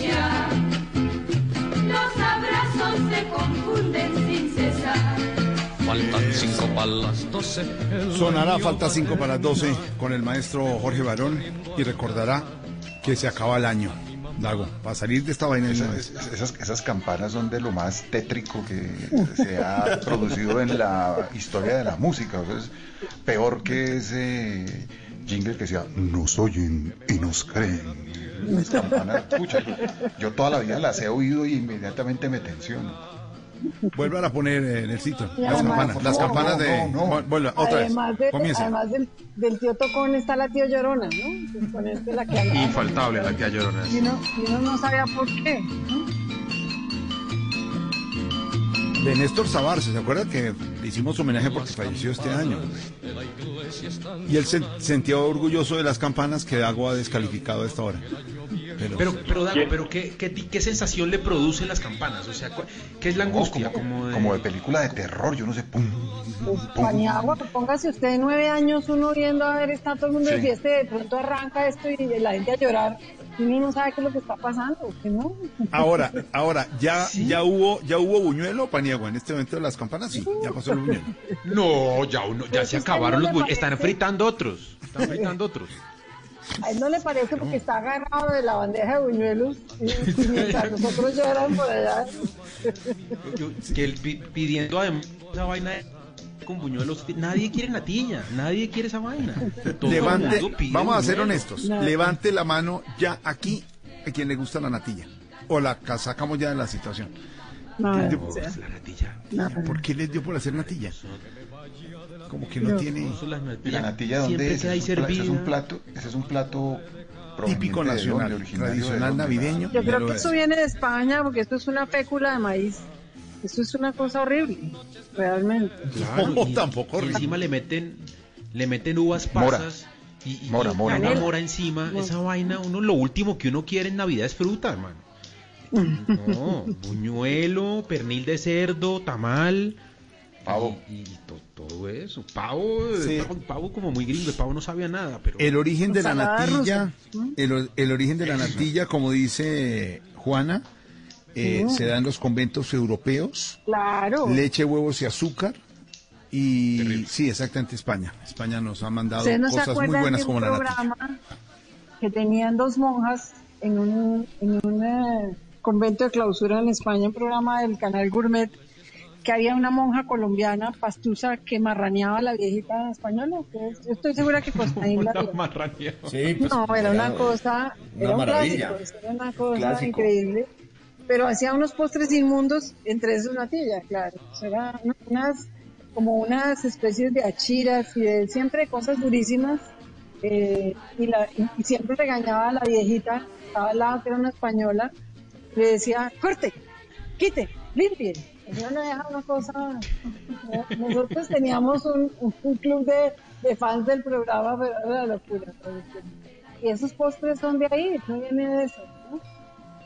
para las Sonará falta va 5 para las 12 con el maestro Jorge Barón y recordará que se acaba el año. Dago, para salir de esta vaina de una Esas, vez. esas, esas campanas son de lo más tétrico que se ha producido en la historia de la música. O sea, es peor que ese jingle que decía, nos oyen y nos creen. Las campanas, pucha, yo, yo toda la vida las he oído y inmediatamente me tensiono. Vuelvan a poner eh, en el sitio las campanas, las campanas de... no, no. Vuelva, otra vez, comience. además del, del tío Tocón está la tía Llorona, ¿no? Con este la que hablaba. Infaltable la tía Llorona. Y uno, y uno no sabía por qué. ¿no? De Néstor Sabarce, ¿se acuerda que le hicimos homenaje porque falleció este año? Y él se sentía orgulloso de las campanas que Dago ha descalificado a esta hora. Pero, Pero, pero Dago, pero ¿qué, qué, ti- qué sensación le producen las campanas? O sea, ¿qué es la angustia? como, de- como de película de terror, yo no sé. Pum, Paniagua, póngase usted de nueve años, uno viendo a ver, está todo el mundo de Sí. fiesta y de pronto arranca esto y la gente a llorar. uno no sabe qué es lo que está pasando, que no. Ahora, ahora, ya, ya hubo, ya hubo buñuelo, Paniagua, en este momento de las campanas, sí, ya pasó el buñuelo. No, ya uno, ya Pues se acabaron no los buñuelos. Están fritando otros. Están fritando otros. A él no le parece porque está agarrado de la bandeja de buñuelos y, y mientras nosotros lloran por allá. Que él pi- pidiendo además esa vaina con buñuelos. Nadie quiere natilla. Nadie quiere esa vaina. Todo Levante, vamos a ser honestos, levante la mano ya aquí a quien le gusta la natilla. O la ca- sacamos ya de la situación. No, ¿Qué dio- o sea, La natilla. no. ¿Por qué les dio por hacer natilla? Como que no No. tiene ¿Y la natilla dónde es? es un es plato, ese es un plato típico de nacional, dónde, tradicional navideño. Yo creo que eso viene de España porque esto es una fécula de maíz. Esto es una cosa horrible, realmente. Claro, No, y- tampoco y horrible. encima le meten le meten uvas Mora. pasas y, y- Mora, y mora, una mora. mora encima esa vaina uno lo último que uno quiere en navidad es fruta hermano no buñuelo pernil de cerdo tamal Pavo. y, y to- todo eso pavo, Sí. pavo pavo como muy gringo el pavo no sabía nada pero El origen de la natilla, rusa. el, origen de la natilla, como dice Juana, eh, se da en los conventos europeos, Claro. leche, huevos y azúcar. Y sí, exactamente España. España nos ha mandado ¿Ustedes no se cosas muy buenas de como la natilla. programa que tenían dos monjas en un, en un eh, convento de clausura en España, un programa del canal Gourmet, que había una monja colombiana, pastusa, que marraneaba a la viejita española? Yo estoy segura que Costaín la vio. Sí, pues, No, era una cosa, una era un maravilla. clásico, eso era una cosa Clásico. increíble. Pero hacía unos postres inmundos, entre esos natilla, claro. O sea, eran unas, como unas especies de achiras y de siempre cosas durísimas. eh, y, la, y, y siempre regañaba a la viejita, estaba al lado, que era una española, le decía, corte, quite, limpie. Ella no deja una cosa. Nosotros teníamos un, un club de, de fans del programa, pero era la locura. Y esos postres son de ahí, no viene de eso, ¿no?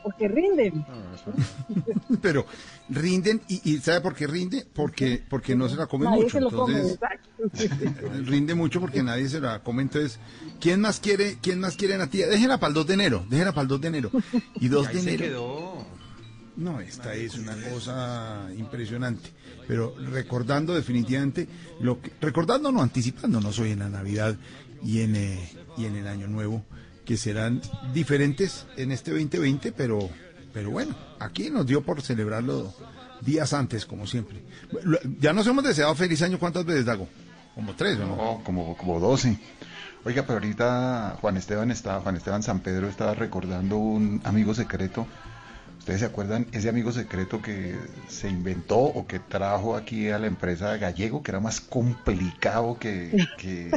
Porque rinden. Pero rinden, y, y ¿sabe por qué rinde? Porque, porque no se la come Nadie mucho. se lo come, entonces, exacto. rinde mucho porque nadie se la come. Entonces, ¿quién más quiere, quién más quiere natilla? Déjenla para el 2 de enero, déjenla para el 2 de enero. Y 2 ahí de se enero. quedó No, esta es una cosa impresionante. Pero recordando definitivamente, lo que, recordando no, anticipándonos hoy en la Navidad y en, eh, y en el Año Nuevo, que serán diferentes en este 2020, pero, pero bueno, aquí nos dio por celebrarlo días antes, como siempre. Ya nos hemos deseado feliz año, ¿cuántas veces, Dago? Como tres, ¿o no? No, como, como 12. Oiga, pero ahorita Juan Esteban está, Juan Esteban San Pedro estaba recordando un amigo secreto. ¿Ustedes se acuerdan ese amigo secreto que se inventó o que trajo aquí a la empresa Gallego, que era más complicado que, que,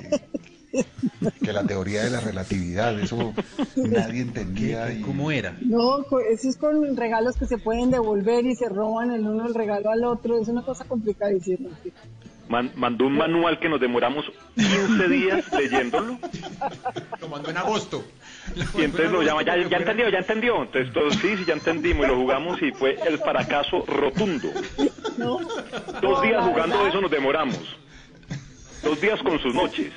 que la teoría de la relatividad? Eso nadie entendía. Y... cómo era No, co- eso es con regalos que se pueden devolver y se roban el uno el regalo al otro. Es una cosa complicadísima. Man- mandó un manual que nos demoramos 15 días leyéndolo. lo mandó en agosto Y entonces lo llama, ya, ya entendió, ya entendió. Entonces todos, sí, sí, ya entendimos. Y lo jugamos y fue el fracaso rotundo. Dos días jugando eso nos demoramos. Dos días con sus noches.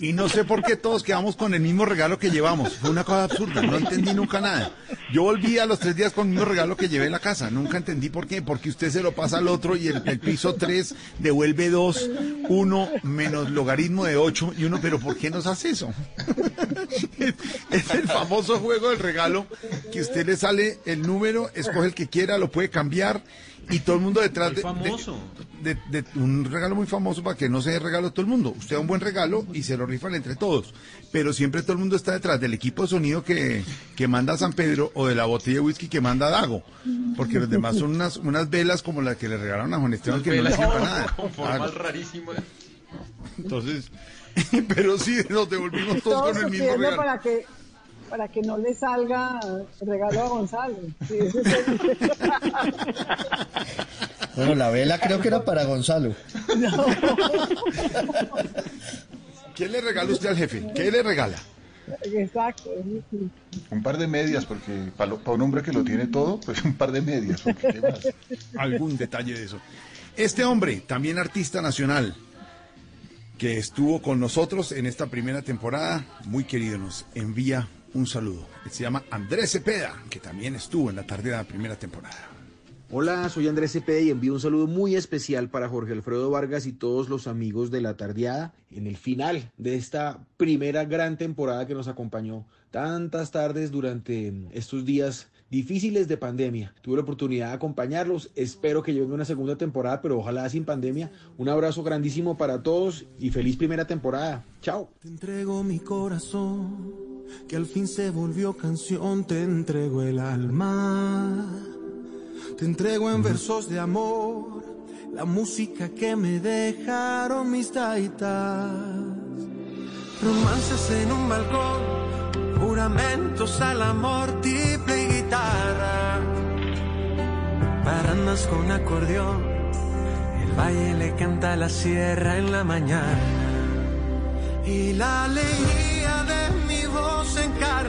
Y no sé por qué todos quedamos con el mismo regalo que llevamos. Fue una cosa absurda, no entendí nunca nada. Yo volví a los tres días con el mismo regalo que llevé en la casa. Nunca entendí por qué. Porque usted se lo pasa al otro y el, piso 3 devuelve 2, 1 menos logaritmo de 8 y uno, pero ¿por qué nos hace eso? Es, es el famoso juego del regalo que usted le sale el número, escoge el que quiera, lo puede cambiar y todo el mundo detrás de, de- famoso de, de un regalo muy famoso para que no se dé regalo a todo el mundo. Usted da un buen regalo y se lo rifan entre todos. Pero siempre todo el mundo está detrás del equipo de sonido que, que manda San Pedro o de la botella de whisky que manda Dago. Porque los demás son unas, unas velas como las que le regalaron a Juan Esteban que no le sirven para nada. con formas rarísimas Entonces, pero sí, nos devolvimos todos Todos con el mismo regalo. para que para que no le salga regalo a Gonzalo. Sí, ese es el- Bueno, la vela creo que era para Gonzalo. ¿Qué le regala usted al jefe? ¿Qué le regala? Exacto. Un par de medias, porque para, un hombre que lo tiene todo, pues un par de medias. Porque, ¿qué más? algún detalle de eso. Este hombre, también artista nacional, que estuvo con nosotros en esta primera temporada, muy querido, nos envía un saludo. Se llama Andrés Cepeda, que también estuvo en la tarde de la primera temporada. Hola, soy Andrés Cepeda y envío un saludo muy especial para Jorge Alfredo Vargas y todos los amigos de la tardeada en el final de esta primera gran temporada que nos acompañó tantas tardes durante estos días difíciles de pandemia. Tuve la oportunidad de acompañarlos, espero que lleven una segunda temporada, pero ojalá sin pandemia. Un abrazo grandísimo para todos y feliz primera temporada. Chao. Te entrego mi corazón, que al fin se volvió canción, te entrego el alma. Te entrego en versos de amor, la música que me dejaron mis taitas. Romances en un balcón, juramentos al amor, triple y guitarra. Barandas con acordeón, el valle le canta a la sierra en la mañana. Y la alegría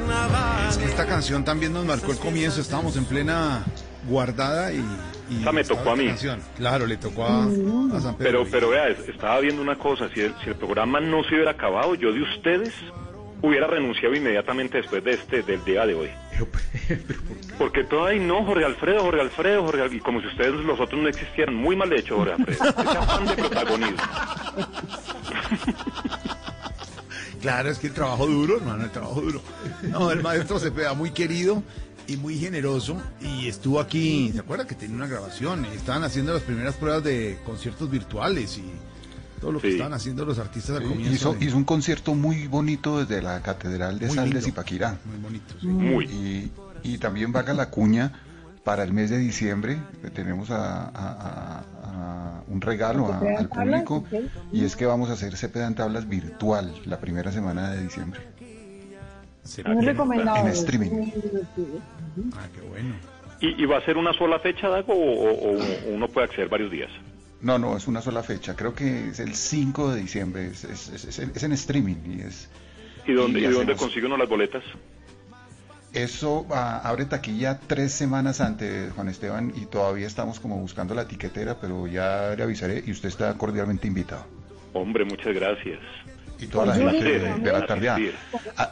en carnaval. Es que esta canción también nos marcó el comienzo, estábamos en plena guardada y... y Esa me tocó a mí. canción. Claro, le tocó a, a San Pedro. Pero, pero vea, es- estaba viendo una cosa, si el, si el programa no se hubiera acabado, yo de ustedes hubiera renunciado inmediatamente después de este, del día de hoy. Porque todo ahí, no, Jorge Alfredo, Jorge Alfredo, Jorge Al- y como si ustedes los otros no existieran, muy mal hecho, Jorge Alfredo. Ese afán de protagonismo. Claro, es que el trabajo duro, hermano, el trabajo duro. No, el maestro Cepeda, muy querido y muy generoso. Y estuvo aquí, ¿se acuerda que tenía una grabación? Y estaban haciendo las primeras pruebas de conciertos virtuales y todo lo que Sí. estaban haciendo los artistas al comienzo. hizo, de- hizo un concierto muy bonito desde la Catedral de Muy Sal de lindo. Zipaquirá. Muy bonito, sí. Muy. Y, y también vaga la cuña para el mes de diciembre. Tenemos a, a- a- a un regalo a- ¿Cepeda en al público y es que vamos a hacer Cepeda en tablas virtual la primera semana de diciembre. Muy recomendado. En streaming. Ah, qué bueno. ¿Y, y va a ser una sola fecha, Dago, o, o- o uno puede acceder varios días? No, no, es una sola fecha. Creo que es el 5 de diciembre. Es, es- es- es en- es en streaming y es... ¿Y dónde, y dónde hacemos- consigue uno las boletas? Eso ah, abre taquilla tres semanas antes, Juan Esteban, y todavía estamos como buscando la tiquetera, pero ya le avisaré y usted está cordialmente invitado. Hombre, muchas gracias. Y toda la gente de, la tardeada.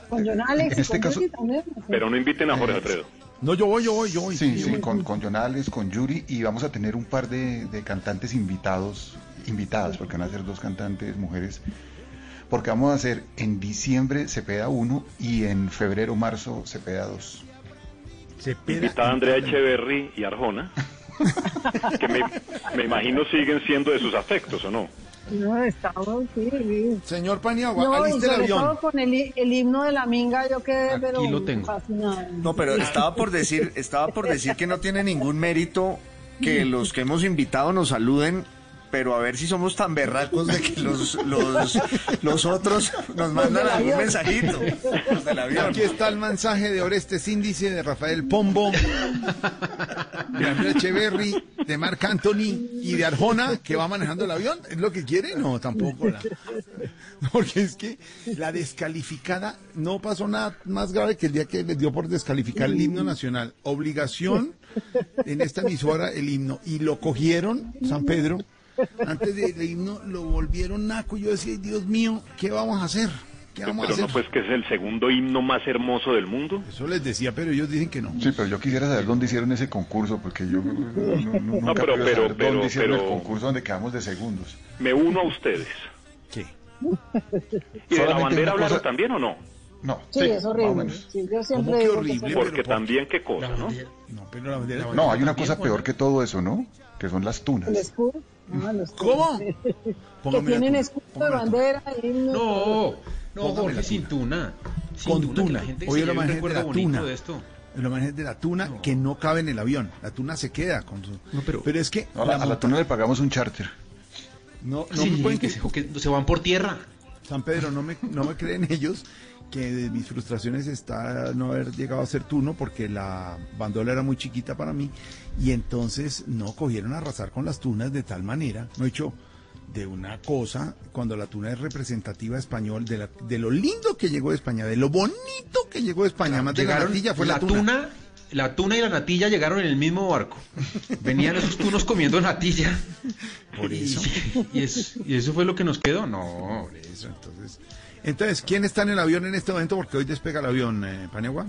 Con John Alex en este con caso- Yuri también. Pero no inviten a Jorge Alfredo. No, yo voy, yo voy, yo voy. Sí, sí, voy. con, con Jonales, con Yuri, y vamos a tener un par de, de cantantes invitados, invitadas, porque van a ser dos cantantes mujeres, porque vamos a hacer en diciembre Cepeda 1 y en febrero, marzo Cepeda 2. Invitada Andrea Echeverry y Arjona, que me, me imagino siguen siendo de sus afectos, ¿o no? No, estamos, sí, sí. Señor Paniagua, No, y el sobre avión. todo con el, hi- el himno de la minga, yo quedé pero lo tengo. No, pero estaba por decir, estaba por decir que no tiene ningún mérito que los que hemos invitado nos saluden, pero a ver si somos tan berracos de que los, los, los otros nos mandan algún mensajito. Los del avión. Aquí está el mensaje de Orestes Índice, de Rafael Pombo, de Andrés Echeverry, de Marc Anthony y de Arjona, que va manejando el avión. ¿Es lo que quiere? No, tampoco. la- Porque es que la descalificada no pasó nada más grave que el día que les dio por descalificar el himno nacional. Obligación en esta emisora el himno. Y lo cogieron, San Pedro, antes del himno lo volvieron naco. Y yo decía, Dios mío, ¿qué vamos a hacer? ¿Qué vamos a hacer? no, pues que es el segundo himno más hermoso del mundo. Eso les decía, pero ellos dicen que no. Sí, pero yo quisiera saber dónde hicieron ese concurso, porque yo no, no- no- nunca pero- saber pero- dónde hicieron pero- el concurso donde quedamos de segundos. Me uno a ustedes. ¿Qué? ¿Y de la bandera hablaron cosa- también o no? No. Sí, es horrible. Sí, yo siempre digo que es Porque también qué cosa, ¿no? No, pero la bandera... No, hay una cosa peor que todo eso, ¿no? Que son las tunas. El escudo. ¿Cómo? que tienen escudo de bandera. himno, No, no, Jorge, sin tuna. Sin Con tuna, la gente un imagen de recuerdo la tuna. de esto. La imagen de la tuna que no cabe en el avión. La tuna se queda con su... pero, es que... No, a la, a la monta- tuna le pagamos un charter. No, no Sí, me pueden que- se, que se van por tierra. San Pedro, no me, no me creen ellos que de mis frustraciones está no haber llegado a ser tuno porque la bandola era muy chiquita para mí y entonces no cogieron a arrasar con las tunas de tal manera, no he hecho de una cosa, cuando la tuna es representativa español, de, la- de lo lindo que llegó de España, de lo bonito que llegó de España, más de la natilla fue la, la tuna. tuna, la tuna y la natilla llegaron en el mismo barco. Venían esos tunos comiendo natilla. Por eso. Y, y es- y eso fue lo que nos quedó. No, Por eso, entonces, Entonces, ¿quién está en el avión en este momento? Porque hoy despega el avión, eh, Paniagua.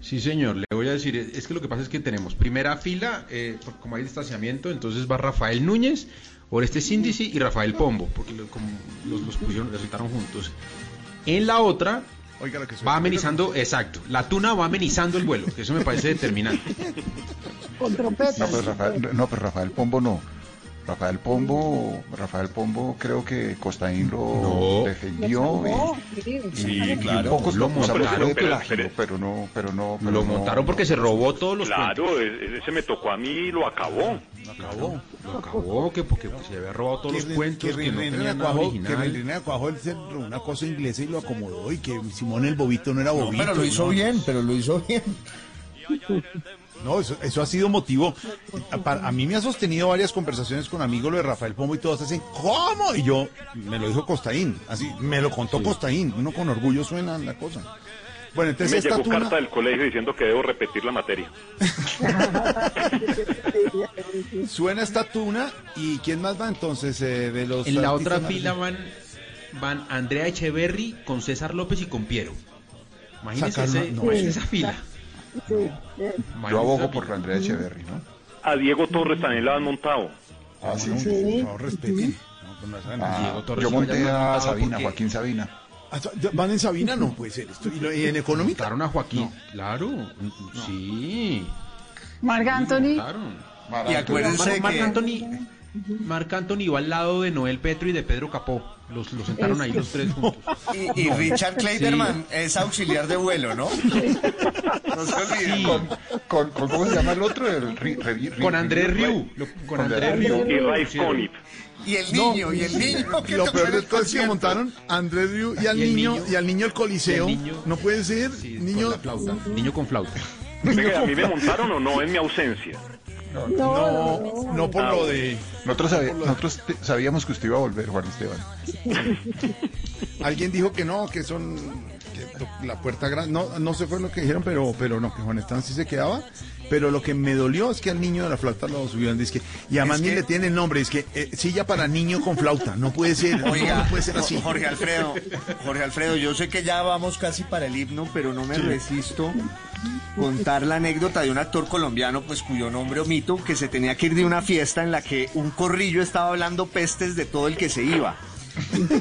Sí, señor, le voy a decir, es que lo que pasa es que tenemos primera fila, eh, como hay distanciamiento, entonces va Rafael Núñez, Oreste Síndice y Rafael Pombo, porque lo- como los, los pusieron, los sentaron juntos. En la otra, Oiga lo que va amenizando, exacto, la tuna va amenizando el vuelo, que eso me parece determinante. Con trompetas. No, pero Rafael, no, pero Rafael Pombo no. Rafael Pombo, Rafael Pombo creo que Costaín lo No. defendió No, y, sí, y claro, pocos lo lo montaron, de pero- plagio, pero- pero no, pero no, pero Lo no- montaron porque se robó todos los Claro, cuentos. e- ese me tocó a mí y lo acabó. Acabó. Lo acabó, que porque se había robado todos los cuentos, que que no tenía nada Cuajó- que original. Cuajó él se robó una cosa inglesa y lo acomodó y que Simón el Bobito no era Bobito. pero lo hizo ¿no? bien, pero lo hizo bien. No, eso, eso ha sido motivo. A, para- a mí me ha sostenido varias conversaciones con amigos lo de Rafael Pombo y todos dicen, ¿cómo? Y yo, me lo dijo Costaín, así, me lo contó Costaín. Uno con orgullo suena la cosa. Bueno, me entonces esta llegó tuna, carta del colegio diciendo que debo repetir la materia. suena esta tuna y ¿quién más va entonces eh, de los En la otra fila van, van Andrea Echeverry con César López y con Piero. Imagínense, no, imagínense sí. esa fila. Yo abogo por Andrea Echeverry, ¿no? A Diego Torres también la han montado. Ah, sí. No, Sí. respeten. No, pues no saben Ah, nada. Diego Torres yo monté a Sabina, porque- Joaquín Sabina. ¿Van en Sabina? No puede ser esto. ¿Y, en Económica? Montaron a Joaquín. Claro, sí. Marc Anthony. Montaron. Y acuérdense Mar- que Anthony, Marc Anthony va al lado de Noel Petro y de Pedro Capó. Los, los sentaron ahí los tres juntos. y, y Richard Kleiderman es auxiliar de vuelo, ¿no? No se olviden. Sí. Con, con, con- ¿Cómo se llama el otro? El Ri- Ri- Ri- Con Andrés Ri- Riu. Con Andrés Riu. Y Raif Conip. Y el niño, y el niño. que Lo peor de todo es que montaron a Andrés Riu y al Y niño, niño. y al niño el coliseo. Y el niño. No puede ser. Sí, niño. con la flauta. Niño con flauta. ¿A mí me montaron o no en mi ausencia? No, No, no por lo de. Nosotros, sabe- nosotros te- sabíamos que usted iba a volver, Juan Esteban. Alguien dijo que no, que son. La puerta grande. No, no sé fue lo que dijeron, pero, pero no, que Juan Esteban sí se quedaba. Pero lo que me dolió es que al niño de la flauta lo subieron. Dice que, y además Es ni que- le tiene el nombre. Es que eh, silla para niño con flauta. No puede ser. Oiga, no puede ser así. Jorge Alfredo, Jorge Alfredo, yo sé que ya vamos casi para el himno, pero no me resisto contar la anécdota de un actor colombiano, pues cuyo nombre omito, que se tenía que ir de una fiesta en la que un corrillo estaba hablando pestes de todo el que se iba.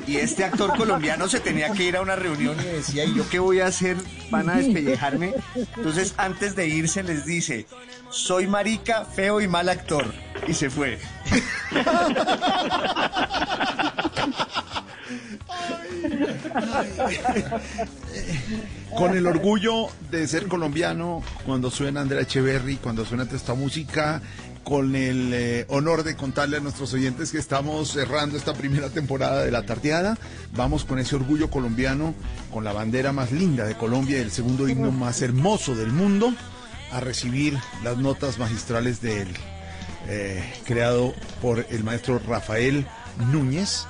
Y este actor colombiano se tenía que ir a una reunión y decía, ¿y yo qué voy a hacer? ¿Van a despellejarme? Entonces, antes de irse, les dice, soy marica, feo y mal actor. Y se fue. con el orgullo de ser colombiano, cuando suena Andrea Echeverry, cuando suena esta música, con el eh, honor de contarle a nuestros oyentes que estamos cerrando esta primera temporada de La Tardeada, vamos con ese orgullo colombiano, con la bandera más linda de Colombia y el segundo himno más hermoso del mundo, a recibir las notas magistrales del eh, creado por el maestro Rafael Núñez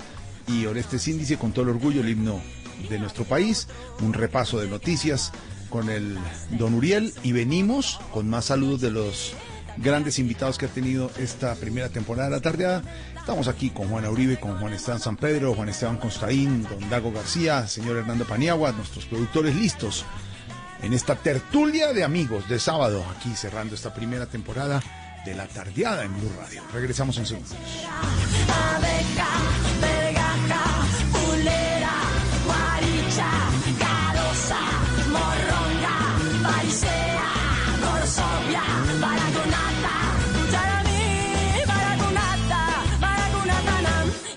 y Oreste Síndice con todo el orgullo el himno de nuestro país, un repaso de noticias con el don Uriel y venimos con más saludos de los grandes invitados que ha tenido esta primera temporada de la tardeada. Estamos aquí con Juana Uribe, con Juan Esteban San Pedro, Juan Esteban Constaín, don Dago García, señor Hernando Paniagua, nuestros productores listos en esta tertulia de amigos de sábado, aquí cerrando esta primera temporada de la tardeada en Blue Radio. Regresamos en segundos.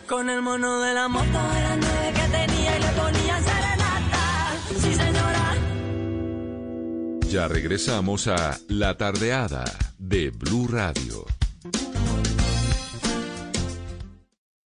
Con el mono de la moto era nueve que tenía y le ponía serenata. Sí, señora. Ya regresamos a La Tardeada de Blue Radio.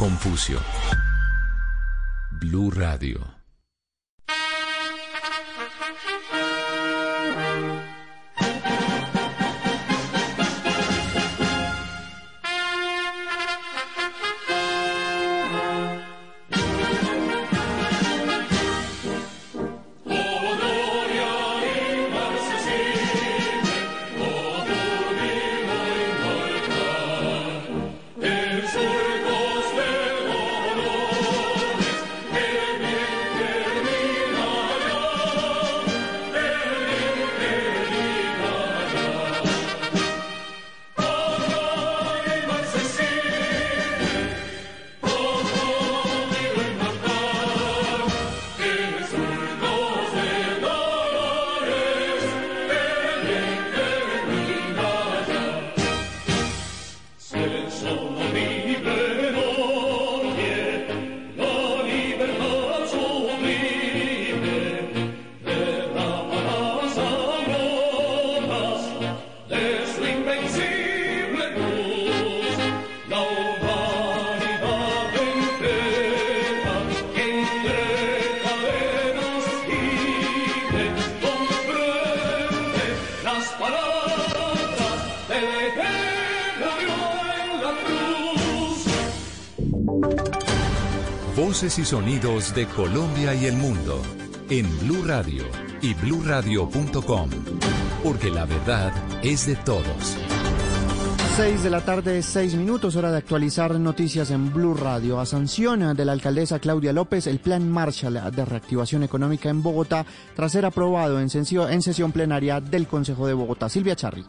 Confucio. Blue Radio. De Colombia y el mundo en Blue Radio y bluradio.com, porque la verdad es de todos. 6 de la tarde, 6 minutos, hora de actualizar noticias en Blue Radio. A sanción de la alcaldesa Claudia López, el plan Marshall de reactivación económica en Bogotá, tras ser aprobado en sesión plenaria del Consejo de Bogotá. Silvia Charri.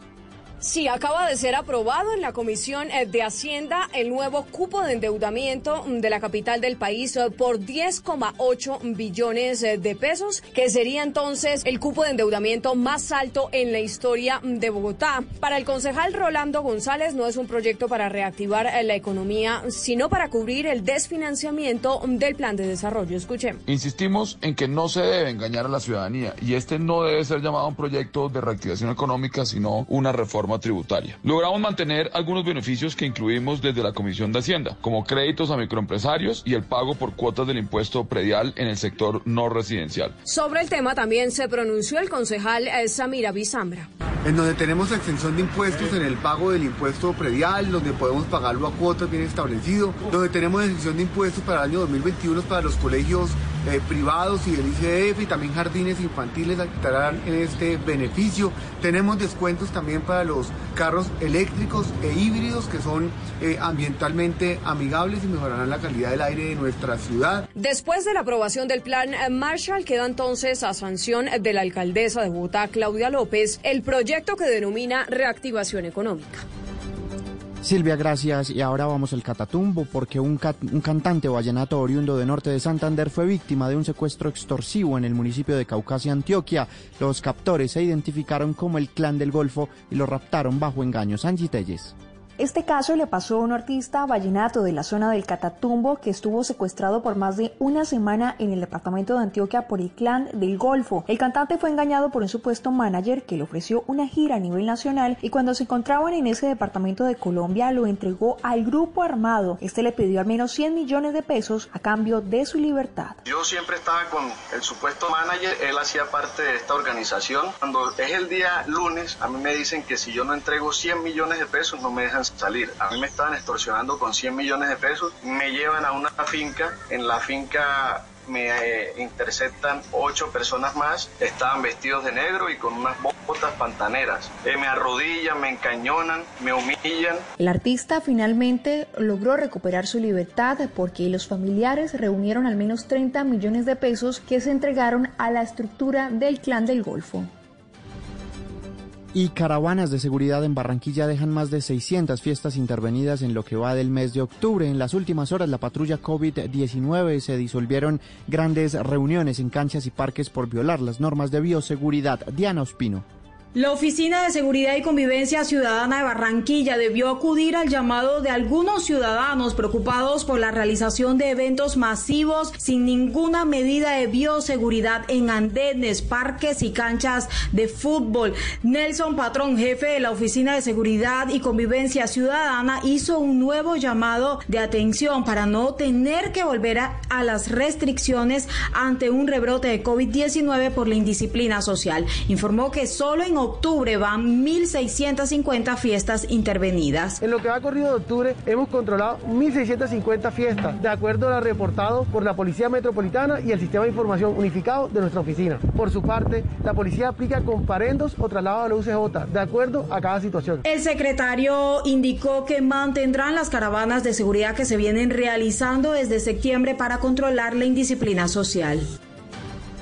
Sí, acaba de ser aprobado en la Comisión eh, de Hacienda el nuevo cupo de endeudamiento mm, de la capital del país eh, por 10,8 billones eh, de pesos, que sería entonces el cupo de endeudamiento más alto en la historia mm, de Bogotá. Para el concejal Rolando González no es un proyecto para reactivar la economía, sino para cubrir el desfinanciamiento mm, del plan de desarrollo. Escuchemos. Insistimos en que no se debe engañar a la ciudadanía y este no debe ser llamado un proyecto de reactivación económica, sino una reforma tributaria. Logramos mantener algunos beneficios que incluimos desde la Comisión de Hacienda, como créditos a microempresarios y el pago por cuotas del impuesto predial en el sector no residencial. Sobre el tema también se pronunció el concejal eh, Samira Bizambra. En donde tenemos extensión de impuestos en el pago del impuesto predial, donde podemos pagarlo a cuotas bien establecido, donde tenemos extensión de impuestos para el año 2021 para los colegios eh, privados y del ICDF y también jardines infantiles quitarán este beneficio. Tenemos descuentos también para los carros eléctricos e híbridos que son eh, ambientalmente amigables y mejorarán la calidad del aire de nuestra ciudad. Después de la aprobación del plan Marshall, queda entonces a sanción de la alcaldesa de Bogotá, Claudia López, el proyecto que denomina reactivación económica. Silvia, gracias. Y ahora vamos al Catatumbo porque un, un, cantante vallenato oriundo de norte de Santander fue víctima de un secuestro extorsivo en el municipio de Caucasia, Antioquia. Los captores se identificaron como el Clan del Golfo y lo raptaron bajo engaños. Angie. Este caso le pasó a un artista vallenato de la zona del Catatumbo que estuvo secuestrado por más de una semana en el departamento de Antioquia por el clan del Golfo. El cantante fue engañado por un supuesto manager que le ofreció una gira a nivel nacional y cuando se encontraban en ese departamento de Colombia lo entregó al grupo armado. Este le pidió al menos 100 millones de pesos a cambio de su libertad. Yo siempre estaba con el supuesto manager, él hacía parte de esta organización. Cuando es el día lunes, a mí me dicen que si yo no entrego 100 millones de pesos no me dejan salir. A mí me estaban extorsionando con 100 millones de pesos, me llevan a una finca, en la finca me eh, interceptan ocho personas más, estaban vestidos de negro y con unas botas pantaneras. Eh, me arrodillan, me encañonan, me humillan. El artista finalmente logró recuperar su libertad porque los familiares reunieron al menos 30 millones de pesos que se entregaron a la estructura del Clan del Golfo y caravanas de seguridad en Barranquilla dejan más de 600 fiestas intervenidas en lo que va del mes de octubre. En las últimas horas, la patrulla COVID-19 se disolvieron grandes reuniones en canchas y parques por violar las normas de bioseguridad. Diana Ospino. La Oficina de Seguridad y Convivencia Ciudadana de Barranquilla debió acudir al llamado de algunos ciudadanos preocupados por la realización de eventos masivos sin ninguna medida de bioseguridad en andenes, parques y canchas de fútbol. Nelson Patrón, jefe de la Oficina de Seguridad y Convivencia Ciudadana, hizo un nuevo llamado de atención para no tener que volver a, a las restricciones ante un rebrote de COVID-19 por la indisciplina social. Informó que solo en octubre van 1.650 fiestas intervenidas. En lo que va corrido de octubre hemos controlado 1.650 fiestas, de acuerdo a lo reportado por la Policía Metropolitana y el Sistema de Información Unificado de nuestra oficina. Por su parte, la policía aplica comparendos o traslado a la UCJ, de acuerdo a cada situación. El secretario indicó que mantendrán las caravanas de seguridad que se vienen realizando desde septiembre para controlar la indisciplina social.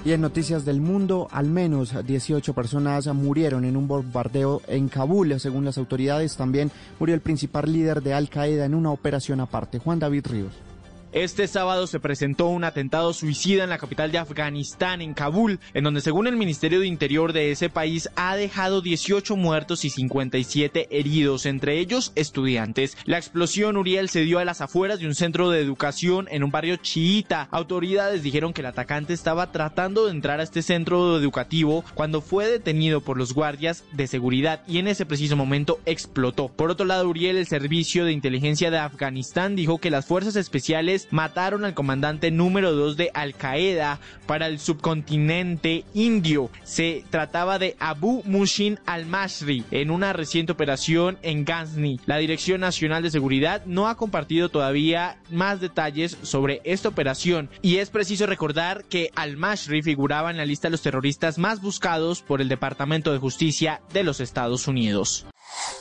Y en noticias del mundo, al menos 18 personas murieron en un bombardeo en Kabul. Según las autoridades, también murió el principal líder de Al Qaeda en una operación aparte, Juan David Ríos. Este sábado se presentó un atentado suicida en la capital de Afganistán, en Kabul, en donde según el Ministerio de Interior de ese país ha dejado 18 muertos y 57 heridos, entre ellos estudiantes. La explosión Uriel se dio a las afueras de un centro de educación en un barrio chiita. Autoridades dijeron que el atacante estaba tratando de entrar a este centro educativo cuando fue detenido por los guardias de seguridad y en ese preciso momento explotó. Por otro lado, Uriel, el servicio de inteligencia de Afganistán, dijo que las fuerzas especiales mataron al comandante número 2 de Al Qaeda para el subcontinente indio. Se trataba de Abu Mushin al-Mashri en una reciente operación en Ghazni. La Dirección Nacional de Seguridad no ha compartido todavía más detalles sobre esta operación y es preciso recordar que al-Mashri figuraba en la lista de los terroristas más buscados por el Departamento de Justicia de los Estados Unidos.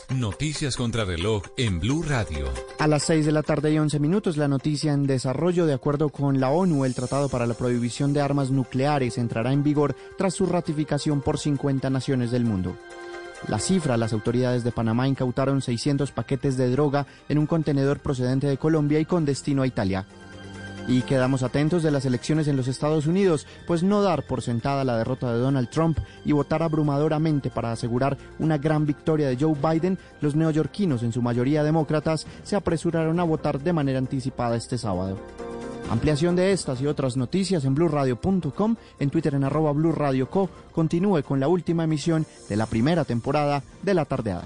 Noticias contra reloj en Blue Radio. A las 6 de la tarde y 11 minutos, la noticia en desarrollo. De acuerdo con la ONU, el Tratado para la Prohibición de Armas Nucleares entrará en vigor tras su ratificación por 50 naciones del mundo. La cifra, las autoridades de Panamá incautaron 600 paquetes de droga en un contenedor procedente de Colombia y con destino a Italia. Y quedamos atentos de las elecciones en los Estados Unidos, pues no dar por sentada la derrota de Donald Trump y votar abrumadoramente para asegurar una gran victoria de Joe Biden, los neoyorquinos, en su mayoría demócratas, se apresuraron a votar de manera anticipada este sábado. Ampliación de estas y otras noticias en blurradio.com, en Twitter en arroba blurradioco. Continúe con la última emisión de la primera temporada de La Tardeada.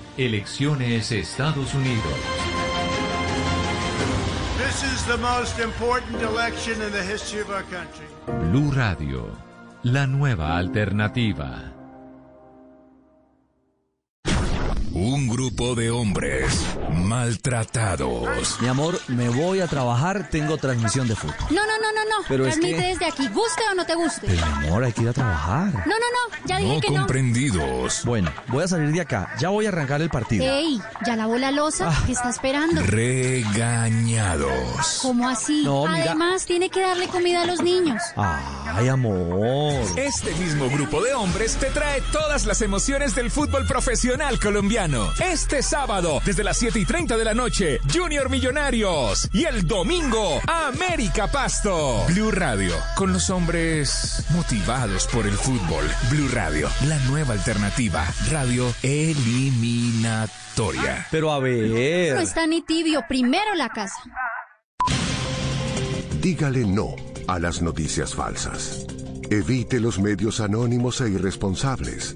Elecciones Estados Unidos. This is the most important election in the history of our country. Blue Radio, la nueva alternativa. Un grupo de hombres maltratados. Mi amor, me voy a trabajar, tengo transmisión de fútbol. No, no, no, no, no. Pero es Transmite que- desde aquí, guste o no te guste. Pero mi amor, hay que ir a trabajar. No, no, no, ya dije que no. comprendidos. Bueno, voy a salir de acá. Ya voy a arrancar el partido. Ey, ya lavó la losa, Ah. ¿qué está esperando? Regañados. ¿Cómo así? No, mira. Además, tiene que darle comida a los niños. Ay, amor. Este mismo grupo de hombres te trae todas las emociones del fútbol profesional colombiano. Este sábado, desde las 7 y 30 de la noche, Junior Millonarios. Y el domingo, América Pasto. Blue Radio, con los hombres motivados por el fútbol. Blue Radio, la nueva alternativa. Radio eliminatoria. Pero a No ver. está ni tibio, primero la casa. Dígale no a las noticias falsas. Evite los medios anónimos e irresponsables.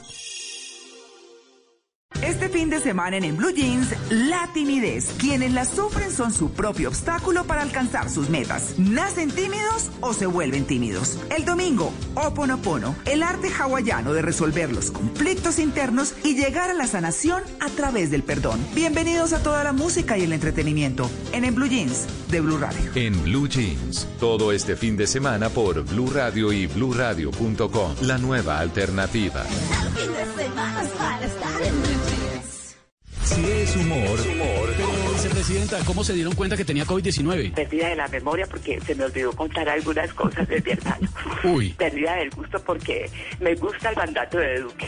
Este fin de semana en, En Blue Jeans, la timidez. Quienes la sufren son su propio obstáculo para alcanzar sus metas. ¿Nacen tímidos o se vuelven tímidos? El domingo, Oponopono, el arte hawaiano de resolver los conflictos internos y llegar a la sanación a través del perdón. Bienvenidos a toda la música y el entretenimiento en, en Blue Jeans de Blue Radio. En Blue Jeans, todo este fin de semana por Blue Radio y bluradio.com, la nueva alternativa. Sí es humor. Pero, vicepresidenta, ¿cómo se dieron cuenta que tenía COVID-19? Pérdida de la memoria porque se me olvidó contar algunas cosas de mi hermano. Uy. Pérdida del gusto porque me gusta el mandato de Duque.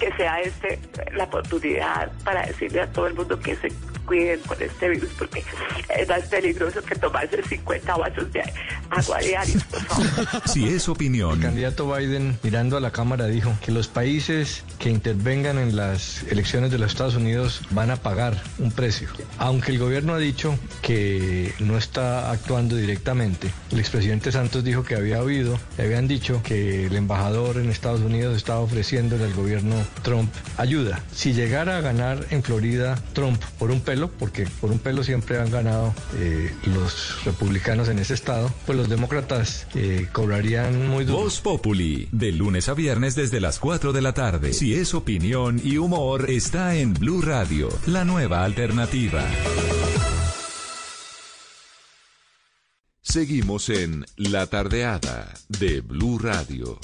Que sea este la oportunidad para decirle a todo el mundo que se cuiden con este virus porque es más peligroso que tomarse 50 vasos de agua diario, por favor. Si es opinión, El candidato Biden, mirando a la Cámara, dijo que los países que intervengan en las elecciones de los Estados Unidos van a pagar un precio. Aunque el gobierno ha dicho que no está actuando directamente, el expresidente Santos dijo que había oído, le habían dicho que el embajador en Estados Unidos estaba ofreciéndole al gobierno Trump ayuda. Si llegara a ganar en Florida Trump por un pelo, porque por un pelo siempre han ganado eh, los republicanos en ese estado, pues los demócratas eh, cobrarían muy duro. Voz Populi, de lunes a viernes desde las 4 de la tarde. Si es opinión y humor, está en Blue Radio, la nueva alternativa. Seguimos en La Tardeada de Blue Radio.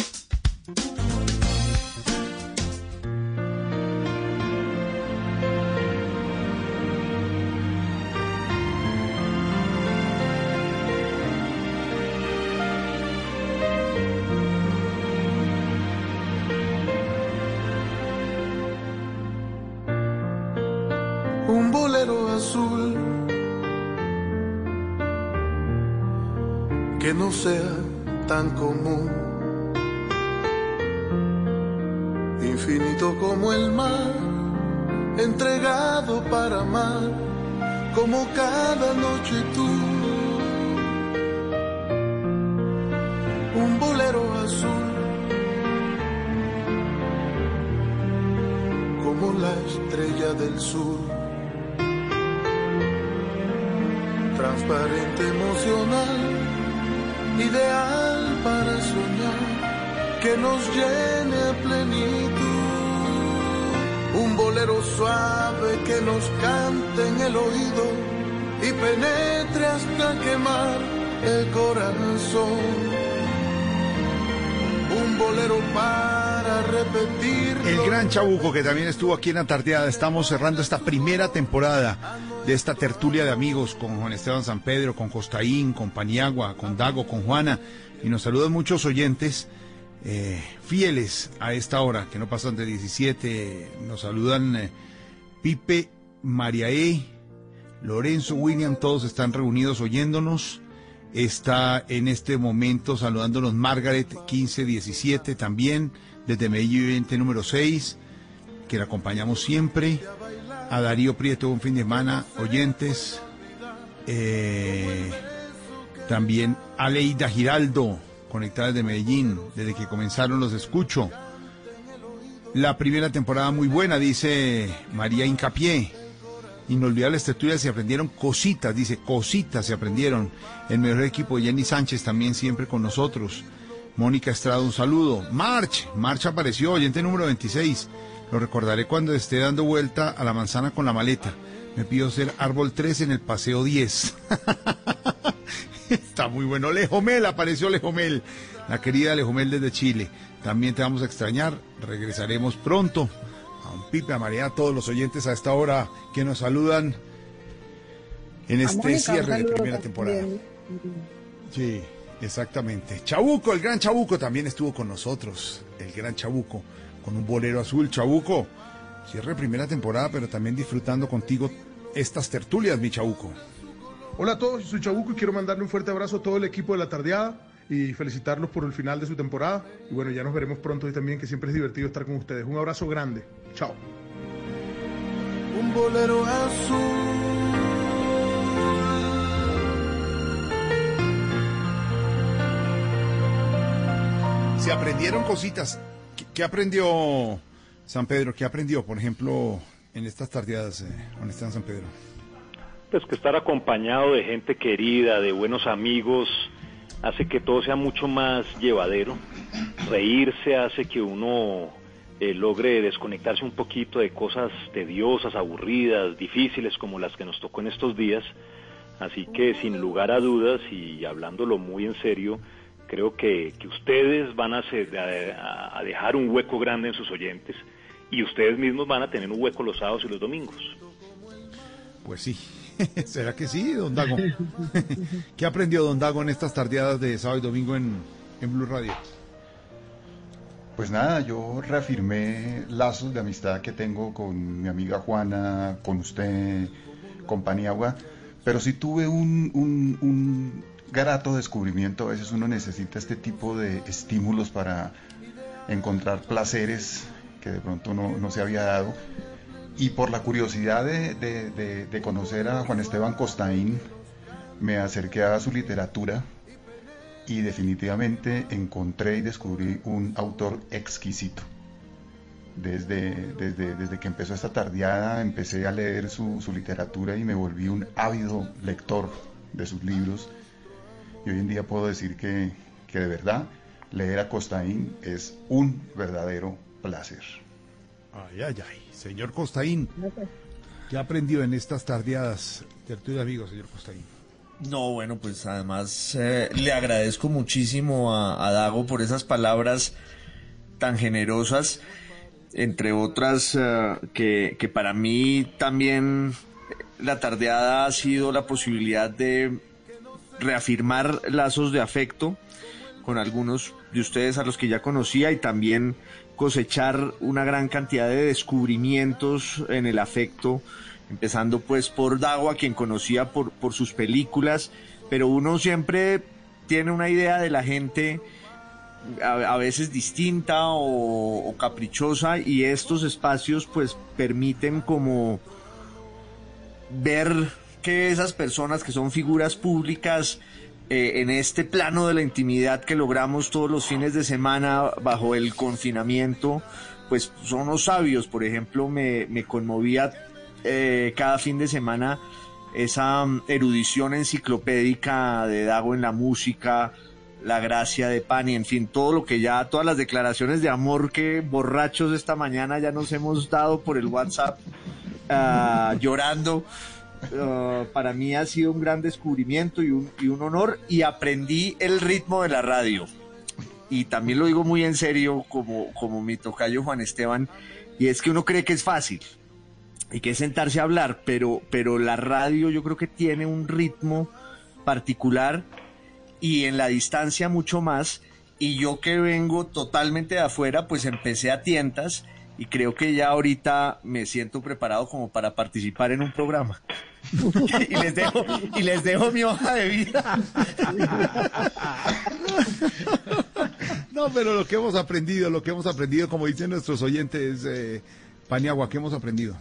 Sea tan común, infinito como el mar, entregado para amar, como cada noche tú. Un bolero azul como la estrella del sur. transparente emocional, ideal para soñar, que nos llene a plenitud. Un bolero suave que nos cante en el oído y penetre hasta quemar el corazón. Un bolero para repetir. El gran Chabuco que también estuvo aquí en la tardeada. Estamos cerrando esta primera temporada de esta tertulia de amigos con Juan Esteban San Pedro, con Costaín, con Paniagua, con Dago, con Juana. Y nos saludan muchos oyentes eh, fieles a esta hora, que no pasan de 17. Nos saludan eh, Pipe, Mariae, Lorenzo, William, todos están reunidos oyéndonos. Está en este momento saludándonos Margaret 1517 también, desde Medellín número 6, que la acompañamos siempre. A Darío Prieto, un fin de semana, oyentes. Eh, también a Leida Giraldo, conectada desde Medellín, desde que comenzaron los escucho. La primera temporada muy buena, dice María Incapié. Inolvidables tertulias se aprendieron cositas, dice, cositas se aprendieron. El mejor equipo de Jenny Sánchez también siempre con nosotros. Mónica Estrada, un saludo. March, March apareció, oyente número 26. Lo recordaré cuando esté dando vuelta a la manzana con la maleta. Me pido ser árbol 3 en el paseo 10. Está muy bueno. Lejomel, apareció Lejomel. La querida Lejomel desde Chile. También te vamos a extrañar. Regresaremos pronto. A un Pipe, a María, a todos los oyentes a esta hora que nos saludan en este cierre de primera temporada. Sí, exactamente. Chabuco, el gran Chabuco también estuvo con nosotros. El gran Chabuco, con un bolero azul. Chabuco, cierre primera temporada, pero también disfrutando contigo estas tertulias, mi Chabuco. Hola a todos, soy Chabuco y quiero mandarle un fuerte abrazo a todo el equipo de la tardeada y felicitarlos por el final de su temporada. Y bueno, ya nos veremos pronto y también que siempre es divertido estar con ustedes. Un abrazo grande. Chao. Un bolero azul. Se aprendieron cositas. ¿Qué, aprendió San Pedro? ¿Qué aprendió, por ejemplo, en estas tardeadas, eh, está San Pedro? Pues que estar acompañado de gente querida, de buenos amigos, hace que todo sea mucho más llevadero. Reírse hace que uno eh, logre desconectarse un poquito de cosas tediosas, aburridas, difíciles como las que nos tocó en estos días. Así que sin lugar a dudas y hablándolo muy en serio, creo que, que ustedes van a, a dejar un hueco grande en sus oyentes y ustedes mismos van a tener un hueco los sábados y los domingos. Pues sí. ¿Será que sí, don Dago? ¿Qué aprendió don Dago en estas tardeadas de sábado y domingo en, en Blue Radio? Pues nada, yo reafirmé lazos de amistad que tengo con mi amiga Juana, con usted, con Paniagua, pero sí tuve un, un, un grato descubrimiento. A veces uno necesita este tipo de estímulos para encontrar placeres que de pronto no, no se había dado. Y por la curiosidad de, de- de- conocer a Juan Esteban Costaín, me acerqué a su literatura y definitivamente encontré y descubrí un autor exquisito. Desde, desde, desde que empezó esta tardeada empecé a leer su, su literatura y me volví un ávido lector de sus libros. Y hoy en día puedo decir que, que de verdad leer a Costaín es un verdadero placer. Ay, ay, ay. Señor Costaín, ¿qué ha aprendido en estas tardeadas? Tertulia amigos, señor Costaín. No, bueno, pues además eh, le agradezco muchísimo a, a Dago por esas palabras tan generosas, entre otras eh, que, que para mí también la tardeada ha sido la posibilidad de reafirmar lazos de afecto con algunos de ustedes a los que ya conocía y también cosechar una gran cantidad de descubrimientos en el afecto, empezando pues por Dago, a quien conocía por, por sus películas, pero uno siempre tiene una idea de la gente a, veces distinta o, o caprichosa y estos espacios pues permiten como ver que esas personas que son figuras públicas eh, en este plano de la intimidad que logramos todos los fines de semana bajo el confinamiento, pues son los sabios. Por ejemplo, me, me conmovía eh, cada fin de semana esa mm, erudición enciclopédica de Dago en la música, la gracia de Pani, en fin, todo lo que ya, todas las declaraciones de amor que borrachos esta mañana ya nos hemos dado por el WhatsApp, ah, llorando. Uh, para mí ha sido un gran descubrimiento y un, y un honor y aprendí el ritmo de la radio. Y también lo digo muy en serio como, como mi tocayo Juan Esteban, y es que uno cree que es fácil y que es sentarse a hablar, pero, pero la radio yo creo que tiene un ritmo particular y en la distancia mucho más. Y yo que vengo totalmente de afuera, pues empecé a tientas y creo que ya ahorita me siento preparado como para participar en un programa. y les dejo y les dejo mi hoja de vida. No, pero lo que hemos aprendido, lo que hemos aprendido, como dicen nuestros oyentes, eh, Paniagua, ¿qué hemos aprendido?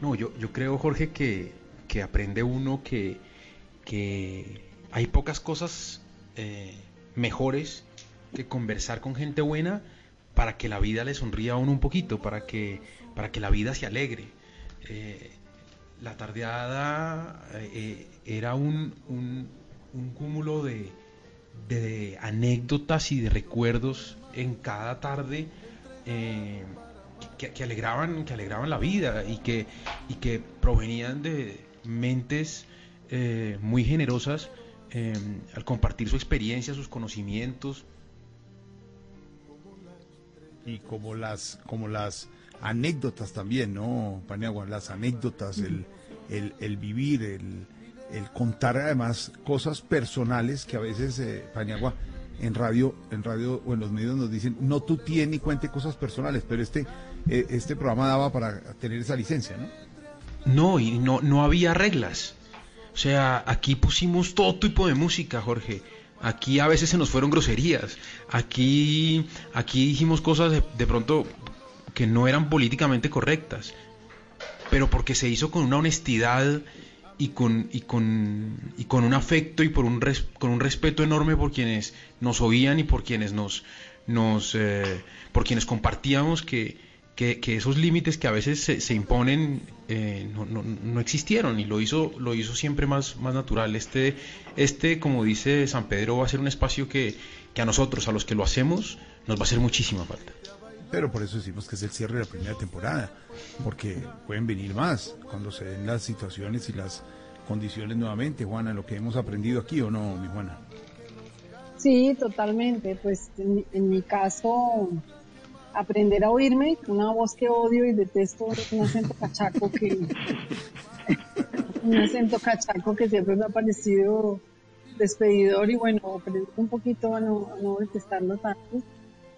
No, yo, yo creo, Jorge, que, que aprende uno que, que hay pocas cosas eh, mejores que conversar con gente buena para que la vida le sonría a uno un poquito, para que, para que la vida se alegre. Eh, la tardeada eh, era un, un, un cúmulo de, de anécdotas y de recuerdos en cada tarde eh, que, que alegraban, que alegraban la vida y que, y que provenían de mentes eh, muy generosas eh, al compartir su experiencia, sus conocimientos. Y como las, como las anécdotas también, ¿no, Paniagua? Las anécdotas, el, el, vivir, el, el contar además cosas personales que a veces, eh, Paniagua, en radio, en radio o en los medios nos dicen, no tú tienes ni cuente cosas personales, pero este, eh, este programa daba para tener esa licencia, ¿no? No, y no, no había reglas. O sea, aquí pusimos todo tipo de música, Jorge. Aquí a veces se nos fueron groserías. Aquí, aquí dijimos cosas de, de pronto que no eran políticamente correctas. Pero porque se hizo con una honestidad y con, y con, y con un afecto y por un res- con un respeto enorme por quienes nos oían y por quienes nos, nos eh, por quienes compartíamos que, que, esos límites que a veces se, se imponen eh, no, no, no existieron y lo hizo, lo hizo siempre más, más natural. Este, este, como dice San Pedro, va a ser un espacio que, que a nosotros, a los que lo hacemos, nos va a hacer muchísima falta. Pero por eso decimos que es el cierre de la primera temporada, porque pueden venir más cuando se den las situaciones y las condiciones nuevamente, Juana, lo que hemos aprendido aquí o no, mi Juana. Sí, totalmente. Pues en, en mi caso, aprender a oírme, una voz que odio y detesto, un acento cachaco que un acento cachaco que siempre me ha parecido despedidor y bueno, aprender un poquito a no, a no detestarlo tanto.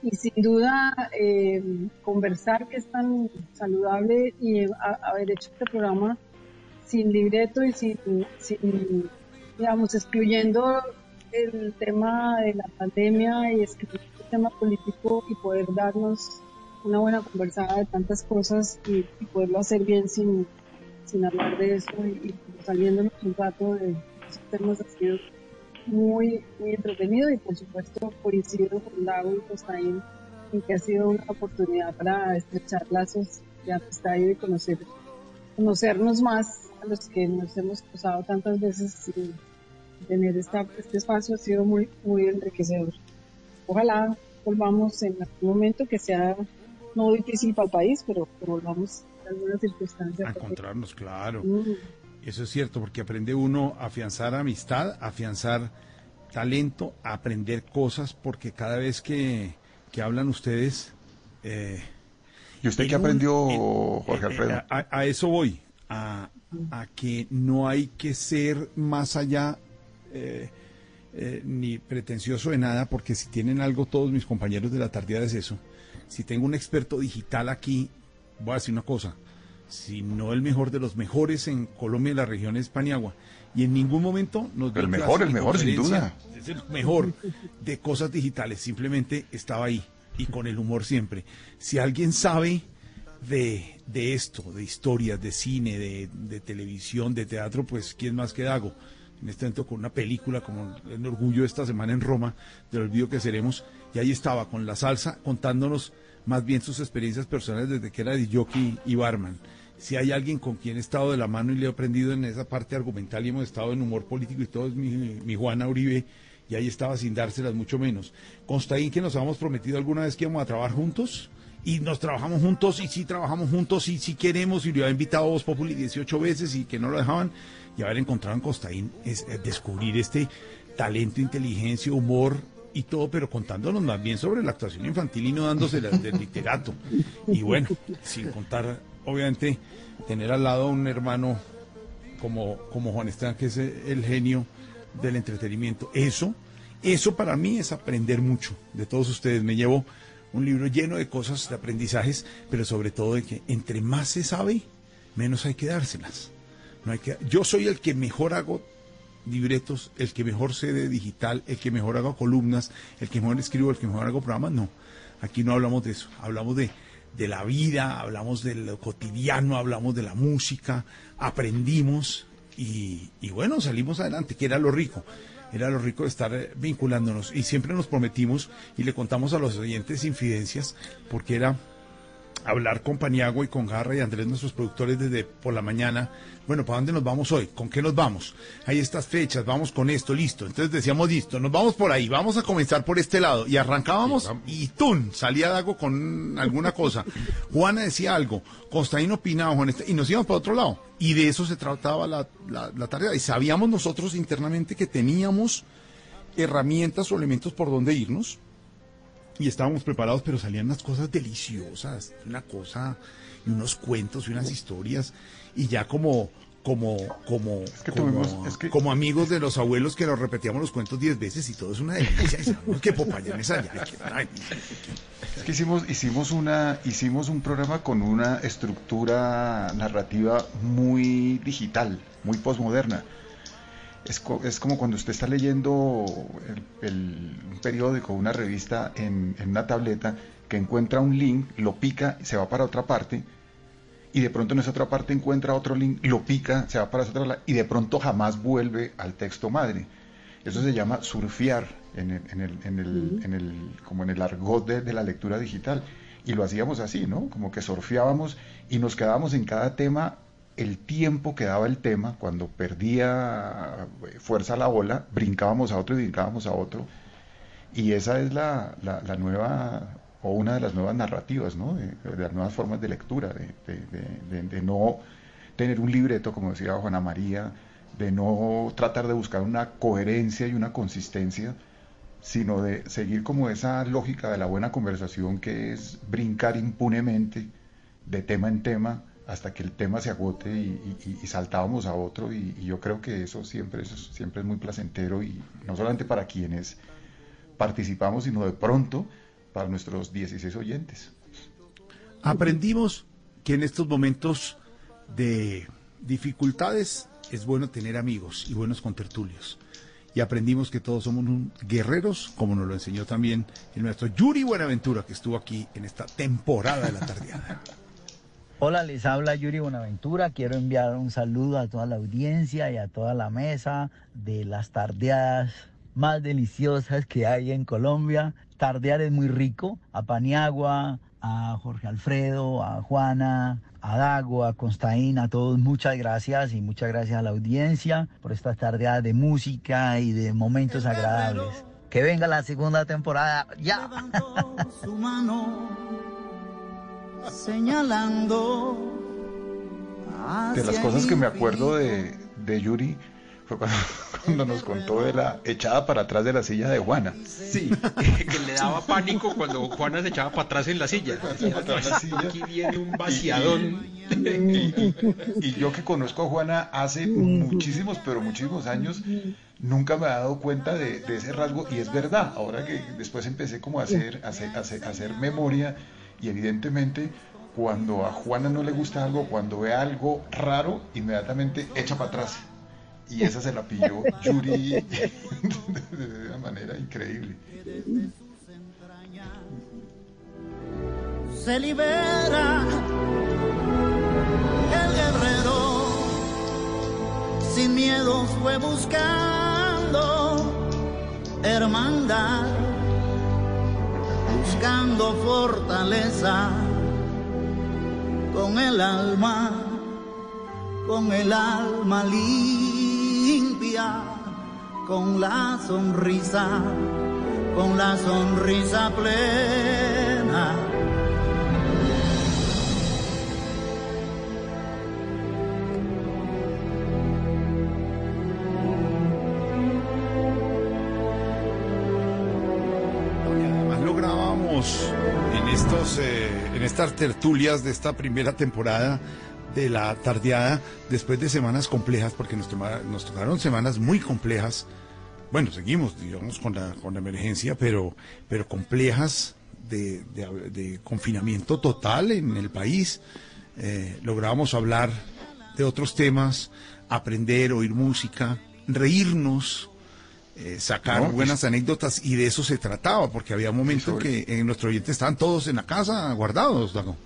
Y sin duda, eh, conversar que es tan saludable y a- haber hecho este programa sin libreto y sin, digamos, excluyendo el tema de la pandemia y excluyendo el tema político y poder darnos una buena conversada de tantas cosas y, poderlo hacer bien sin, sin hablar de eso y, saliéndonos un rato de esos temas sido muy, muy entretenido y por supuesto coincido con Lago y Costaín en que ha sido una oportunidad para estrechar lazos de amistad y de conocer, conocernos más a los que nos hemos cruzado tantas veces y tener esta, este espacio ha sido muy, muy enriquecedor. Ojalá volvamos en algún momento que sea no difícil para el país, pero que volvamos en algunas circunstancias. A encontrarnos, claro. Mm. Eso es cierto, porque aprende uno a afianzar amistad, a afianzar talento, a aprender cosas, porque cada vez que, hablan ustedes... Eh, ¿Y usted qué aprendió, Jorge Alfredo? A, eso voy, a, que no hay que ser más allá eh, eh, ni pretencioso de nada, porque si tienen algo todos mis compañeros de la tardía es eso. Si tengo un experto digital aquí, voy a decir una cosa, si no el mejor de los mejores en Colombia y la región de Paniagua. Y en ningún momento nos dio El mejor, el mejor, sin duda. Es el mejor de cosas digitales, simplemente estaba ahí y con el humor siempre. Si alguien sabe de, de esto, de historias, de cine, de, de, televisión, de teatro, pues ¿quién más que Dago? En este momento con una película como El Orgullo esta semana en Roma, del olvido que seremos, y ahí estaba con la salsa contándonos más bien sus experiencias personales desde que era de jockey y barman si hay alguien con quien he estado de la mano y le he aprendido en esa parte argumental y hemos estado en humor político y todo es mi, Juana Uribe y ahí estaba sin dárselas mucho menos. Constaín que nos habíamos prometido alguna vez que íbamos a trabajar juntos y nos trabajamos juntos y sí trabajamos juntos y sí queremos y le había invitado a Voz Populi 18 veces y que no lo dejaban y haber encontrado en Costaín es, descubrir este talento, inteligencia, humor y todo, pero contándonos más bien sobre la actuación infantil y no dándoselas del literato. Y bueno, sin contar obviamente tener al lado a un hermano como, como Juan Esteban, que es el genio del entretenimiento. Eso, eso para mí es aprender mucho de todos ustedes. Me llevo un libro lleno de cosas, de aprendizajes, pero sobre todo de que entre más se sabe, menos hay que dárselas. No hay que, yo soy el que mejor hago libretos, el que mejor sé de digital, el que mejor hago columnas, el que mejor escribo, el que mejor hago programas. No, aquí no hablamos de eso, hablamos de de la vida, hablamos de lo cotidiano, hablamos de la música, aprendimos y, bueno, salimos adelante, que era lo rico. Era lo rico de estar eh, vinculándonos y siempre nos prometimos y le contamos a los oyentes infidencias porque era hablar con Paniagua y con Garra y Andrés, nuestros productores, desde por la mañana. Bueno, ¿para dónde nos vamos hoy? ¿Con qué nos vamos? Hay estas fechas, vamos con esto, listo. Entonces decíamos, listo, nos vamos por ahí, vamos a comenzar por este lado. Y arrancábamos y ¡tum! Salía Dago con alguna cosa. Juana decía algo, Costaín opinaba, Juan, y nos íbamos para otro lado. Y de eso se trataba la, la tarea. Y sabíamos nosotros internamente que teníamos herramientas o elementos por donde irnos y estábamos preparados, pero salían unas cosas deliciosas, una cosa, y unos cuentos y unas historias, y ya como, como, como, como, amigos de los abuelos que nos repetíamos los cuentos diez veces y todo es una delicia. que popayanes allá. Es que hicimos, hicimos, una, hicimos un programa con una estructura narrativa muy digital, muy posmoderna es, es, como cuando usted está leyendo el, un periódico, una revista en, una tableta, que encuentra un link, lo pica, se va para otra parte, y de pronto en esa otra parte encuentra otro link, lo pica, se va para esa otra y de pronto jamás vuelve al texto madre. Eso se llama surfear en el, en el, en el, en el como en el argot de, de la lectura digital. Y lo hacíamos así, ¿no? Como que surfeábamos y nos quedábamos en cada tema el tiempo que daba el tema, cuando perdía eh, fuerza la ola, brincábamos a otro y brincábamos a otro. Y esa es la, la, nueva, o una de las nuevas narrativas, ¿no? de, las nuevas formas de lectura, de, de, no tener un libreto, como decía Juana María, de no tratar de buscar una coherencia y una consistencia, sino de seguir como esa lógica de la buena conversación que es brincar impunemente de tema en tema hasta que el tema se agote y, saltábamos a otro y, yo creo que eso siempre, eso siempre es muy placentero y no solamente para quienes participamos, sino de pronto para nuestros 16 oyentes. Aprendimos que en estos momentos de dificultades es bueno tener amigos y buenos contertulios. Y aprendimos que todos somos un- guerreros, como nos lo enseñó también el maestro Yuri Buenaventura, que estuvo aquí en esta temporada de la tardeada. Hola, les habla Yuri Buenaventura. Quiero enviar un saludo a toda la audiencia y a toda la mesa de las tardeadas más deliciosas que hay en Colombia. Tardear es muy rico. A Paniagua, a Jorge Alfredo, a Juana, a Dago, a Constaín, a todos muchas gracias y muchas gracias a la audiencia por estas tardeadas de música y de momentos agradables. Que venga la segunda temporada ya. su mano señalando De las cosas que me acuerdo de, de Yuri fue cuando, cuando nos contó de la echada para atrás de la silla de Juana. Sí, que le daba pánico cuando Juana se echaba para atrás en la silla. Aquí viene un vaciadón. Y yo que conozco a Juana hace muchísimos, pero muchísimos años, nunca me he dado cuenta de, de ese rasgo y es verdad. Ahora que después empecé como a hacer, a hacer, a hacer, a hacer memoria y evidentemente cuando a Juana no le gusta algo, cuando ve algo raro, inmediatamente echa para atrás. Y esa se la pilló Yuri de una manera increíble. se libera el guerrero sin miedos fue buscando hermandad buscando fortaleza con el alma con el alma limpia con la sonrisa con la sonrisa plena lográbamos en estos eh, en estas tertulias de esta primera temporada de la tardeada después de semanas complejas porque nos, nos tocaron semanas muy complejas. Bueno seguimos digamos con la con la emergencia pero pero complejas de, de- de confinamiento total en el país. Eh, lográbamos hablar de otros temas aprender oír música reírnos eh, sacar No, buenas anécdotas y de eso se trataba, porque había momentos que en nuestro oyente estaban todos en la casa guardados, Dago.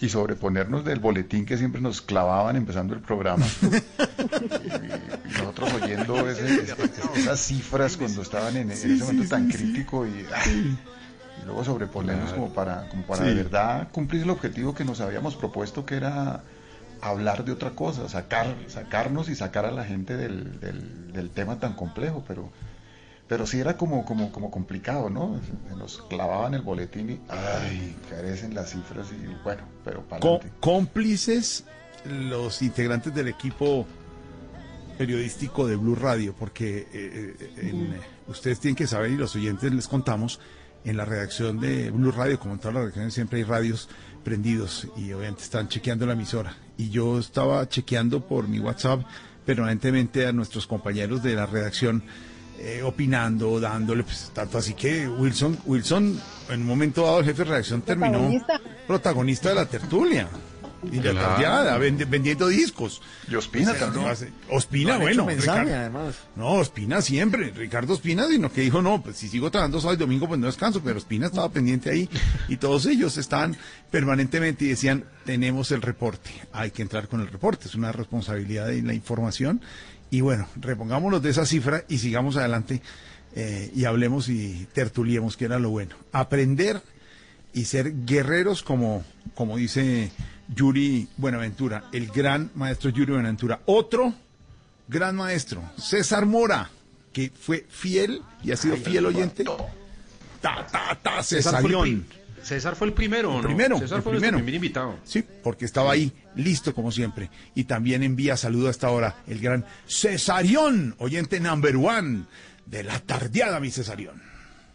Y sobreponernos del boletín que siempre nos clavaban empezando el programa. y, y nosotros oyendo ese- ese- esas cifras cuando estaban en, ese momento tan crítico y, ah, y luego sobreponernos Claro. como para, como para Sí. de verdad cumplir el objetivo que nos habíamos propuesto que era hablar de otra cosa, sacar, sacarnos y sacar a la gente del, del, del tema tan complejo, pero pero sí era como, como, como complicado, ¿no? Se nos clavaban el boletín y ay, carecen las cifras y bueno, pero para Có- cómplices los integrantes del equipo periodístico de Blue Radio, porque eh, eh, en, eh, ustedes tienen que saber y los oyentes les contamos, en la redacción de Blue Radio, como en todas las redacciones, siempre hay radios prendidos y obviamente están chequeando la emisora. Y yo estaba chequeando por mi WhatsApp permanentemente a nuestros compañeros de la redacción eh, opinando, dándole, pues, tanto así que Wilson, Wilson, en un momento dado el jefe de redacción terminó Protagonista. protagonista de la tertulia. Y de la Claro. tardeada, vendi- vendiendo discos. Y Ospina Pues, también. no Ospina, No bueno. hecho mensaje, Ricardo- además. No, Ospina siempre. Ricardo Ospina, sino que dijo, no, pues si sigo trabajando sábado y domingo, pues no descanso. Pero Ospina estaba pendiente ahí. Y todos ellos estaban permanentemente y decían, tenemos el reporte. Hay que entrar con el reporte. Es una responsabilidad de la información. Y bueno, repongámonos de esa cifra y sigamos adelante eh, y hablemos y tertuliemos, que era lo bueno. Aprender y ser guerreros como, como dice Yuri Buenaventura, el gran maestro Yuri Buenaventura. Otro gran maestro, César Mora, que fue fiel y ha sido fiel oyente. Ta, ta, ta, César César fue el primero, ¿o El ¿no? primero, César el fue primero. primer invitado. Sí, porque estaba ahí, listo como siempre. Y también envía saludo hasta ahora el gran Cesarión, oyente number one de la tardeada, mi Cesarión.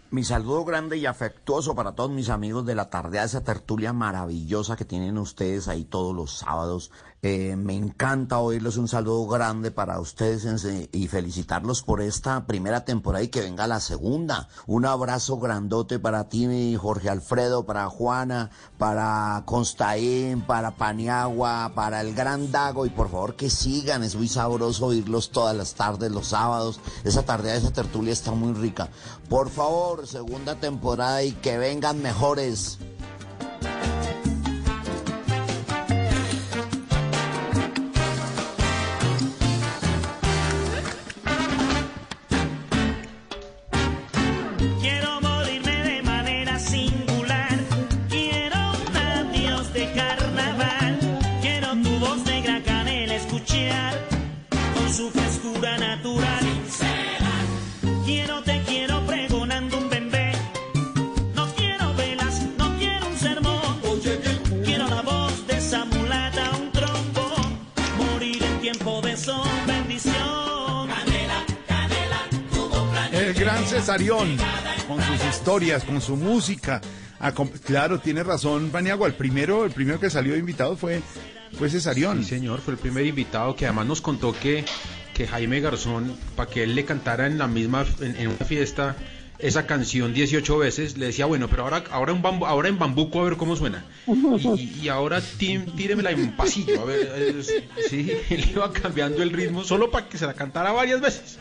Mi saludo grande y afectuoso para todos mis amigos de la tarde, esa tertulia maravillosa que tienen ustedes ahí todos los sábados. Eh, me encanta oírlos. Un saludo grande para ustedes y felicitarlos por esta primera temporada y que venga la segunda. Un abrazo grandote para ti, Jorge Alfredo, para Juana, para Constaín, para Paniagua, para el Gran Dago y por favor que sigan. Es muy sabroso oírlos todas las tardes, los sábados. Esa tarde, esa tertulia está muy rica. Por favor, segunda temporada y que vengan mejores. Cesarión, con sus historias, con su música. Acom- Claro, tiene razón, Paniagua. El primero, el primero que salió invitado fue, fue Cesarión. Sí, señor, fue el primer invitado que además nos contó que, que Jaime Garzón, para que él le cantara en la misma, en, en una fiesta, esa canción 18 veces, le decía, bueno, pero ahora, ahora, en, bambu- ahora en bambuco a ver cómo suena. Y, y- ahora tí- tíremela en pasillo, a ver. es- sí, él iba cambiando el ritmo solo para que se la cantara varias veces.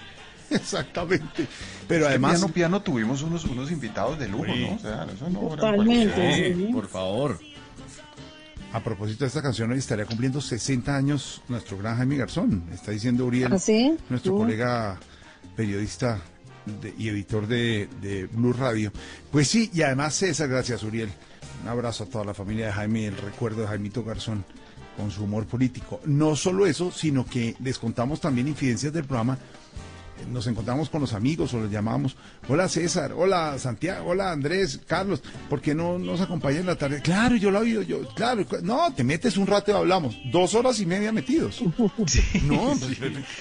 Exactamente. Pero además- piano piano tuvimos unos unos invitados de lujo, Sí. ¿no? O sea, eso no Totalmente, sí. por favor. A propósito de esta canción, hoy estaría cumpliendo 60 años nuestro gran Jaime Garzón. Está diciendo Uriel, ¿Ah, sí? nuestro colega periodista de- y editor de, de Blue Radio. Pues sí, y además César, gracias Uriel. Un abrazo a toda la familia de Jaime el recuerdo de Jaimito Garzón con su humor político. No solo eso, sino que les contamos también infidencias del programa. Nos encontramos con los amigos o los llamamos. Hola César, hola Santiago, hola Andrés, Carlos, ¿por qué no nos acompañan en la tarde? Claro, yo lo he oído, yo, claro, no, te metes un rato y hablamos. Dos horas y media metidos. No,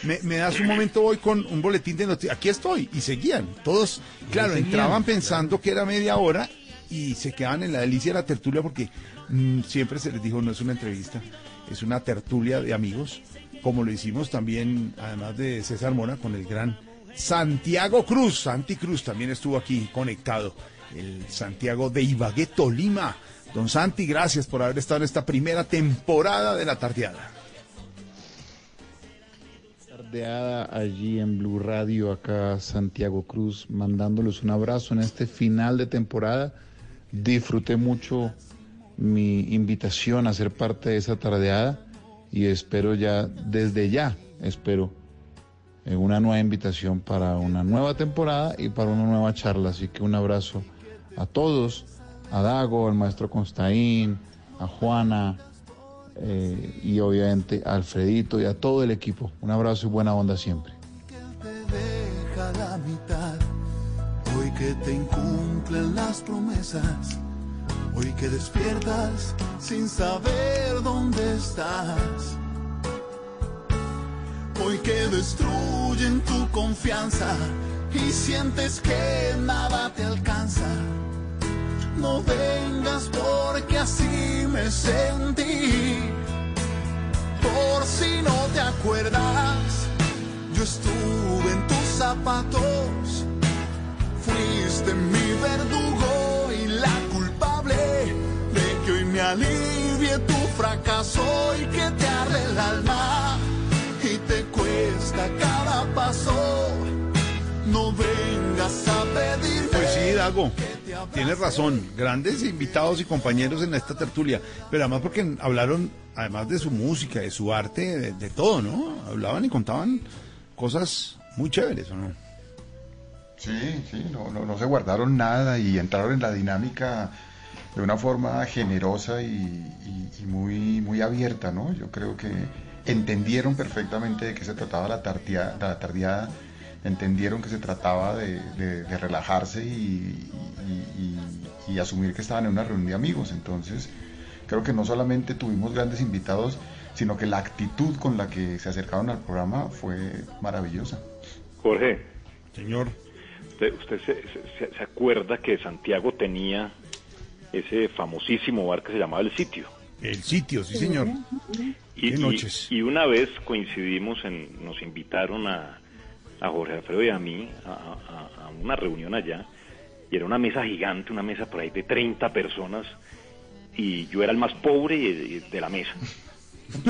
me, me das un momento hoy con un boletín de noticias. Aquí estoy. Y seguían. Todos, claro, seguían, entraban pensando que era media hora y se quedaban en la delicia de la tertulia porque mm, siempre se les dijo no es una entrevista, es una tertulia de amigos, como lo hicimos también, además de César Mora, con el gran Santiago Cruz. Santi Cruz también estuvo aquí conectado. El Santiago de Ibagué, Tolima. Don Santi, gracias por haber estado en esta primera temporada de la tardeada. tardeada allí en Blue Radio, acá Santiago Cruz, mandándoles un abrazo en este final de temporada. Disfruté mucho mi invitación a ser parte de esa tardeada y espero ya, desde ya, espero eh, una nueva invitación para una nueva temporada y para una nueva charla. Así que un abrazo a todos, a Dago, al maestro Constaín, a Juana, eh, y obviamente a Alfredito y a todo el equipo. Un abrazo y buena onda siempre. Hoy que despiertas sin saber dónde estás. Hoy que destruyen tu confianza y sientes que nada te alcanza. No vengas porque así me sentí. Por si no te acuerdas, yo estuve en tus zapatos. Fuiste mi verdugo me alivie tu fracaso y que te arde el alma y te cuesta cada paso. No vengas a pedirme. Pues sí, Dago, tienes razón. Grandes invitados y compañeros en esta tertulia, pero además porque hablaron, además de su música, de su arte, de, de todo, ¿no? Hablaban y contaban cosas muy chéveres, ¿o no? Sí, sí, no, no, no se guardaron nada y entraron en la dinámica de una forma generosa y, y- y muy, muy abierta, ¿no? Yo creo que entendieron perfectamente de qué se trataba la, tardia- la tardeada, entendieron que se trataba de, de- de relajarse y, y- y- y asumir que estaban en una reunión de amigos. Entonces, creo que no solamente tuvimos grandes invitados, sino que la actitud con la que se acercaron al programa fue maravillosa. Jorge. Señor. Usted, usted se, se- se acuerda que Santiago tenía ese famosísimo bar que se llamaba El Sitio. El sitio, sí, señor. Y, Qué y- noches. y una vez coincidimos, en, nos invitaron a, a Jorge Alfredo y a mí a, a- a una reunión allá, y era una mesa gigante, una mesa por ahí de 30 personas, y yo era el más pobre de, de la mesa.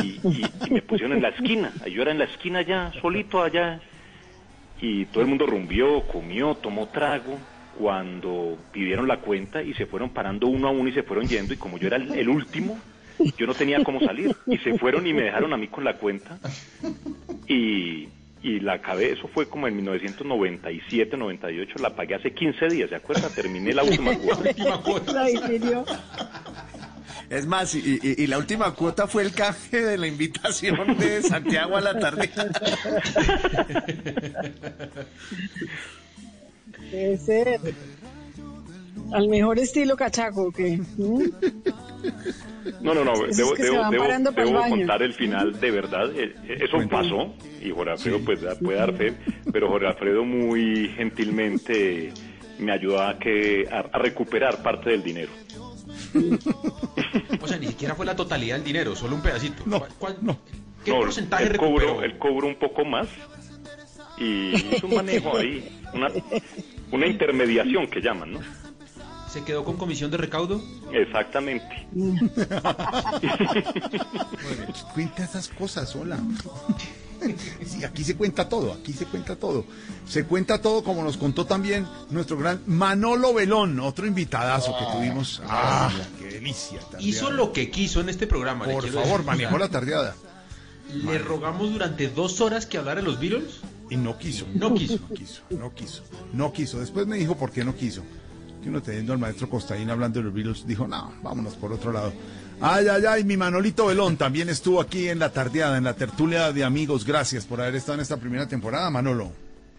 Y, y- y me pusieron en la esquina, yo era en la esquina allá, solito allá, y todo el mundo rumbió, comió, tomó trago, cuando pidieron la cuenta y se fueron parando uno a uno y se fueron yendo, y como yo era el- el último, yo no tenía cómo salir y se fueron y me dejaron a mí con la cuenta y, y la acabé, eso fue como en 1997, 98, la pagué hace 15 días, ¿se acuerda? Terminé la última cuota. La difirió. Es más, y, y- y la última cuota fue el canje de la invitación de Santiago a la tarde. Debe ser. Al mejor estilo cachaco, que No, no, no, Esos debo, que debo, debo- contar el final de verdad. Eh, eh, Eso pasó y Jorge Alfredo pues, puede dar fe, pero Jorge Alfredo muy gentilmente me ayudó a, que, a, a recuperar parte del dinero. O sea, ni siquiera fue la totalidad del dinero, solo un pedacito. ¿Cuál- cuál- ¿Qué No, porcentaje él recuperó? cobró, él cobró un poco más y hizo un manejo ahí, una, una intermediación que llaman, ¿no? ¿Se quedó con comisión de recaudo? Exactamente. Cuenta esas cosas, hola. Sí, aquí se cuenta todo, aquí se cuenta todo. Se cuenta todo como nos contó también nuestro gran Manolo Belón, otro invitadazo que tuvimos. Ah, qué delicia. tardeada. Hizo lo que quiso en este programa. Por favor, decir. manejó la tardeada. Le rogamos durante dos horas que hablara de los Beatles. Y no quiso. No quiso. No quiso, no quiso. No quiso. Después me dijo por qué no quiso. Que uno teniendo al maestro Costaín hablando de los Beatles, dijo, no, vámonos por otro lado. Ay, ay, ay, mi Manolito Belón también estuvo aquí en la tardeada, en la tertulia de amigos. Gracias por haber estado en esta primera temporada, Manolo.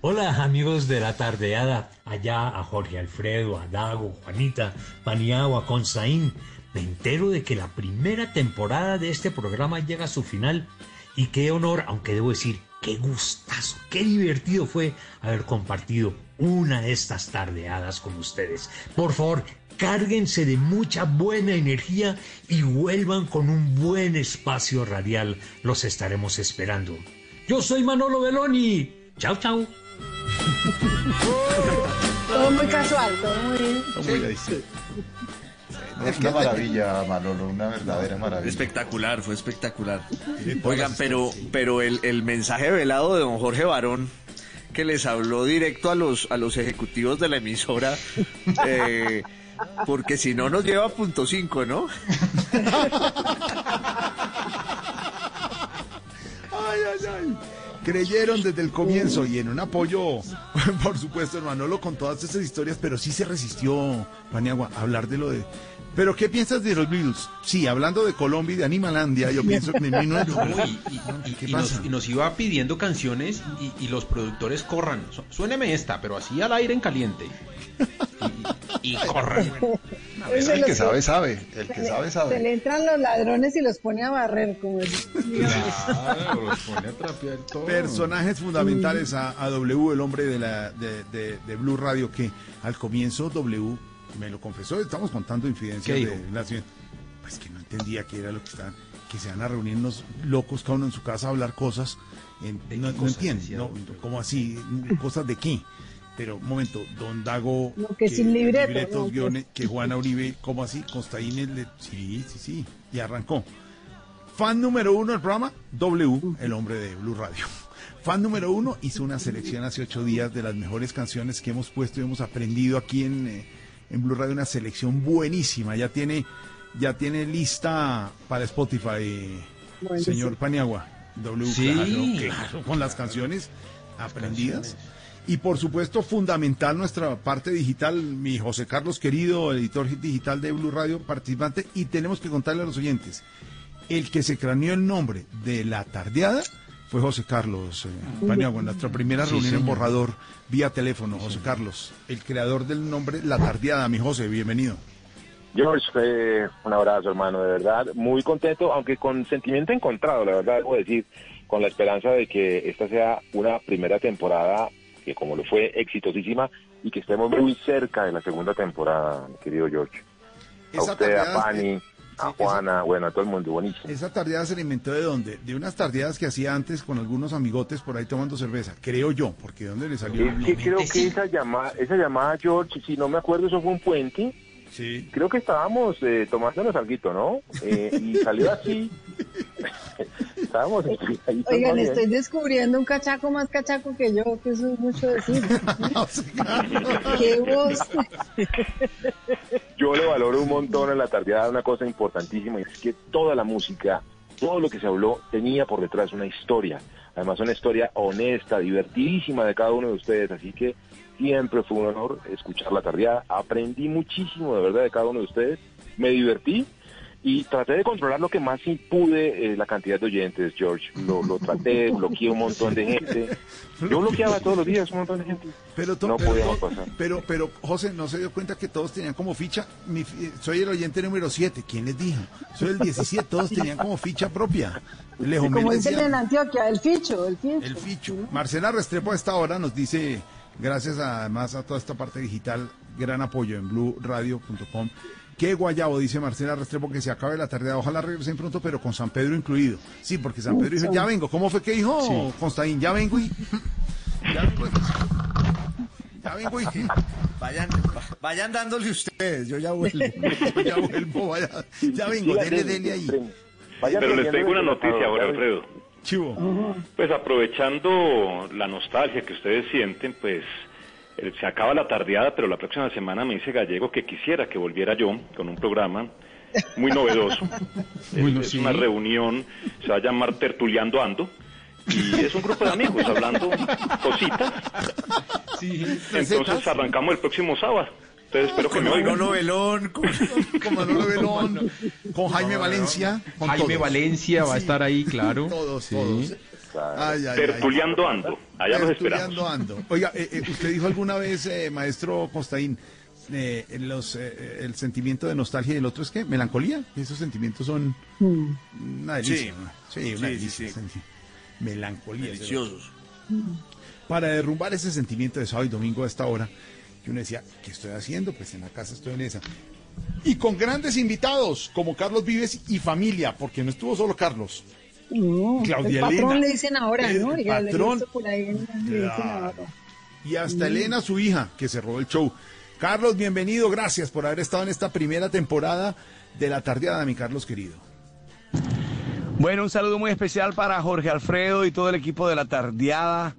Hola amigos de la tardeada, allá a Jorge Alfredo, a Dago, Juanita, Paniagua, Consaín. Me entero de que la primera temporada de este programa llega a su final y qué honor, aunque debo decir, qué gustazo, qué divertido fue haber compartido una de estas tardeadas con ustedes. Por favor, cárguense de mucha buena energía y vuelvan con un buen espacio radial. Los estaremos esperando. Yo soy Manolo Beloni. Chao, chao. todo muy casual, todo muy... Es una maravilla, Manolo, una verdadera maravilla. Espectacular, fue espectacular. Oigan, pero, pero el, el mensaje velado de don Jorge Barón, que les habló directo a los, a los ejecutivos de la emisora, eh, porque si no nos lleva a punto cinco, ¿no? Ay, ay, ay. Creyeron desde el comienzo y en un apoyo, por supuesto, Manolo, con todas esas historias, pero sí se resistió, Paniagua, a hablar de lo de. Pero, ¿qué piensas de los Beatles? Sí, hablando de Colombia y de Animalandia, yo pienso que en No, 1900. y, y- y- ¿Qué y nos, y nos iba pidiendo canciones y, y los productores corran. Su- Suéneme esta, pero así al aire en caliente. Y, y corran. Es El que sabe, sabe. El que se le- sabe, Se sabe. le entran los ladrones y los pone a barrer, como. Personajes fundamentales a, a W, el hombre de, la, de, de- de Blue Radio, que al comienzo W me lo confesó, estamos contando infidencias ¿Qué de ciudad. Pues que no entendía qué era lo que estaban, que se van a reunir unos locos cada uno en su casa a hablar cosas. en- no, no entiendo, decía no, ¿cómo así? ¿Cosas de qué? Pero, un momento, Don Dago. No, que sin libreto, libretos, no, que- guiones, que Juana Uribe, ¿cómo así? Costaín, le- sí, sí, sí, y arrancó. Fan número uno del programa, W, el hombre de Blue Radio. Fan número uno hizo una selección hace ocho días de las mejores canciones que hemos puesto y hemos aprendido aquí en, eh, en Blue Radio, una selección buenísima. Ya tiene, ya tiene lista para Spotify, Bueno, señor sí. Paniagua. W, Sí. claro, claro, con las canciones aprendidas. Y por supuesto, fundamental nuestra parte digital, mi José Carlos querido, editor digital de Blue Radio, participante, y tenemos que contarle a los oyentes, el que se craneó el nombre de la tardeada fue José Carlos eh, Paniagua, en nuestra primera Sí, reunión en borrador vía teléfono, José Carlos, el creador del nombre La Tardeada, mi José, bienvenido. George, eh, un abrazo, hermano, de verdad. Muy contento, aunque con sentimiento encontrado, la verdad, debo decir, con la esperanza de que esta sea una primera temporada que como lo fue exitosísima y que estemos muy cerca de la segunda temporada, mi querido George. A Esa usted, a Pani, a Juana, bueno, a todo el mundo, buenísimo. Esa tardeada se la inventó de dónde? De unas tardeadas que hacía antes con algunos amigotes por ahí tomando cerveza, creo yo, porque ¿de dónde le salió? Es que creo que esa llamada, esa llamada, George, si no me acuerdo, eso fue un puente. Sí. Creo que estábamos eh, tomándonos algo, ¿no? Eh, y salió así. estábamos ahí Oigan, estoy descubriendo un cachaco más cachaco que yo, que eso es mucho decir. ¿Qué voz? Yo le valoro un montón en la tardeada una cosa importantísima y es que toda la música, todo lo que se habló tenía por detrás una historia. Además una historia honesta, divertidísima de cada uno de ustedes, así que siempre fue un honor escuchar la tardeada. Aprendí muchísimo de verdad de cada uno de ustedes, me divertí y traté de controlar lo que más sí pude eh, la cantidad de oyentes, George. Lo, lo traté, bloqueé un montón de gente. Yo bloqueaba todos los días un montón de gente. Pero, to- no pero, podíamos pasar. pero, pero, José, ¿no se dio cuenta que todos tenían como ficha? Mi soy el oyente número 7, ¿quién les dijo? Soy el 17, todos tenían como ficha propia. Lejos Como me dicen decía- en Antioquia, el ficho, el ficho. El ficho. Marcela Restrepo a esta hora nos dice, gracias además a toda esta parte digital, gran apoyo en blueradio.com. Qué guayabo, dice Marcela Restrepo, que se acabe la tarde. Ojalá regresen pronto, pero con San Pedro incluido. Sí, porque San Pedro dijo, ya vengo. ¿Cómo fue que dijo Sí. Constaín? Ya vengo y... Ya vengo y... Ya vengo y... Vayan, vayan dándole ustedes, yo ya vuelvo. Yo ya vuelvo, vaya. Ya vengo, dele, dele ahí. Pero les tengo una noticia, Jorge Alfredo. Chivo. Pues aprovechando la nostalgia que ustedes sienten, pues se acaba la tardeada, pero la próxima semana me dice Gallego que quisiera que volviera yo con un programa muy novedoso. Bueno, es sí. una reunión, se va a llamar Tertuleando Ando. Y es un grupo de amigos hablando cositas. Entonces arrancamos el próximo sábado. Entonces espero que me oigan. Manolo Belón, con, con Manolo Belón, con Jaime Valencia. con Jaime todos. Valencia va a estar ahí, claro. Todos, Sí. todos. Ay, ay, ay. Tertuleando Ando. Allá los esperamos. Tertuleando ando. Oiga, eh, eh, usted dijo alguna vez, eh, maestro Costaín, eh, los, eh, el sentimiento de nostalgia y el otro es que melancolía. Esos sentimientos son una delicia. Sí, una Sí, delicia. sí, Melancolía. Deliciosos. Para derrumbar ese sentimiento de sábado y domingo a esta hora, que uno decía, ¿qué estoy haciendo? Pues en la casa estoy en esa. Y con grandes invitados, como Carlos Vives y familia, porque no estuvo solo Carlos. No, Claudia el patrón Elena. le dicen ahora, El ¿no? Patrón. visto por ahí, le dicen Claro. ahora. Y hasta Mm. Elena, su hija, que cerró el show. Carlos, bienvenido, gracias por haber estado en esta primera temporada de La Tardeada, mi Carlos querido. Bueno, un saludo muy especial para Jorge Alfredo y todo el equipo de la tardeada.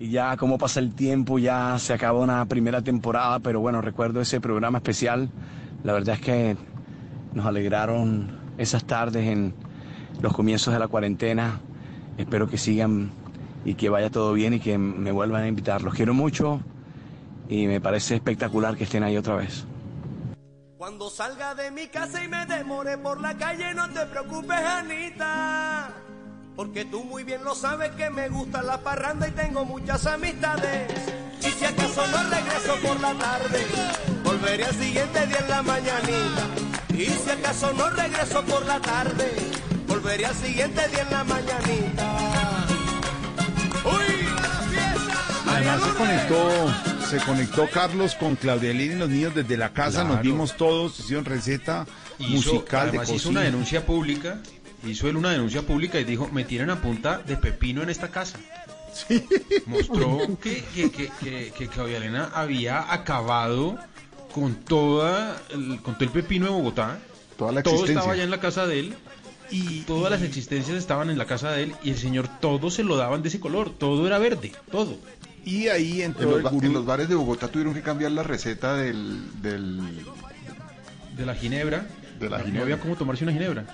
Y ya como pasa el tiempo, ya se acabó una primera temporada, pero bueno, recuerdo ese programa especial. La verdad es que nos alegraron esas tardes en los comienzos de la cuarentena. Espero que sigan y que vaya todo bien y que me vuelvan a invitar. Los quiero mucho y me parece espectacular que estén ahí otra vez. Cuando salga de mi casa y me demore por la calle, no te preocupes, Anita. Porque tú muy bien lo sabes que me gusta la parranda y tengo muchas amistades. Y si acaso no regreso por la tarde, volveré al siguiente día en la mañanita. Y si acaso no regreso por la tarde, volveré al siguiente día en la mañanita. ¡Uy! ¡La fiesta! María Además se conectó, se conectó Carlos con Claudia Elena y los niños desde la casa, nos vimos todos, hicieron receta Hizo- musical de hizo cocina. una denuncia pública, hizo él una denuncia pública y dijo, me tienen a punta de pepino en esta casa. Mostró que, que, que, que, que Claudia Elena había acabado con toda el, con todo el pepino de Bogotá. Toda la todo estaba allá en la casa de él y todas las existencias estaban en la casa de él y el señor todo se lo daban de ese color, todo era verde, todo. Y ahí En entró los, el ba- gurú. en los bares de Bogotá tuvieron que cambiar la receta del... del de la ginebra. De la No ginebra. había cómo tomarse una ginebra.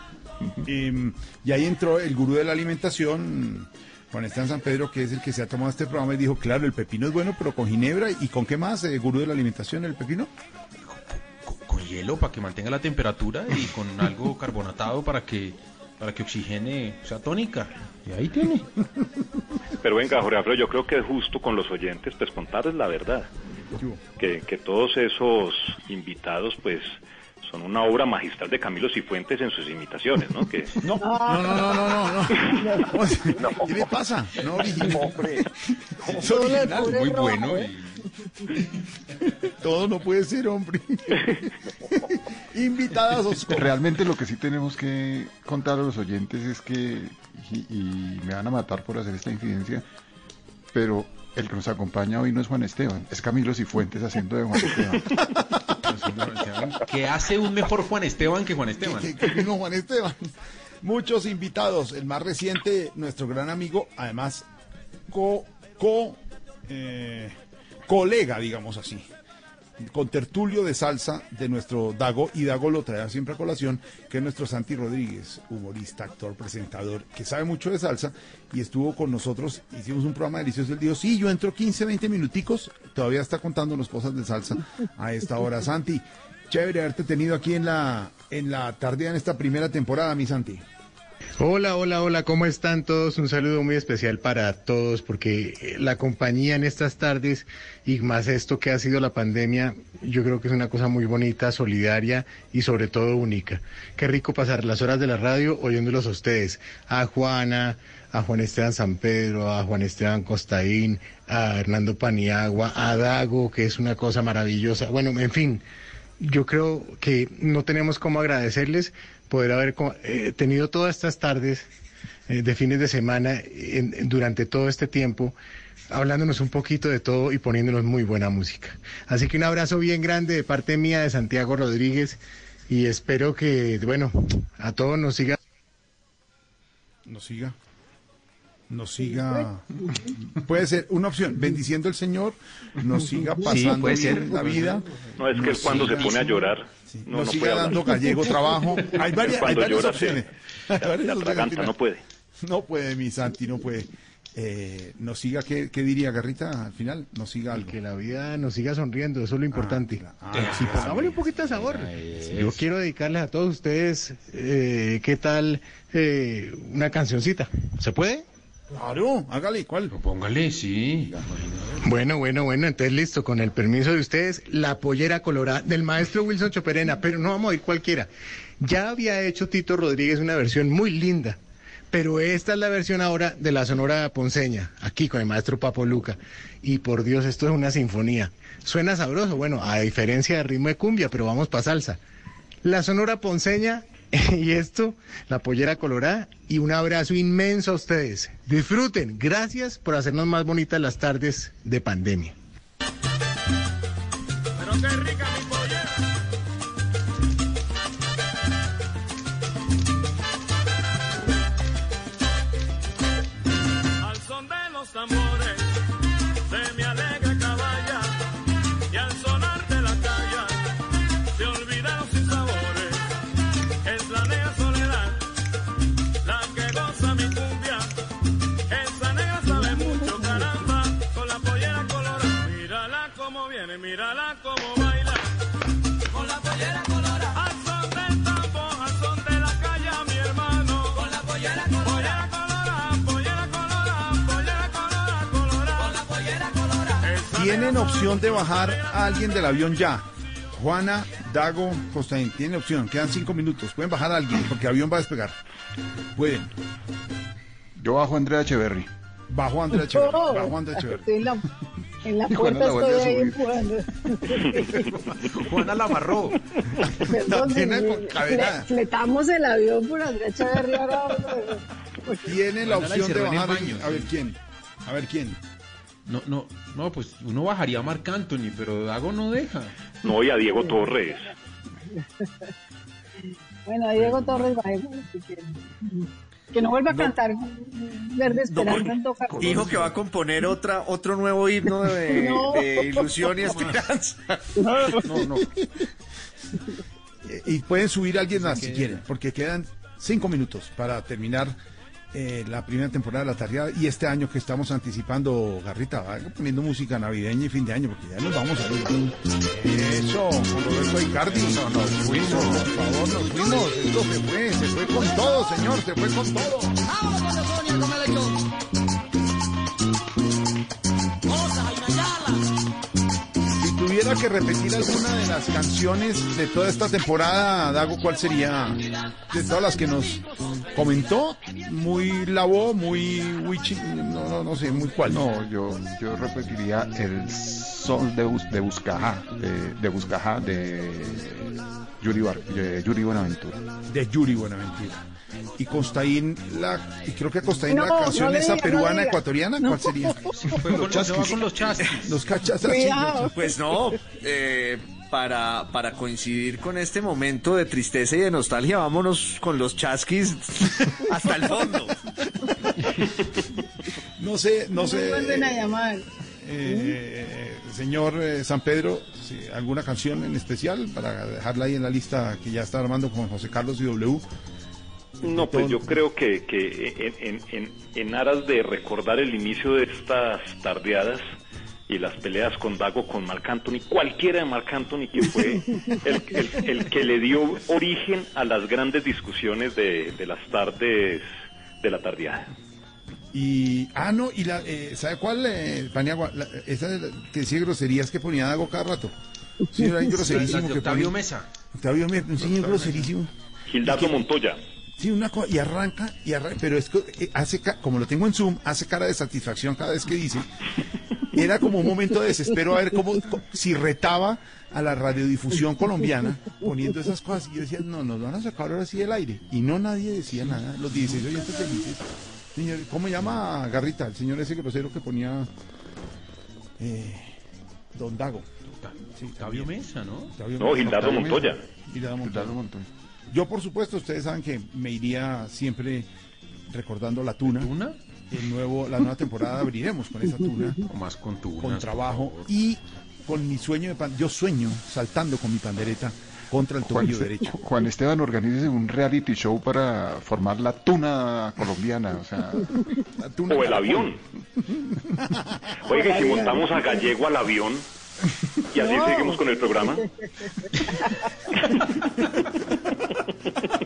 Em, y ahí entró el gurú de la alimentación, Juan Esteban San Pedro, que es el que se ha tomado este programa y dijo, claro, el pepino es bueno, pero con ginebra. ¿Y con qué más, eh, gurú de la alimentación, el pepino? con hielo para que mantenga la temperatura y con algo carbonatado para que para que oxigene, o sea, tónica. Y ahí tiene. Pero venga, Jorge Alfredo, yo creo que es justo con los oyentes, pues contarles la verdad. Que, que todos esos invitados, pues, son una obra magistral de Camilo Cifuentes en sus imitaciones, ¿no? Que... No, no, no, no, no, no. ¿Qué le pasa? No, original. Hombre, Es original, muy bueno. Todo no puede ser, hombre. Invitadas, Realmente lo que sí tenemos que contar a los oyentes es que, y, y me van a matar por hacer esta infidencia, pero el que nos acompaña hoy no es Juan Esteban, es Camilo Cifuentes haciendo de Juan Esteban. Que hace un mejor Juan Esteban que Juan Esteban. Que, que vino Juan Esteban. Muchos invitados. El más reciente, nuestro gran amigo, además, co, co eh, colega, digamos así, con tertulio de salsa de nuestro Dago, y Dago lo trae siempre a colación, que es nuestro Santi Rodríguez, humorista, actor, presentador, que sabe mucho de salsa, y estuvo con nosotros, hicimos un programa delicioso, él dijo, sí, yo entro 15, 20 minuticos, todavía está contándonos cosas de salsa a esta hora. Santi, chévere haberte tenido aquí en la, en la tarde, en esta primera temporada, mi Santi. Hola, hola, hola, ¿cómo están todos? Un saludo muy especial para todos porque eh, la compañía en estas tardes y más esto que ha sido la pandemia, yo creo que es una cosa muy bonita, solidaria y sobre todo única. Qué rico pasar las horas de la radio oyéndolos a ustedes, a Juana, a Juan Esteban San Pedro, a Juan Esteban Costaín, a Hernando Paniagua, a Dago, que es una cosa maravillosa. Bueno, en fin, yo creo que no tenemos cómo agradecerles poder haber eh, tenido todas estas tardes eh, de fines de semana en- durante todo este tiempo hablándonos un poquito de todo y poniéndonos muy buena música. Así que un abrazo bien grande de parte mía de Santiago Rodríguez y espero que, bueno, a todos nos siga. Nos siga. Nos siga. Puede ser una opción. Bendiciendo el Señor, nos siga pasando puede bien ser. la vida. No, es que nos cuando se pone a llorar, no, nos no siga hablar. dando gallego trabajo. Hay varias, hay Cuando varias llora, opciones. se- Hay varias la opciones no puede. No puede, mi Santi, no puede. Eh, nos siga, ¿qué, qué diría Garrita al final? Nos siga algo. Que la vida nos siga sonriendo, eso es lo importante. Ah, sí, pongámosle un poquito de sabor. Yo quiero dedicarles a todos ustedes, eh, ¿qué tal eh, una cancioncita? ¿Se puede? Claro, hágale, ¿cuál? Póngale, sí. Bueno, bueno, bueno, entonces listo, con el permiso de ustedes, la pollera colorada del maestro Wilson Choperena, pero no vamos a ir cualquiera. Ya había hecho Tito Rodríguez una versión muy linda, pero esta es la versión ahora de la Sonora Ponceña, aquí con el maestro Papo Luca. Y por Dios, esto es una sinfonía. Suena sabroso, bueno, a diferencia del ritmo de cumbia, pero vamos para salsa. La Sonora Ponceña y esto, la pollera colorada y un abrazo inmenso a ustedes. Disfruten, gracias por hacernos más bonitas las tardes de pandemia. Pero qué rica. Al son de los Tienen opción de bajar a alguien del avión ya. Juana, Dago, Costaín, tienen opción. Quedan cinco minutos. Pueden bajar a alguien porque el avión va a despegar. Pueden. Yo bajo a Andrea Echeverry. Bajo a Andrea Echeverri. Bajo a Andrea Echeverri. Estoy en la, en la Juana puerta, la vuelve a estoy ahí empujando. Juana la amarró. Perdón, tiene cadenada. fletamos el avión por Andrea Echeverri ahora. Tienen la Juana la opción de bajar. a baño, alguien. A ver quién. A ver quién. No, no, no, pues uno bajaría a Marc Anthony, pero Dago no deja. No, y a Diego Torres. Bueno, Diego Torres va igual, así que, que no vuelva a cantar Verde Esperanza en Toca. Dijo que va a componer otra, otro nuevo himno de, No. de ilusión y esperanza. No, no. Eh, Y pueden subir a alguien más si quieren, porque quedan cinco minutos para terminar eh, la primera temporada de la tarde y este año que estamos anticipando, Garrita, va poniendo música navideña y fin de año, porque ya nos vamos a ir. Eso, con Roberto Icardi. No, nos fuimos, por favor, nos fuimos. Esto se fue, se fue con todo, señor, se fue con todo. Si tuviera que repetir alguna de las canciones de toda esta temporada, Dago, ¿cuál sería? De todas las que nos comentó, muy lavó, muy wichi, no, no, no sé, muy cuál. No, yo, yo repetiría el sol de, de Buscajá, de, de Buscajá, de Yuri, Bar- de Yuri Buenaventura. De Yuri Buenaventura. Y Costaín, la, y creo que Costaín No, la canción no esa diga, no peruana ecuatoriana, ¿cuál sería? va con los chasquis. Los cachas Pues no, eh, para, para coincidir con este momento de tristeza y de nostalgia, vámonos con los chasquis hasta el fondo. No sé, no sé. vuelven a llamar. Eh, señor eh, San Pedro, sí, ¿alguna canción en especial para dejarla ahí en la lista que ya está armando con José Carlos y W? No, pues yo creo que, que en, en- en- en aras de recordar el inicio de estas tardeadas y las peleas con Dago, con Marc Anthony, cualquiera de Marc Anthony que fue el, el- el que le dio origen a las grandes discusiones de, de las tardes de la tardeada. Y, ah, no, y la, eh, ¿sabe cuál, eh, Paniagua? La- esa de la- que decía groserías que ponía Dago cada rato. Sí, era ahí groserísimo. Que Octavio ponía- Mesa. Octavio Mesa, un señor groserísimo. Gildardo Montoya. Sí, una cosa, y arranca, y arranca, pero es que eh, hace, como lo tengo en Zoom, hace cara de satisfacción cada vez que dice. Era como un momento de desespero a ver cómo, si retaba a la radiodifusión colombiana poniendo esas cosas. Y yo decía, no, nos van a sacar ahora sí del aire. Y no nadie decía nada. Los 16 oyentes felices. Señor, ¿Cómo llama Garrita? El señor ese grosero que ponía eh, Don Dago. Sí, Octavio Mesa, ¿no? Octavio No. Gildardo Montoya. Gildardo Montoya. Yo, por supuesto, ustedes saben que me iría siempre recordando la tuna. El nuevo, la nueva temporada abriremos con esa tuna. O más con tunas, Con trabajo y con mi sueño de pan. Yo sueño saltando con mi pandereta contra el Juan, tobillo derecho. Juan Esteban organiza un reality show para formar la tuna colombiana, o sea, O el avión. Oiga, y si montamos a Gallego al avión y así No. seguimos con el programa.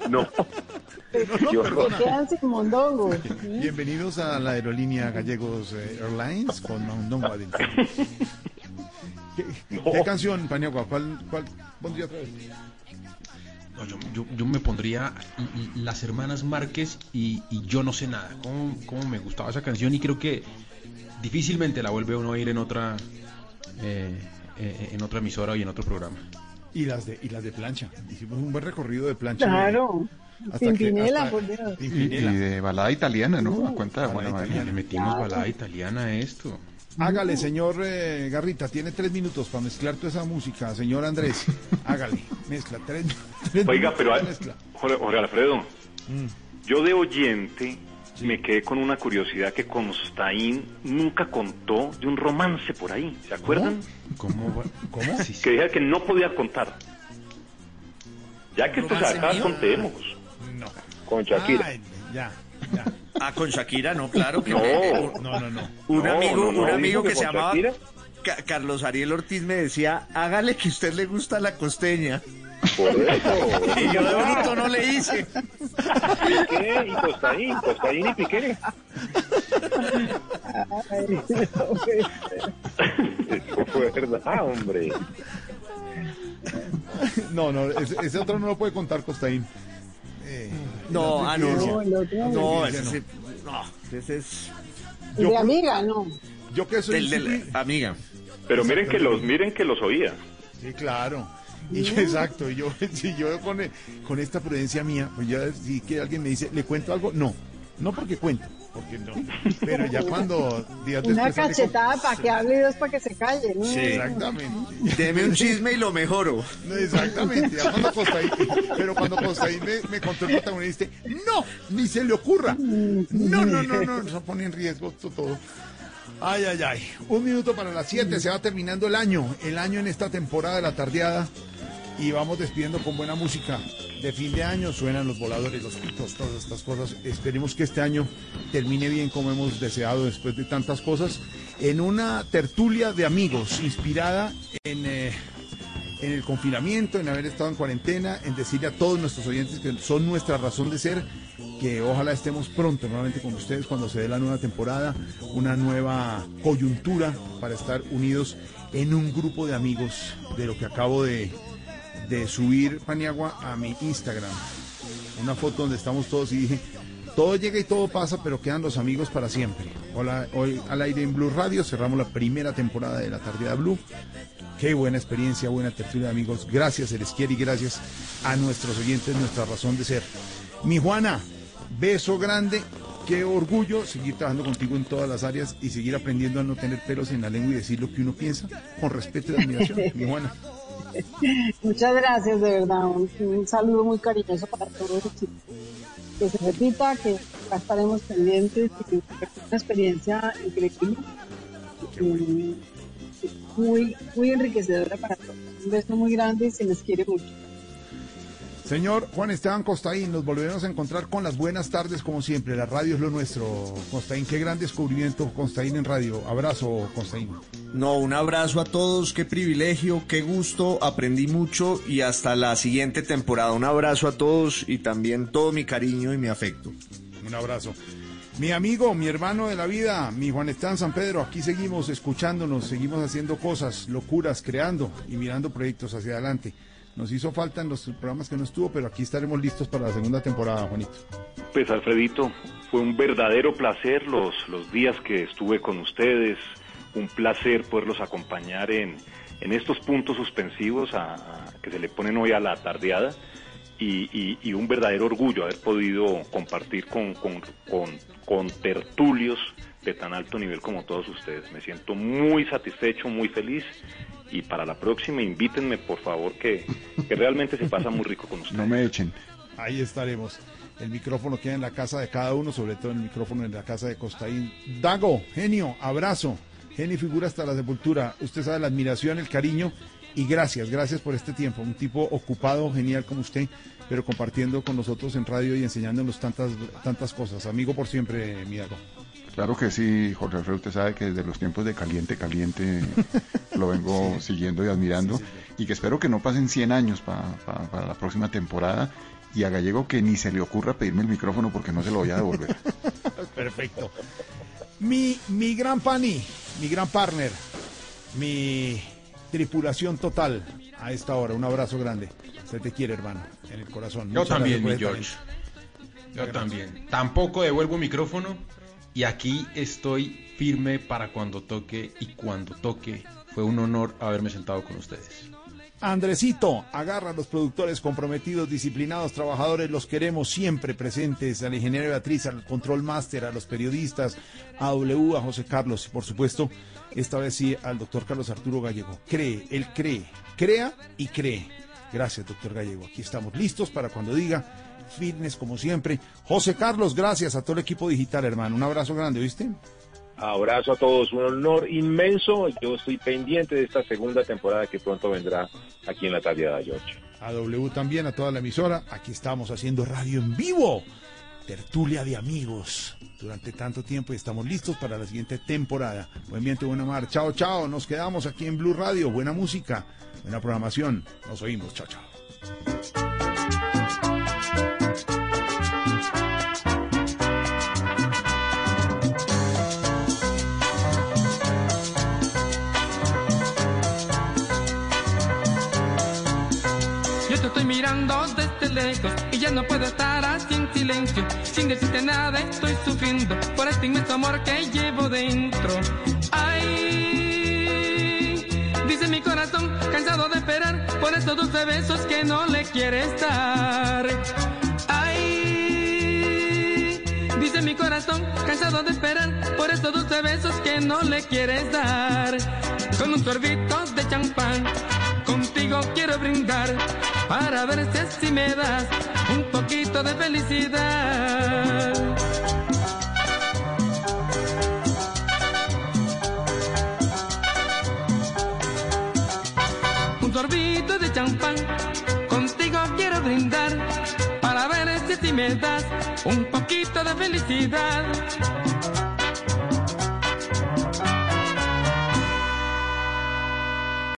No. No, mondongo. Bienvenidos a la aerolínea Gallegos eh, Airlines con Mondongo adentro. ¿Qué, qué canción, Paniagua? ¿Cuál, ¿Cuál pondría otra vez? No, yo, yo- yo me pondría Las Hermanas Márquez y, y Yo No Sé Nada. ¿Cómo, cómo me gustaba esa canción? Y creo que difícilmente la vuelve uno a oír en otra, eh, eh, en otra emisora y en otro programa. Y las de, y las de plancha. Hicimos un buen recorrido de plancha. Claro. Hasta que- Pimpinela, hasta- por Dios. y, y de balada italiana, ¿no? A cuenta de italiana. Le metimos balada italiana a esto. Hágale, señor eh, Garrita, tiene tres minutos para mezclar toda esa música. Señor Andrés, hágale, mezcla. Tres, tres Oiga, minutos pero de hay- mezcla. Jorge, Alfredo, Mm. yo de oyente me quedé con una curiosidad que Constaín nunca contó de un romance por ahí, ¿se acuerdan? ¿Cómo? ¿Cómo? Que dije que no podía contar. Ya que esto se ¿Romance acaba, contemos. No. Con Shakira. Ay, ya, ya. Ah, con Shakira, no, claro que No. No, no, no. Un No, amigo, no, no, un amigo que que se con llamaba Shakira. Ca- Carlos Ariel Ortiz me decía, hágale que a usted le gusta la costeña. Por eso. Y yo de bruto no le hice. Piqué y Costaín, Costaín y Piqué. Fue verdad, hombre. No, no, ese, ese otro no lo puede contar Costaín. Eh, No, ah, no. No, el otro no. No, Ese ese, no. ese es De Yo- amiga, no. Yo que soy del, del- amiga. Pero miren que los, miren que los oía. Sí, claro. Y yo, exacto, y yo, si yo con, con esta prudencia mía, pues ya si que alguien me dice, ¿le cuento algo? No, no porque cuento, porque no. Pero ya cuando días Una con- cachetada para que hable y dos para que se calle. ¿no? Sí. Exactamente. Deme un chisme y lo mejoro. No, Exactamente, ya cuando Costaín, pero cuando Costaín me, me contó el protagonista, no, ni se le ocurra. No, no, no, no, se pone en riesgo to- todo. Ay, ay, ay. Un minuto para las 7, se va terminando el año, el año en esta temporada de la tardeada. Y vamos despidiendo con buena música. De fin de año suenan los voladores, los pitos, todas estas cosas. Esperemos que este año termine bien como hemos deseado después de tantas cosas. En una tertulia de amigos inspirada en, eh, en el confinamiento, en haber estado en cuarentena, en decirle a todos nuestros oyentes que son nuestra razón de ser, que ojalá estemos pronto nuevamente con ustedes cuando se dé la nueva temporada, una nueva coyuntura para estar unidos en un grupo de amigos de lo que acabo de, de subir Paniagua a mi Instagram. Una foto donde estamos todos y dije, todo llega y todo pasa, pero quedan los amigos para siempre. Hola, hoy al aire en Blue Radio cerramos la primera temporada de la Tardía Blue. Qué buena experiencia, buena tertulia de amigos. Gracias, se les quiere y gracias a nuestros oyentes, nuestra razón de ser. Mi Juana, beso grande. Qué orgullo seguir trabajando contigo en todas las áreas y seguir aprendiendo a no tener pelos en la lengua y decir lo que uno piensa con respeto y admiración. Mi Juana. Muchas gracias, de verdad. Un, saludo muy cariñoso para todos los chicos. Que se repita, que acá estaremos pendientes, que una experiencia increíble. Muy, muy enriquecedora para todos. Un beso muy grande y se les quiere mucho. Señor Juan Esteban Costaín, nos volveremos a encontrar con las buenas tardes como siempre. La radio es lo nuestro. Costaín, qué gran descubrimiento Costaín en radio. Abrazo, Costaín. No, un abrazo a todos, qué privilegio, qué gusto, aprendí mucho y hasta la siguiente temporada. Un abrazo a todos y también todo mi cariño y mi afecto. Un abrazo. Mi amigo, mi hermano de la vida, mi Juan Esteban San Pedro, aquí seguimos escuchándonos, seguimos haciendo cosas, locuras, creando y mirando proyectos hacia adelante. Nos hizo falta en los programas que no estuvo, pero aquí estaremos listos para la segunda temporada, Juanito. Pues Alfredito, fue un verdadero placer los, los días que estuve con ustedes, un placer poderlos acompañar en, en estos puntos suspensivos que se le ponen hoy a la tardeada y, un verdadero orgullo haber podido compartir con, con, con tertulios de tan alto nivel como todos ustedes. Me siento muy satisfecho, muy feliz y para la próxima invítenme por favor que, que realmente se pasa muy rico con ustedes. No me echen. Ahí estaremos. El micrófono queda en la casa de cada uno, sobre todo el micrófono en la casa de Costaín. Dago, genio, abrazo. Genio y figura hasta la sepultura. Usted sabe la admiración, el cariño y gracias, gracias por este tiempo. Un tipo ocupado, genial como usted, pero compartiendo con nosotros en radio y enseñándonos tantas, tantas cosas. Amigo por siempre, mi Dago. Claro que sí, Jorge Alfredo, usted sabe que desde los tiempos de Caliente, Caliente lo vengo siguiendo y admirando y que espero que no pasen 100 años pa- pa- para la próxima temporada y a Gallego que ni se le ocurra pedirme el micrófono porque no se lo voy a devolver. Perfecto. Mi, mi gran pani, mi gran partner, mi tripulación total a esta hora. Un abrazo grande. Se te quiere, hermano, en el corazón. Yo Muchas también, mi George. Yo también. Tampoco devuelvo micrófono y aquí estoy firme para cuando toque y cuando toque. Fue un honor haberme sentado con ustedes. Andresito, agarra a los productores comprometidos, disciplinados, trabajadores, los queremos siempre presentes, al ingeniero Beatriz, al control master, a los periodistas, a W, a José Carlos y por supuesto, esta vez sí, al doctor Carlos Arturo Gallego. Cree, él cree, crea y cree. Gracias, doctor Gallego. Aquí estamos listos para cuando diga, fitness como siempre. José Carlos, gracias a todo el equipo digital, hermano. Un abrazo grande, ¿viste? Abrazo a todos, un honor inmenso. Yo estoy pendiente de esta segunda temporada que pronto vendrá aquí en la tardeada, George. A W también, a toda la emisora. Aquí estamos haciendo radio en vivo. Tertulia de amigos durante tanto tiempo y estamos listos para la siguiente temporada. Buen viento, buena mar. Chao, chao. Nos quedamos aquí en Blue Radio. Buena música, buena programación. Nos oímos. Chao, chao. Mirando desde lejos y ya no puedo estar así en silencio. Sin decirte nada estoy sufriendo por este inmenso amor que llevo dentro. Ay, dice mi corazón, cansado de esperar por estos dulces besos que no le quieres dar. Ay, dice mi corazón, cansado de esperar por estos dulces besos que no le quieres dar. Con un sorbito de champán, contigo quiero brindar para ver si me das un poquito de felicidad. Un sorbito de champán, contigo quiero brindar para ver si me das un poquito de felicidad.